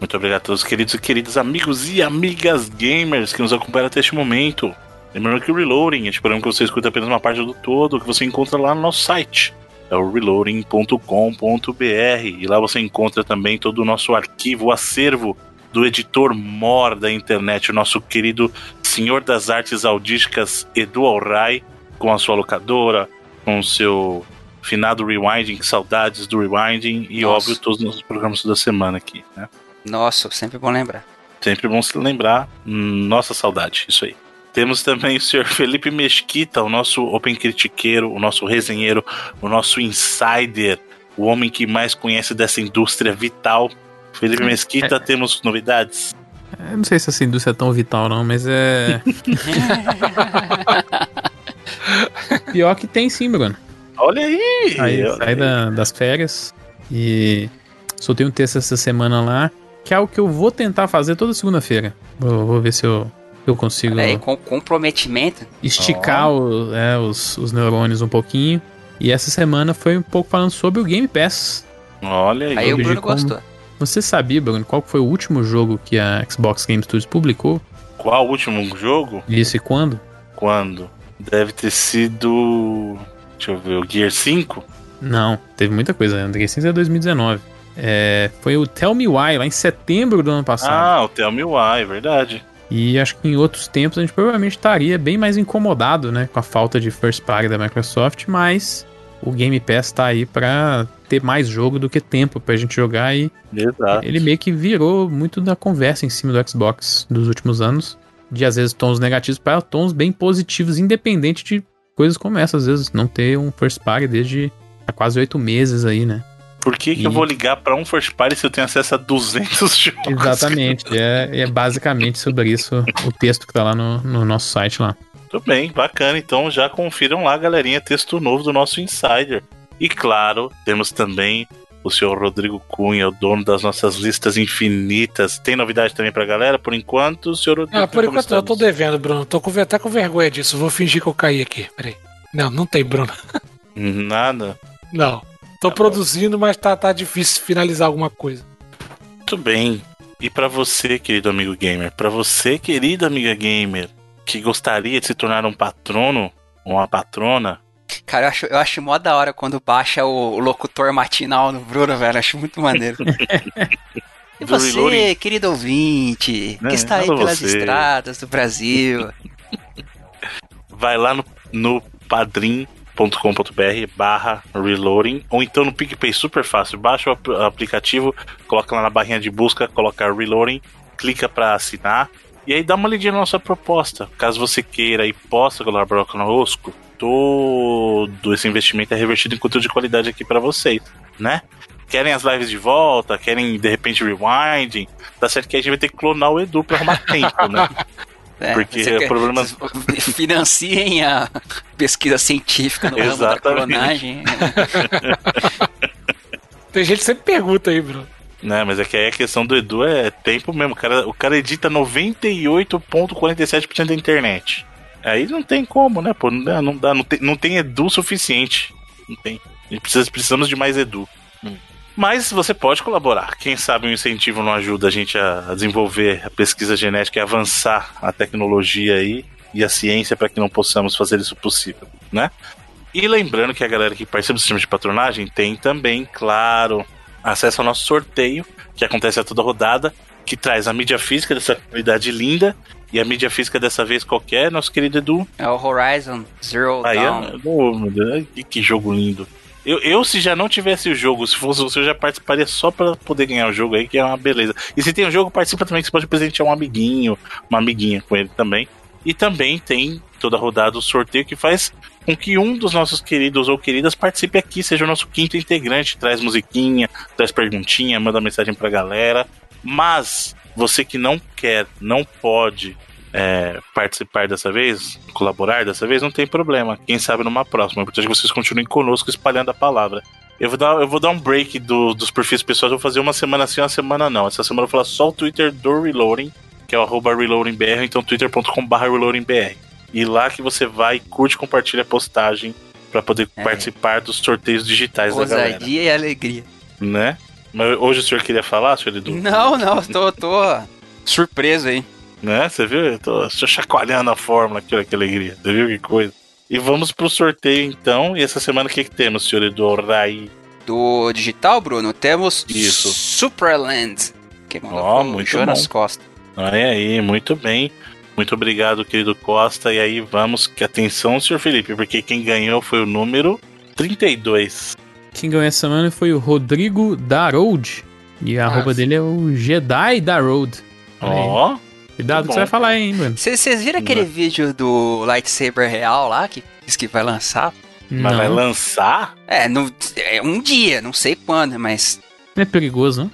Muito obrigado a todos, queridos e queridos amigos e amigas gamers que nos acompanham até este momento. Lembrando que o Reloading, esperamos que você escute apenas uma parte do todo, que você encontra lá no nosso site. É o reloading.com.br. E lá você encontra também todo o nosso arquivo, o acervo do editor mor da internet, o nosso querido senhor das artes audísticas Edu Alray, com a sua locadora, com o seu finado Rewinding, saudades do Rewinding e, Nossa. óbvio, todos os nossos programas da semana aqui, né? Nossa, sempre bom lembrar. Sempre bom se lembrar. Nossa saudade, isso aí. Temos também o senhor Felipe Mesquita, o nosso open critiqueiro, o nosso resenheiro, o nosso insider, o homem que mais conhece dessa indústria vital. Felipe Mesquita, é. temos novidades? Eu não sei se essa indústria é tão vital, não, mas é. Pior que tem sim, Bruno. Olha aí! Aí saí da, das férias e soltei um texto essa semana lá, que é o que eu vou tentar fazer toda segunda-feira. Vou, vou, ver se eu, eu consigo. Aí, com comprometimento. Esticar oh. o, é, os, os neurônios um pouquinho. E essa semana foi um pouco falando sobre o Game Pass. Olha aí. Aí o Bruno como... gostou. Você sabia, Bruno, qual foi o último jogo que a Xbox Game Studios publicou? Qual o último jogo? Isso e quando? Quando? Deve ter sido. Deixa eu ver, o Gear 5? Não, teve muita coisa. O Gear 5 é 2019. É, foi o Tell Me Why, lá em setembro do ano passado. Ah, o Tell Me Why, verdade. E acho que em outros tempos a gente provavelmente estaria bem mais incomodado, né, com a falta de first party da Microsoft, mas o Game Pass tá aí para ter mais jogo do que tempo pra gente jogar e Exato. ele meio que virou muito da conversa em cima do Xbox dos últimos anos de às vezes tons negativos para tons bem positivos, independente de coisas como essa, às vezes não ter um first party desde há quase oito meses aí, né? Por que, que e... eu vou ligar para um first party se eu tenho acesso a 200 jogos? Exatamente, é, é basicamente sobre isso o texto que tá lá no, no nosso site lá. Tudo bem, bacana. Então já confiram lá, galerinha, texto novo do nosso Insider. E claro, temos também o senhor Rodrigo Cunha, o dono das nossas listas infinitas. Tem novidade também pra galera? Por enquanto, o senhor Rodrigo Ah, por enquanto eu tô devendo, Bruno. Tô com, até com vergonha disso. Vou fingir que eu caí aqui. Peraí. Não, não tem, Bruno. Nada. Não. Tô Tá produzindo, mas tá, tá difícil finalizar alguma coisa. Muito bem. E pra você, querido amigo gamer, pra você, querida amiga gamer, que gostaria de se tornar um patrono ou uma patrona, Cara, eu acho, eu acho mó da hora quando baixa o, o locutor matinal no Bruno, velho. Acho muito maneiro. e você, Reloading. querido ouvinte, É, que está aí pelas você. estradas do Brasil. vai lá no, no padrim.com.br barra reloading ou então no PicPay, super fácil. Baixa o ap- aplicativo, coloca lá na barrinha de busca, coloca reloading, clica para assinar e aí dá uma lidinha na nossa proposta. Caso você queira e possa colaborar conosco, todo esse investimento é revertido em conteúdo de qualidade aqui para vocês, né? Querem as lives de volta, querem de repente rewinding, tá certo que a gente vai ter que clonar o Edu pra arrumar tempo, né? É, Porque problemas- Financiem a pesquisa científica no ramo da Exatamente. clonagem. Tem gente que sempre pergunta aí, Bruno. Né, mas é que aí a questão do Edu é tempo mesmo. O cara, o cara edita 98,47% da internet. Aí não tem como, né? Pô, não dá, não, dá, não, tem, não tem Edu suficiente. Não tem. A gente precisa, precisamos de mais Edu. Mas você pode colaborar. Quem sabe um incentivo não ajuda a gente a, desenvolver a pesquisa genética e avançar a tecnologia aí e a ciência para que não possamos fazer isso possível, né? E lembrando que a galera que participa do sistema de patronagem tem também, claro, acesso ao nosso sorteio, que acontece a toda rodada, que traz a mídia física dessa qualidade linda. E a mídia física dessa vez qualquer, nosso querido Edu. É o Horizon Zero Aí, Dawn. é- oh, que, que jogo lindo. Eu, eu, se já não tivesse o jogo, se fosse você, eu já participaria só pra poder ganhar o jogo aí, que é uma beleza. E se tem o jogo, participa também, que você pode presentear um amiguinho, uma amiguinha com ele também. E também tem toda rodada o sorteio que faz com que um dos nossos queridos ou queridas participe aqui, seja o nosso quinto integrante, traz musiquinha, traz perguntinha, manda mensagem pra galera. Mas você que não quer, não pode é, participar dessa vez, colaborar dessa vez, não tem problema. Quem sabe numa próxima. É importante que vocês continuem conosco espalhando a palavra. Eu vou dar, eu vou dar um break do- dos perfis pessoais, vou fazer uma semana sim, uma semana não. Essa semana eu vou falar só o Twitter do Reloading, que é o arroba reloadingbr, então twitter.com.br reloadingbr. E lá que você vai, curte e compartilha a postagem para poder É. participar dos sorteios digitais da galera. Ousadia e alegria. Né? Mas hoje o senhor queria falar, senhor Edu? Não, não, tô, tô surpreso aí. Né? Você viu? Eu tô, tô chacoalhando a fórmula aqui, olha que alegria. Você viu que coisa? E vamos pro sorteio então. E essa semana o que, que temos, senhor Edu Rai? Do digital, Bruno, temos Isso. Superland. Que mandou Ó, foi o muito Jonas bom. Costa. Olha aí, muito bem. Muito obrigado, querido Costa. E aí vamos, que atenção, senhor Felipe, porque quem ganhou foi o número 32. Quem ganhou essa semana foi o Rodrigo Darold. E a Ah, arroba sim. dele é o Jedi Darold. Olha aí. Cuidado que você vai falar aí, hein, mano. Vocês viram aquele Não. vídeo do lightsaber real lá, que diz que vai lançar? mas vai lançar? É, no, é um dia, não sei quando, mas é perigoso, não?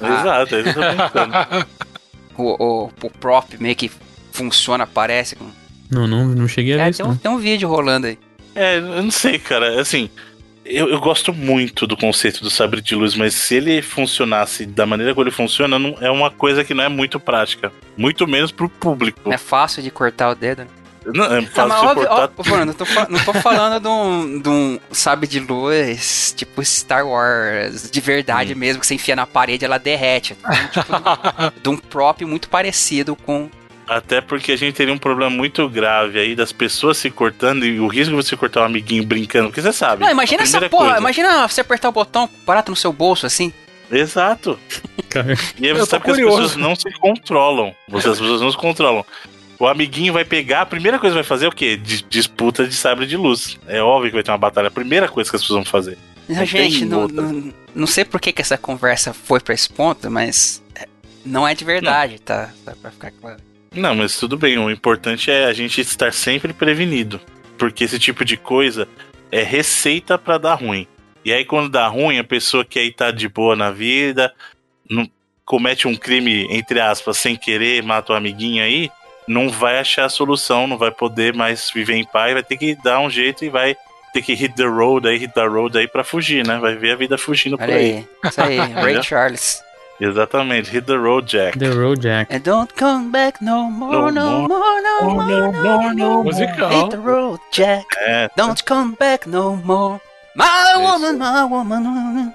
Ah. Exato, isso que eu o, o, o prop meio que funciona, parece. Com... Não, não, não cheguei a ver É, isso, tem, um, não. tem um vídeo rolando aí. É, eu não sei, cara. Assim, eu, eu gosto muito do conceito do sabre de luz, mas se ele funcionasse da maneira como ele funciona, não, é uma coisa que não é muito prática. Muito menos pro público. É fácil de cortar o dedo. né? Não, é Tá, fácil mas de óbvio, cortar. ó, não tô, não tô falando de um, de um sabe de luz, tipo Star Wars, de verdade Até porque a gente teria um problema muito grave aí das pessoas se cortando e o risco de você cortar um amiguinho brincando, porque você sabe. Não, imagina essa primeira porra, coisa- imagina você apertar o botão barato no seu bolso assim. Exato. E aí você sabe que as curioso. pessoas não se controlam. Você, as pessoas não se controlam. O amiguinho vai pegar, a primeira coisa que vai fazer é o quê? Dis- disputa de sabre de luz. É óbvio que vai ter uma batalha. A primeira coisa que as pessoas vão fazer. Não, Não gente, não, não, não sei por que, que essa conversa foi pra esse ponto, mas é, não é de verdade, tá? Só pra ficar claro. Não, mas tudo bem. O importante é a gente estar sempre prevenido. Porque esse tipo de coisa é receita pra dar ruim. E aí, quando dá ruim, a pessoa que aí tá de boa na vida, não comete um crime, entre aspas, sem querer, mata o amiguinho aí, não vai achar a solução, não vai poder mais viver em paz, vai ter que dar um jeito e vai ter que hit the road aí, hit the road aí pra fugir, né? Vai ver a vida fugindo por Olha aí. aí. Isso aí, Ray Charles. Exatamente, hit the road, Jack. The Road Jack. And don't come back no more, No no more, no Oh, more, no, no more. Musical. Hit the road, Jack. É, Don't come back no more. My Isso. woman, my woman.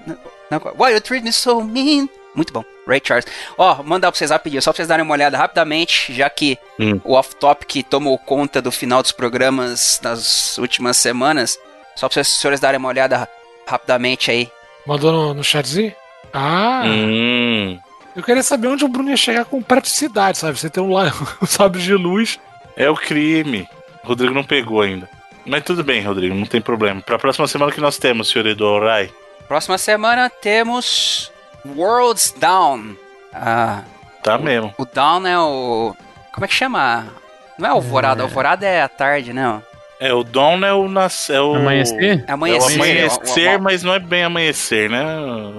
Não, Why you treat me so mean? Muito bom. Ray Charles. Ó, mandar pra vocês rapidinho, só pra vocês darem uma olhada rapidamente, já que Hum. o off-topic tomou conta do final dos programas nas últimas semanas. Só pra vocês senhores darem uma olhada ra- rapidamente aí. Mandou no, no chatzinho? Ah, hum, eu queria saber onde o Bruno ia chegar com praticidade, sabe? Você tem um, lá, um sabre de luz. é o crime. O Rodrigo não pegou ainda. Mas tudo bem, Rodrigo, não tem problema. Pra próxima semana que nós temos, senhor Edu Orai. Próxima semana temos Worlds Down. Ah, Tá mesmo. o Down é o. Como é que chama? Não é alvorada, É. alvorada é a tarde, não. É, o Dawn é o, nas, é o Amanhecer? É É o amanhecer. amanhecer, o- o- mas não é bem amanhecer, né?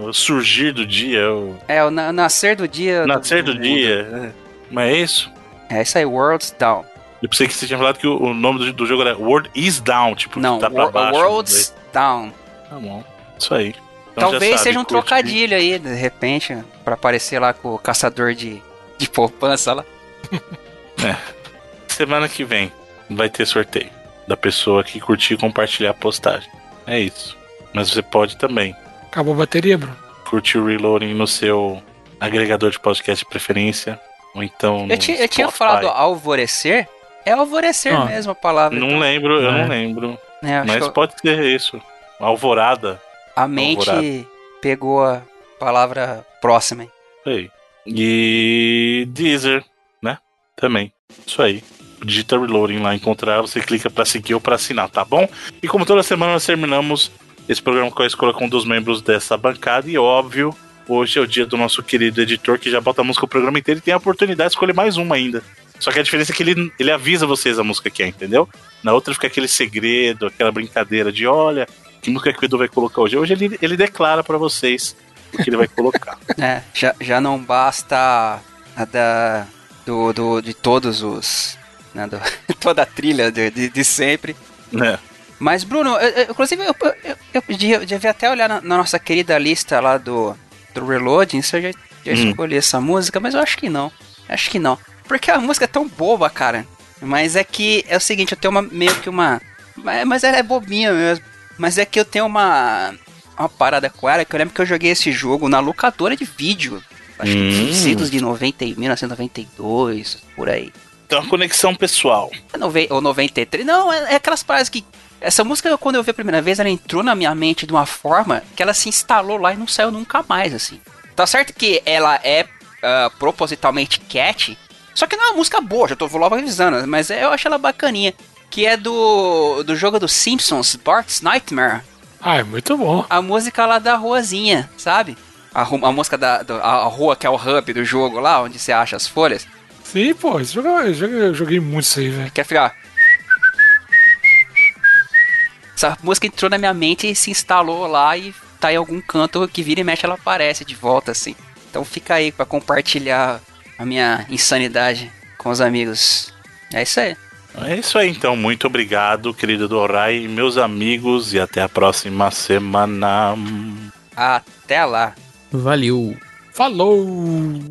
O surgir do dia, é o É, o na- nascer do dia. nascer do mundo. dia. É. Mas é isso? É isso aí, Worlds Down. Eu pensei que você tinha falado que o, o nome do, do jogo era World is Down, tipo, Não, tá pra baixo. Worlds Down. Tá bom. Isso aí. Então Talvez sabe, seja um trocadilho aí, de repente, pra aparecer lá com o caçador de, de poupança lá. Semana que vem vai ter sorteio da pessoa que curtir e compartilhar a postagem. É isso. Mas você pode também Acabou a bateria, Bruno? curtir o Reloading no seu agregador de podcast de preferência. Ou então. No Eu, ti- eu tinha falado alvorecer. É alvorecer Ó, mesmo a palavra. Não então, lembro, eu É. não lembro. acho Mas que pode ser isso. Alvorada. a mente alvorada. pegou a palavra próxima. hein? E Deezer, né? Também. Isso aí. Digita Reloading lá, encontrar, você clica pra seguir ou pra assinar, tá bom? E como toda semana nós terminamos esse programa com a escolha com um dos membros dessa bancada e óbvio, hoje é o dia do nosso querido editor que já bota a música o programa inteiro e tem a oportunidade de escolher mais uma ainda. Só que a diferença é que ele, ele avisa vocês a música que é, entendeu? Na outra fica aquele segredo, aquela brincadeira de olha, que música que o Edu vai colocar hoje. Hoje ele, ele declara pra vocês o que ele vai colocar. É, já, já não basta a da, do, do, de todos os. Né, do- toda a trilha de, de, de sempre. né? Mas, Bruno, eu- eu- inclusive eu, eu, eu devia até olhar na, na nossa querida lista lá do, do Reloading se eu já, já Hum. escolhi essa música, mas eu acho que não. Acho que não. Porque a música é tão boba, cara. Mas é que é o seguinte, eu tenho uma meio que uma. Mas, ela é bobinha mesmo. Mas é que eu tenho uma. Uma parada com ela, que eu lembro que eu joguei esse jogo na locadora de vídeo. Acho Hum. que idos de 90, e 1992, por aí. Então, uma conexão pessoal. É Ou 93. Não, é, é aquelas paradas que. Essa música, quando eu vi a primeira vez, ela entrou na minha mente de uma forma que ela se instalou lá e não saiu nunca mais, assim. Tá certo que ela é ah, propositalmente cat, só que não é uma música boa, já tô logo avisando, mas eu acho ela bacaninha. Que é do, do jogo dos Simpsons, Bart's Nightmare. Ah, é muito bom. A música lá da ruazinha, sabe? A, a música da a rua que é o hub do jogo lá, onde você acha as folhas. Sim, pô, esse jogo, eu joguei, eu joguei muito isso aí, velho. Quer ficar. Essa música entrou na minha mente e se instalou lá e tá em algum canto que vira e mexe ela aparece de volta assim. Então fica aí pra compartilhar a minha insanidade com os amigos. É isso aí. É isso aí, então. Muito obrigado, querido Dorai, meus amigos, e até a próxima semana. Até lá. Valeu. Falou!